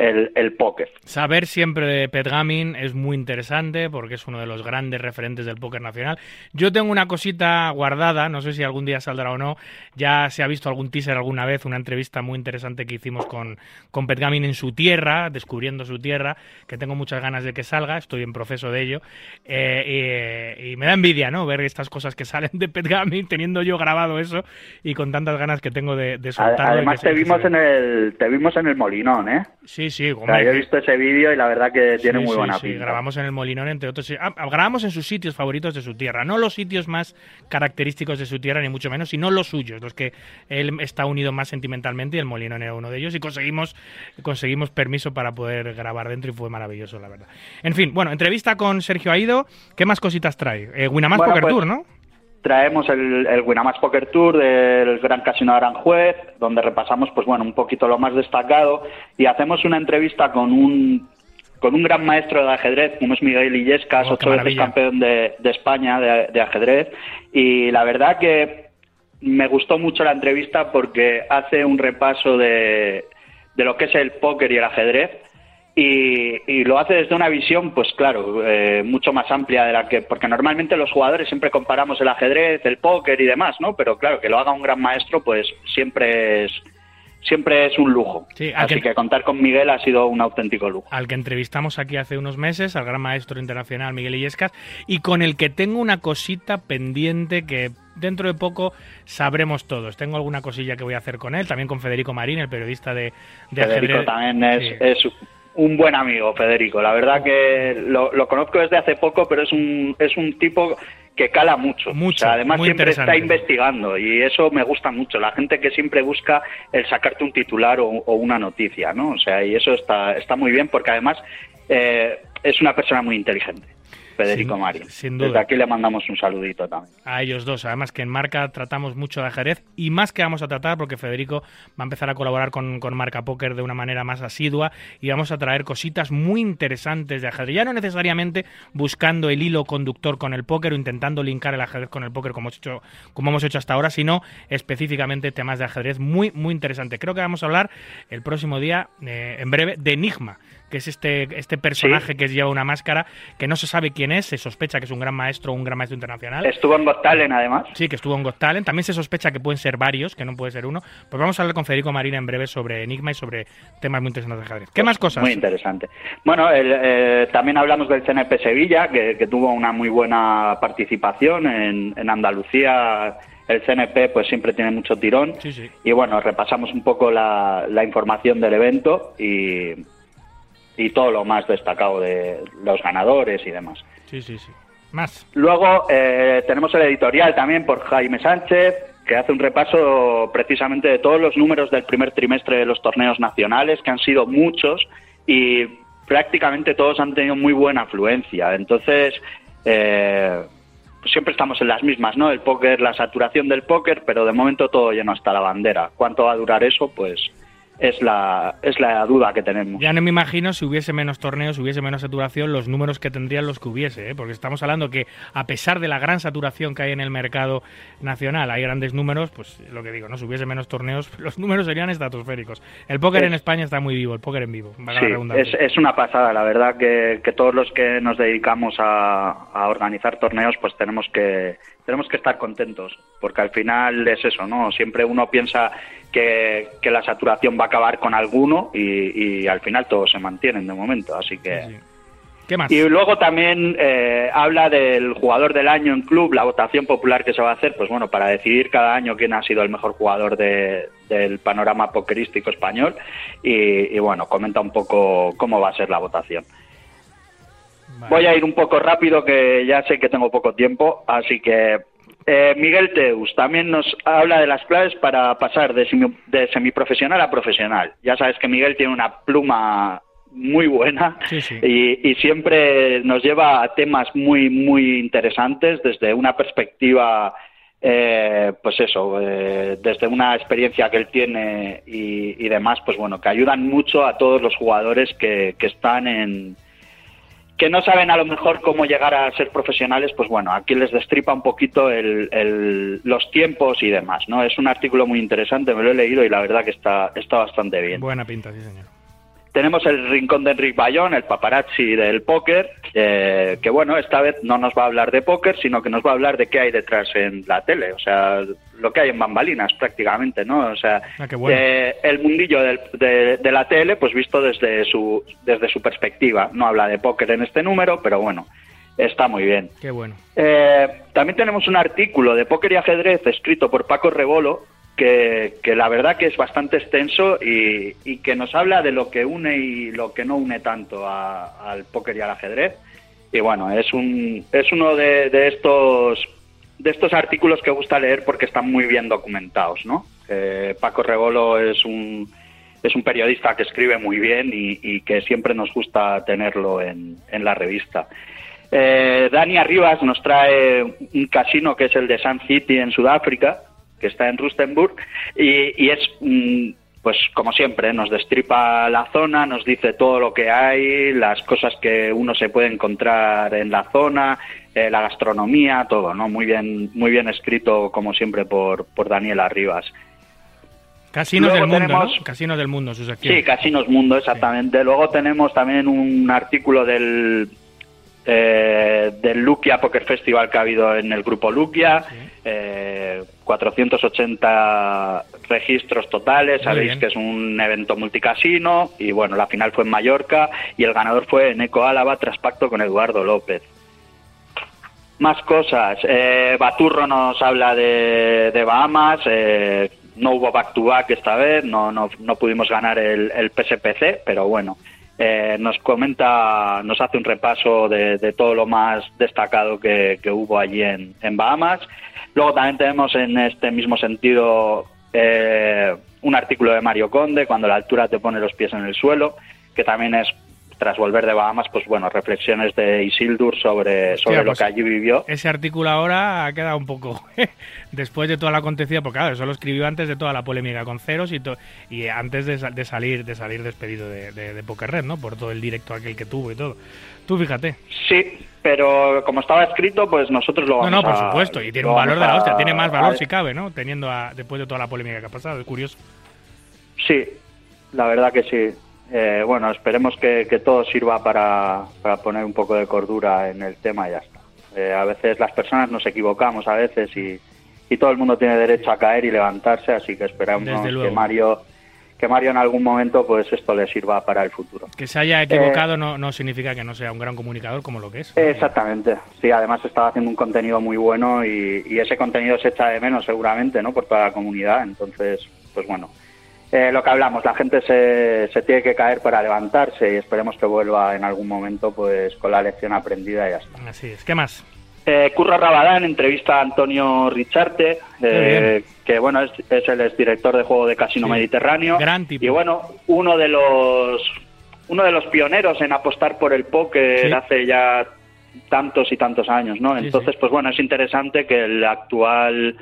el, el póker. Saber siempre de Pet Gaming es muy interesante porque es uno de los grandes referentes del póker nacional. Yo tengo una cosita guardada, no sé si algún día saldrá o no. Ya se ha visto algún teaser alguna vez, una entrevista muy interesante que hicimos con, con Pet Gaming en su tierra, descubriendo su tierra, que tengo muchas ganas de que salga, estoy en proceso de ello. Eh, y, y me da envidia, ¿no? Ver estas cosas que salen de Pet Gaming, teniendo yo grabado eso y con tantas ganas que tengo de, de y que Además te vimos en el te vimos en el Molinón, ¿eh? Sí, sí, O sea, yo he visto ese vídeo y la verdad que tiene Sí, muy sí, buena sí, pinta. grabamos en el Molinón, entre otros. sí. Ah, grabamos en sus sitios favoritos de su tierra. No los sitios más característicos de su tierra, ni mucho menos, sino los suyos, los que él está unido más sentimentalmente y el Molinón era uno de ellos. Y conseguimos, conseguimos permiso para poder grabar dentro y fue maravilloso, la verdad. En fin, bueno, entrevista con Sergio Aido. ¿Qué más cositas trae? Eh, Winamax Bueno, Poker pues, Tour, ¿no? Traemos el, el Winamax Poker Tour del Gran Casino de Aranjuez, donde repasamos, pues bueno, un poquito lo más destacado y hacemos una entrevista con un con un gran maestro de ajedrez, como es Miguel Illescas, Oh, ocho veces campeón de, de España de, de ajedrez. Y la verdad que me gustó mucho la entrevista porque hace un repaso de, de lo que es el póker y el ajedrez y, y lo hace desde una visión, pues claro, eh, mucho más amplia de la que, porque normalmente los jugadores siempre comparamos el ajedrez, el póker y demás, ¿no? Pero claro, que lo haga un gran maestro, pues siempre es, siempre es un lujo. Sí, Así que- que contar con Miguel ha sido un auténtico lujo. al que entrevistamos aquí hace unos meses, al gran maestro internacional Miguel Illescas, y con el que tengo una cosita pendiente que dentro de poco sabremos todos. Tengo alguna cosilla que voy a hacer con él, también con Federico Marín, el periodista de, de Federico ajedrez. también es, Sí. es un buen amigo, Federico. La verdad que lo, lo conozco desde hace poco, pero es un, es un tipo que cala mucho. Mucho, O sea, además siempre está investigando y eso me gusta mucho. La gente que siempre busca el sacarte un titular o, o una noticia, ¿no? O sea, y eso está, está muy bien porque además eh, es una persona muy inteligente. Federico Sin- Marín. sin Desde duda. aquí le mandamos un saludito también. a ellos dos. Además que en Marca tratamos mucho de ajedrez y más que vamos a tratar porque Federico va a empezar a colaborar con, con Marca Póker de una manera más asidua y vamos a traer cositas muy interesantes de ajedrez. Ya no necesariamente buscando el hilo conductor con el póker o intentando linkar el ajedrez con el póker como hemos hecho, como hemos hecho hasta ahora, sino específicamente temas de ajedrez muy, muy interesante. Creo que vamos a hablar el próximo día, eh, en breve, de Enigma que es este, este personaje que lleva una máscara que no se sabe quién es, se sospecha que es un gran maestro o un gran maestro internacional. Estuvo en Got Talent, además. Sí, que estuvo en Got Talent. También se sospecha que pueden ser varios, que no puede ser uno. Pues vamos a hablar con Federico Marina en breve sobre Enigma y sobre temas muy interesantes de ajedrez. ¿Qué más cosas? Muy interesante. Bueno, el, eh, también hablamos del CNP Sevilla, que, que tuvo una muy buena participación en, en Andalucía. El CNP pues siempre tiene mucho tirón. Sí, sí. Y bueno, repasamos un poco la, la información del evento y, y todo lo más destacado de los ganadores y demás. Sí, sí, sí. Más. Luego eh, tenemos el editorial también por Jaime Sánchez, que hace un repaso precisamente de todos los números del primer trimestre de los torneos nacionales, que han sido muchos y prácticamente todos han tenido muy buena afluencia. Entonces, eh, siempre estamos en las mismas, ¿no? El póker, la saturación del póker, pero de momento todo lleno hasta la bandera. ¿Cuánto va a durar eso? Pues es la, es la duda que tenemos. Ya no me imagino si hubiese menos torneos, si hubiese menos saturación, los números que tendrían los que hubiese, ¿eh? porque estamos hablando que a pesar de la gran saturación que hay en el mercado nacional, hay grandes números, pues lo que digo, no si hubiese menos torneos, los números serían estratosféricos. El póker Es- en España está muy vivo, el póker en vivo. Sí, es, es una pasada, la verdad que, que todos los que nos dedicamos a, a organizar torneos, pues tenemos que tenemos que estar contentos, porque al final es eso, ¿no? Siempre uno piensa que, que la saturación va a acabar con alguno y, y al final todos se mantienen de momento, así que... Sí. ¿Qué más? Y luego también eh, habla del jugador del año en club, la votación popular que se va a hacer, pues bueno, para decidir cada año quién ha sido el mejor jugador de, del panorama pokerístico español y, y, bueno, comenta un poco cómo va a ser la votación. Vale. Voy a ir un poco rápido que ya sé que tengo poco tiempo, así que eh, Miguel Teus también nos habla de las claves para pasar de, semi- de semiprofesional a profesional. Ya sabes que Miguel tiene una pluma muy buena Sí, sí. y, y siempre nos lleva a temas muy, muy interesantes desde una perspectiva, eh, pues eso, eh, desde una experiencia que él tiene y, y demás, pues bueno, que ayudan mucho a todos los jugadores que, que están en, que no saben a lo mejor cómo llegar a ser profesionales, pues bueno, aquí les destripa un poquito el, el- los tiempos y demás, ¿no? Es un artículo muy interesante, me lo he leído y la verdad que está, está bastante bien. Buena pinta, sí, señor. Tenemos el rincón de Enrique Bayón, el paparazzi del póker, eh, que bueno, esta vez no nos va a hablar de póker, sino que nos va a hablar de qué hay detrás en la tele, o sea, lo que hay en bambalinas prácticamente, ¿no? O sea, Ah, bueno. eh, el mundillo del- de, de la tele, pues visto desde su, desde su perspectiva. No habla de póker en este número, pero bueno, está muy bien. Qué bueno. Eh, también tenemos un artículo de póker y ajedrez escrito por Paco Rebolo que, que la verdad que es bastante extenso y, y que nos habla de lo que une y lo que no une tanto a- al póker y al ajedrez. Y bueno, es un es uno de, de estos de estos artículos que gusta leer porque están muy bien documentados, ¿no? Eh, Paco Rebolo es un es un periodista que escribe muy bien y, y que siempre nos gusta tenerlo en, en la revista. Eh, Dani Arribas nos trae un casino que es el de Sun City en Sudáfrica, que está en Rustenburg, y, y es, mm, pues como siempre, nos destripa la zona, nos dice todo lo que hay, las cosas que uno se puede encontrar en la zona, eh, la gastronomía, todo, ¿no? Muy bien, muy bien escrito, como siempre, por, por Daniel Arribas. Casinos Luego del mundo, tenemos- ¿no? Casinos del mundo, su sección. Sí, Casinos Mundo, exactamente. Luego tenemos también un artículo del eh, del Luquia Poker Festival que ha habido en el grupo Luquia. Eh, 480 registros totales. Sabéis que es un evento multicasino. Y bueno, la final fue en Mallorca y el ganador fue Eco Álava tras pacto con Eduardo López. Más cosas. Eh, Baturro nos habla de, de Bahamas. eh, no hubo back to back esta vez. No, no, no pudimos ganar el, el PSPC, pero bueno. Eh, nos comenta, nos hace un repaso de, todo lo más destacado que, que hubo allí en, en Bahamas. Luego también tenemos en este mismo sentido eh, un artículo de Mario Conde, cuando la altura te pone los pies en el suelo, que también es, tras volver de Bahamas, pues bueno, reflexiones de Isildur sobre, sobre lo pues, que allí vivió. Ese artículo ahora ha quedado un poco después de toda la acontecida, porque claro, eso lo escribió antes de toda la polémica con ceros y, to- y antes de, sa- de salir de salir despedido de, de, de Poker Red, ¿no? Por todo el directo aquel que tuvo y todo. Tú fíjate. Sí, pero como estaba escrito, pues nosotros lo No, vamos no, por a- supuesto. Y tiene un valor de la hostia. Tiene más a- valor si cabe, ¿no? Teniendo a- después de toda la polémica que ha pasado. Es curioso. Sí, la verdad que sí. Eh, bueno, esperemos que, que todo sirva para, para poner un poco de cordura en el tema y ya está. Eh, a veces las personas nos equivocamos, a veces, y, y todo el mundo tiene derecho a caer y levantarse, así que esperamos que. Mario que Mario en algún momento pues esto le sirva para el futuro. Que se haya equivocado no, no significa que no sea un gran comunicador como lo que es. Exactamente, sí, además estaba haciendo un contenido muy bueno y, y ese contenido se echa de menos seguramente, ¿no? Por toda la comunidad, entonces, pues bueno, eh, lo que hablamos, la gente se, se tiene que caer para levantarse y esperemos que vuelva en algún momento pues con la lección aprendida y ya está. Así es. ¿Qué más? Eh, Curro Rabadán entrevista a Antonio Richarte, eh, que bueno es, es el exdirector de juego de Casino Sí. Mediterráneo. Gran tipo. Y bueno, uno de los uno de los pioneros en apostar por el póker Sí. hace ya tantos y tantos años, ¿no? Sí, Entonces, pues bueno, es interesante que el actual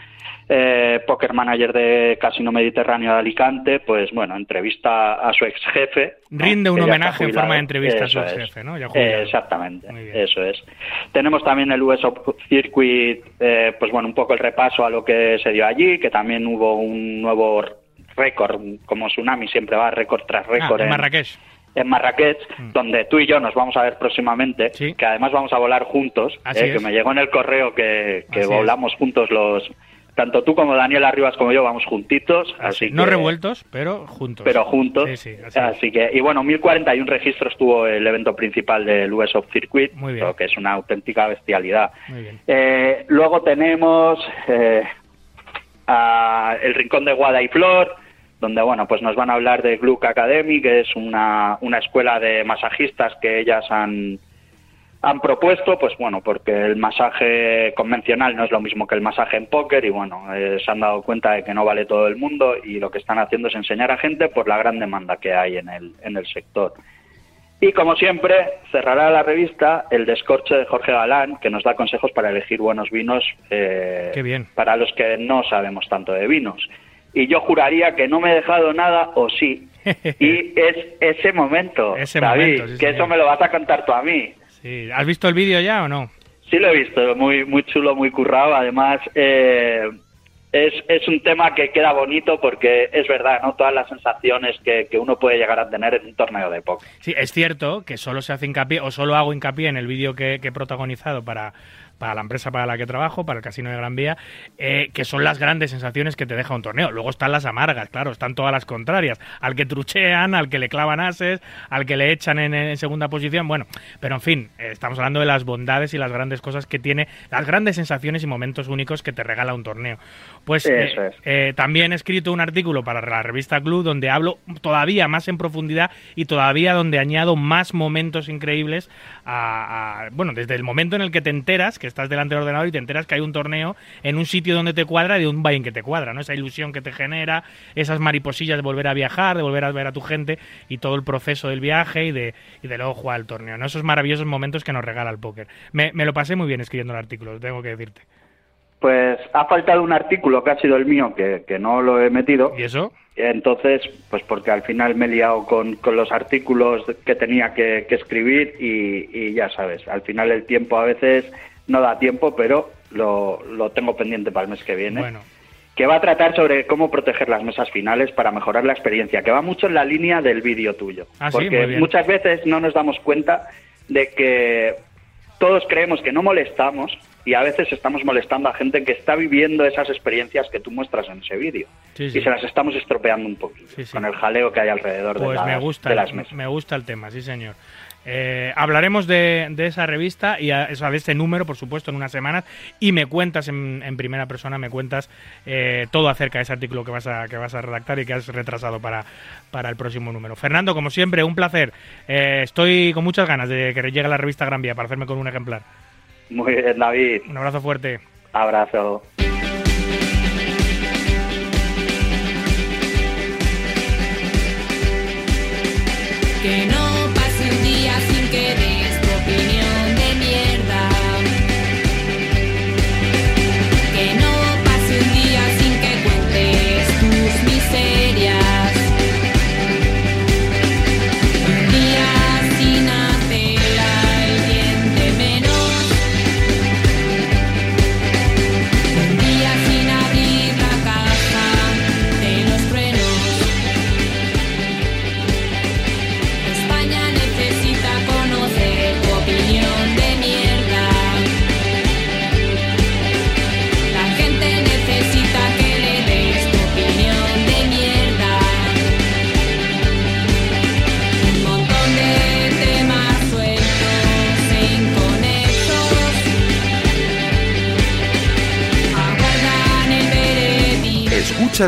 eh, poker manager de Casino Mediterráneo de Alicante, pues bueno, entrevista a su ex jefe. Rinde un homenaje en forma de entrevista a su Eso es. ex-jefe, ¿no? Ya. Eh, exactamente, eso es. Tenemos también el US Circuit, eh, pues bueno, un poco el repaso a lo que se dio allí, que también hubo un nuevo récord, como Tsunami siempre va récord tras Ah, récord en Marrakech. en Marrakech, Mm. donde tú y yo nos vamos a ver próximamente, Sí. que además vamos a volar juntos, eh, que me llegó en el correo que, volamos juntos los... Tanto tú como Daniel Arribas como yo vamos juntitos, así, no que- revueltos, pero juntos. pero juntos. Sí, sí, así que, y bueno, 1041 registros tuvo el evento principal del US of Circuit, Muy bien. lo que es una auténtica bestialidad. Muy bien. Eh, luego tenemos eh, a el Rincón de Guada y Flor, donde bueno, pues nos van a hablar de Gluck Academy, que es una, una escuela de masajistas que ellas han, han propuesto, pues bueno, porque el masaje convencional no es lo mismo que el masaje en póker y bueno, eh, se han dado cuenta de que no vale todo el mundo y lo que están haciendo es enseñar a gente por la gran demanda que hay en el, en el sector. Y como siempre, cerrará la revista el descorche de Jorge Galán, que nos da consejos para elegir buenos vinos eh, Qué bien. para los que no sabemos tanto de vinos. Y yo juraría que no me he dejado nada o sí. Y es ese momento, Ese David, momento, sí, que señor. eso me lo vas a contar tú a mí. Sí. ¿Has visto el vídeo ya o no? Sí lo he visto, muy muy chulo, muy currado. Además, eh, es, es un tema que queda bonito porque es verdad, ¿no? Todas las sensaciones que, que uno puede llegar a tener en un torneo de póker. Sí, es cierto que solo se hace hincapié, o solo hago hincapié en el vídeo que, que he protagonizado para, para la empresa para la que trabajo, para el Casino de Gran Vía, eh, que son las grandes sensaciones que te deja un torneo. Luego están las amargas, claro, están todas las contrarias. Al que truchean, al que le clavan ases, al que le echan en, en segunda posición, bueno, pero en fin, eh, estamos hablando de las bondades y las grandes cosas que tiene, las grandes sensaciones y momentos únicos que te regala un torneo. Pues eh, Eso es. eh, también he escrito un artículo para la revista Club donde hablo todavía más en profundidad y todavía donde añado más momentos increíbles a, a- bueno, desde el momento en el que te enteras que estás delante del ordenador y te enteras que hay un torneo en un sitio donde te cuadra y de un valle que te cuadra, ¿no? Esa ilusión que te genera, esas mariposillas de volver a viajar, de volver a ver a tu gente y todo el proceso del viaje y de, y de luego jugar el torneo, ¿no? Esos maravillosos momentos que nos regala el póker. Me, me lo pasé muy bien escribiendo el artículo, tengo que decirte. Pues ha faltado un artículo que ha sido el mío, que, que no lo he metido. ¿Y eso? Entonces, pues porque al final me he liado con, con los artículos que tenía que, que escribir y, y ya sabes, al final el tiempo a veces no da tiempo, pero lo, lo tengo pendiente para el mes que viene. Bueno. Que va a tratar sobre cómo proteger las mesas finales para mejorar la experiencia, que va mucho en la línea del vídeo tuyo. Ah, porque muchas veces no nos damos cuenta de que todos creemos que no molestamos y a veces estamos molestando a gente que está viviendo esas experiencias que tú muestras en ese vídeo. Sí, sí. Y se las estamos estropeando un poquito Sí, con el jaleo que hay alrededor de, Pues las, me gusta, de las mesas. me gusta el tema, sí señor. Eh, hablaremos de, de esa revista y a- de ese número, por supuesto, en unas semanas y me cuentas en, en primera persona, me cuentas eh, todo acerca de ese artículo que vas a que vas a redactar y que has retrasado para, para el próximo número. Fernando, como siempre, un placer. Eh, estoy con muchas ganas de que llegue la revista Gran Vía para hacerme con un ejemplar. Muy bien, David. Un abrazo fuerte. Abrazo. Que no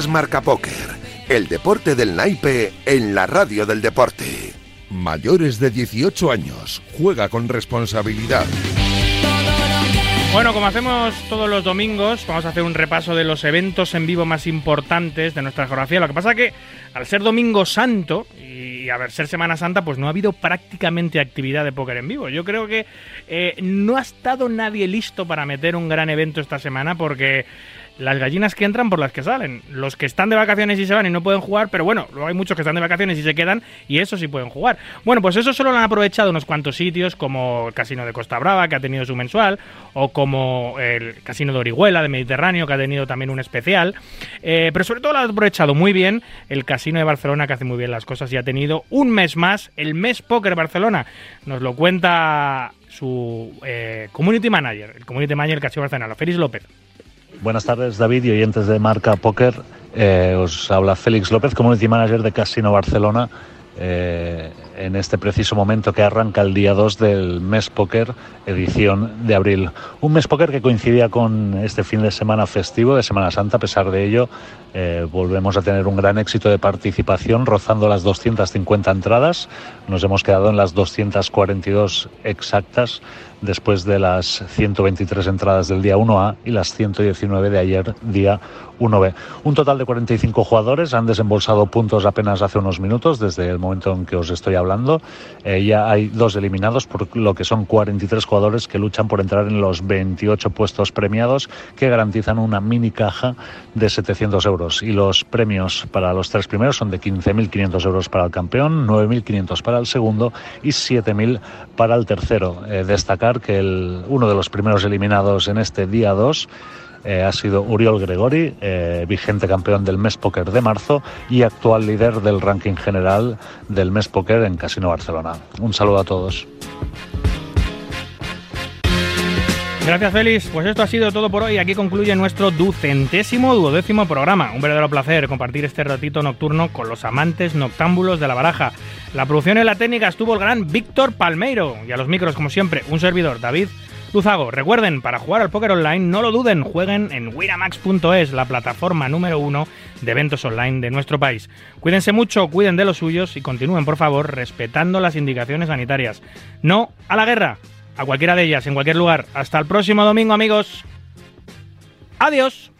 Marca Póker, el deporte del naipe en la radio del deporte. Mayores de 18 años, juega con responsabilidad. Bueno, como hacemos todos los domingos, vamos a hacer un repaso de los eventos en vivo más importantes de nuestra geografía. Lo que pasa que al ser Domingo Santo y a ver ser Semana Santa, pues no ha habido prácticamente actividad de póker en vivo. Yo creo que eh, no ha estado nadie listo para meter un gran evento esta semana porque las gallinas que entran por las que salen. Los que están de vacaciones y se van y no pueden jugar, pero bueno, luego hay muchos que están de vacaciones y se quedan y eso sí pueden jugar. Bueno, pues eso solo lo han aprovechado unos cuantos sitios, como el Casino de Costa Brava, que ha tenido su mensual, o como el Casino de Orihuela, de Mediterráneo, que ha tenido también un especial. Eh, pero sobre todo lo ha aprovechado muy bien el Casino de Barcelona, que hace muy bien las cosas y ha tenido un mes más, el mes Póker Barcelona. Nos lo cuenta su eh, community manager, el community manager del Casino Barcelona, Félix López. Buenas tardes, David y oyentes de Marca Póker. Eh, os habla Félix López, Community Manager de Casino Barcelona. Eh, en este preciso momento que arranca el día 2 del mes póker edición de abril. Un mes póker que coincidía con este fin de semana festivo de Semana Santa, a pesar de ello eh, volvemos a tener un gran éxito de participación, rozando las 250 entradas. Nos hemos quedado en las 242 exactas después de las 123 entradas del día 1A y las 119 de ayer, día 1B. Un total de 45 jugadores han desembolsado puntos apenas hace unos minutos, desde el momento en que os estoy hablando. Eh, ya hay dos eliminados, por lo que son 43 jugadores que luchan por entrar en los 28 puestos premiados que garantizan una mini caja de 700 euros. Y los premios para los tres primeros son de 15.500 euros para el campeón, 9.500 para el segundo y 7.000 para el tercero. Eh, destacar que el, uno de los primeros eliminados en este día 2 eh, ha sido Uriol Gregori, eh, vigente campeón del Mes Poker de marzo y actual líder del ranking general del Mes Poker en Casino Barcelona. Un saludo a todos. Gracias, Félix. Pues esto ha sido todo por hoy. Aquí concluye nuestro ducentésimo duodécimo programa. Un verdadero placer compartir este ratito nocturno con los amantes noctámbulos de la baraja. La producción y la técnica estuvo el gran Víctor Palmeiro. Y a los micros, como siempre, un servidor, David Luzago. Recuerden, para jugar al póker online, no lo duden, jueguen en Winamax.es, la plataforma número uno de eventos online de nuestro país. Cuídense mucho, cuiden de los suyos y continúen, por favor, respetando las indicaciones sanitarias. No a la guerra a cualquiera de ellas, en cualquier lugar. Hasta el próximo domingo, amigos. Adiós.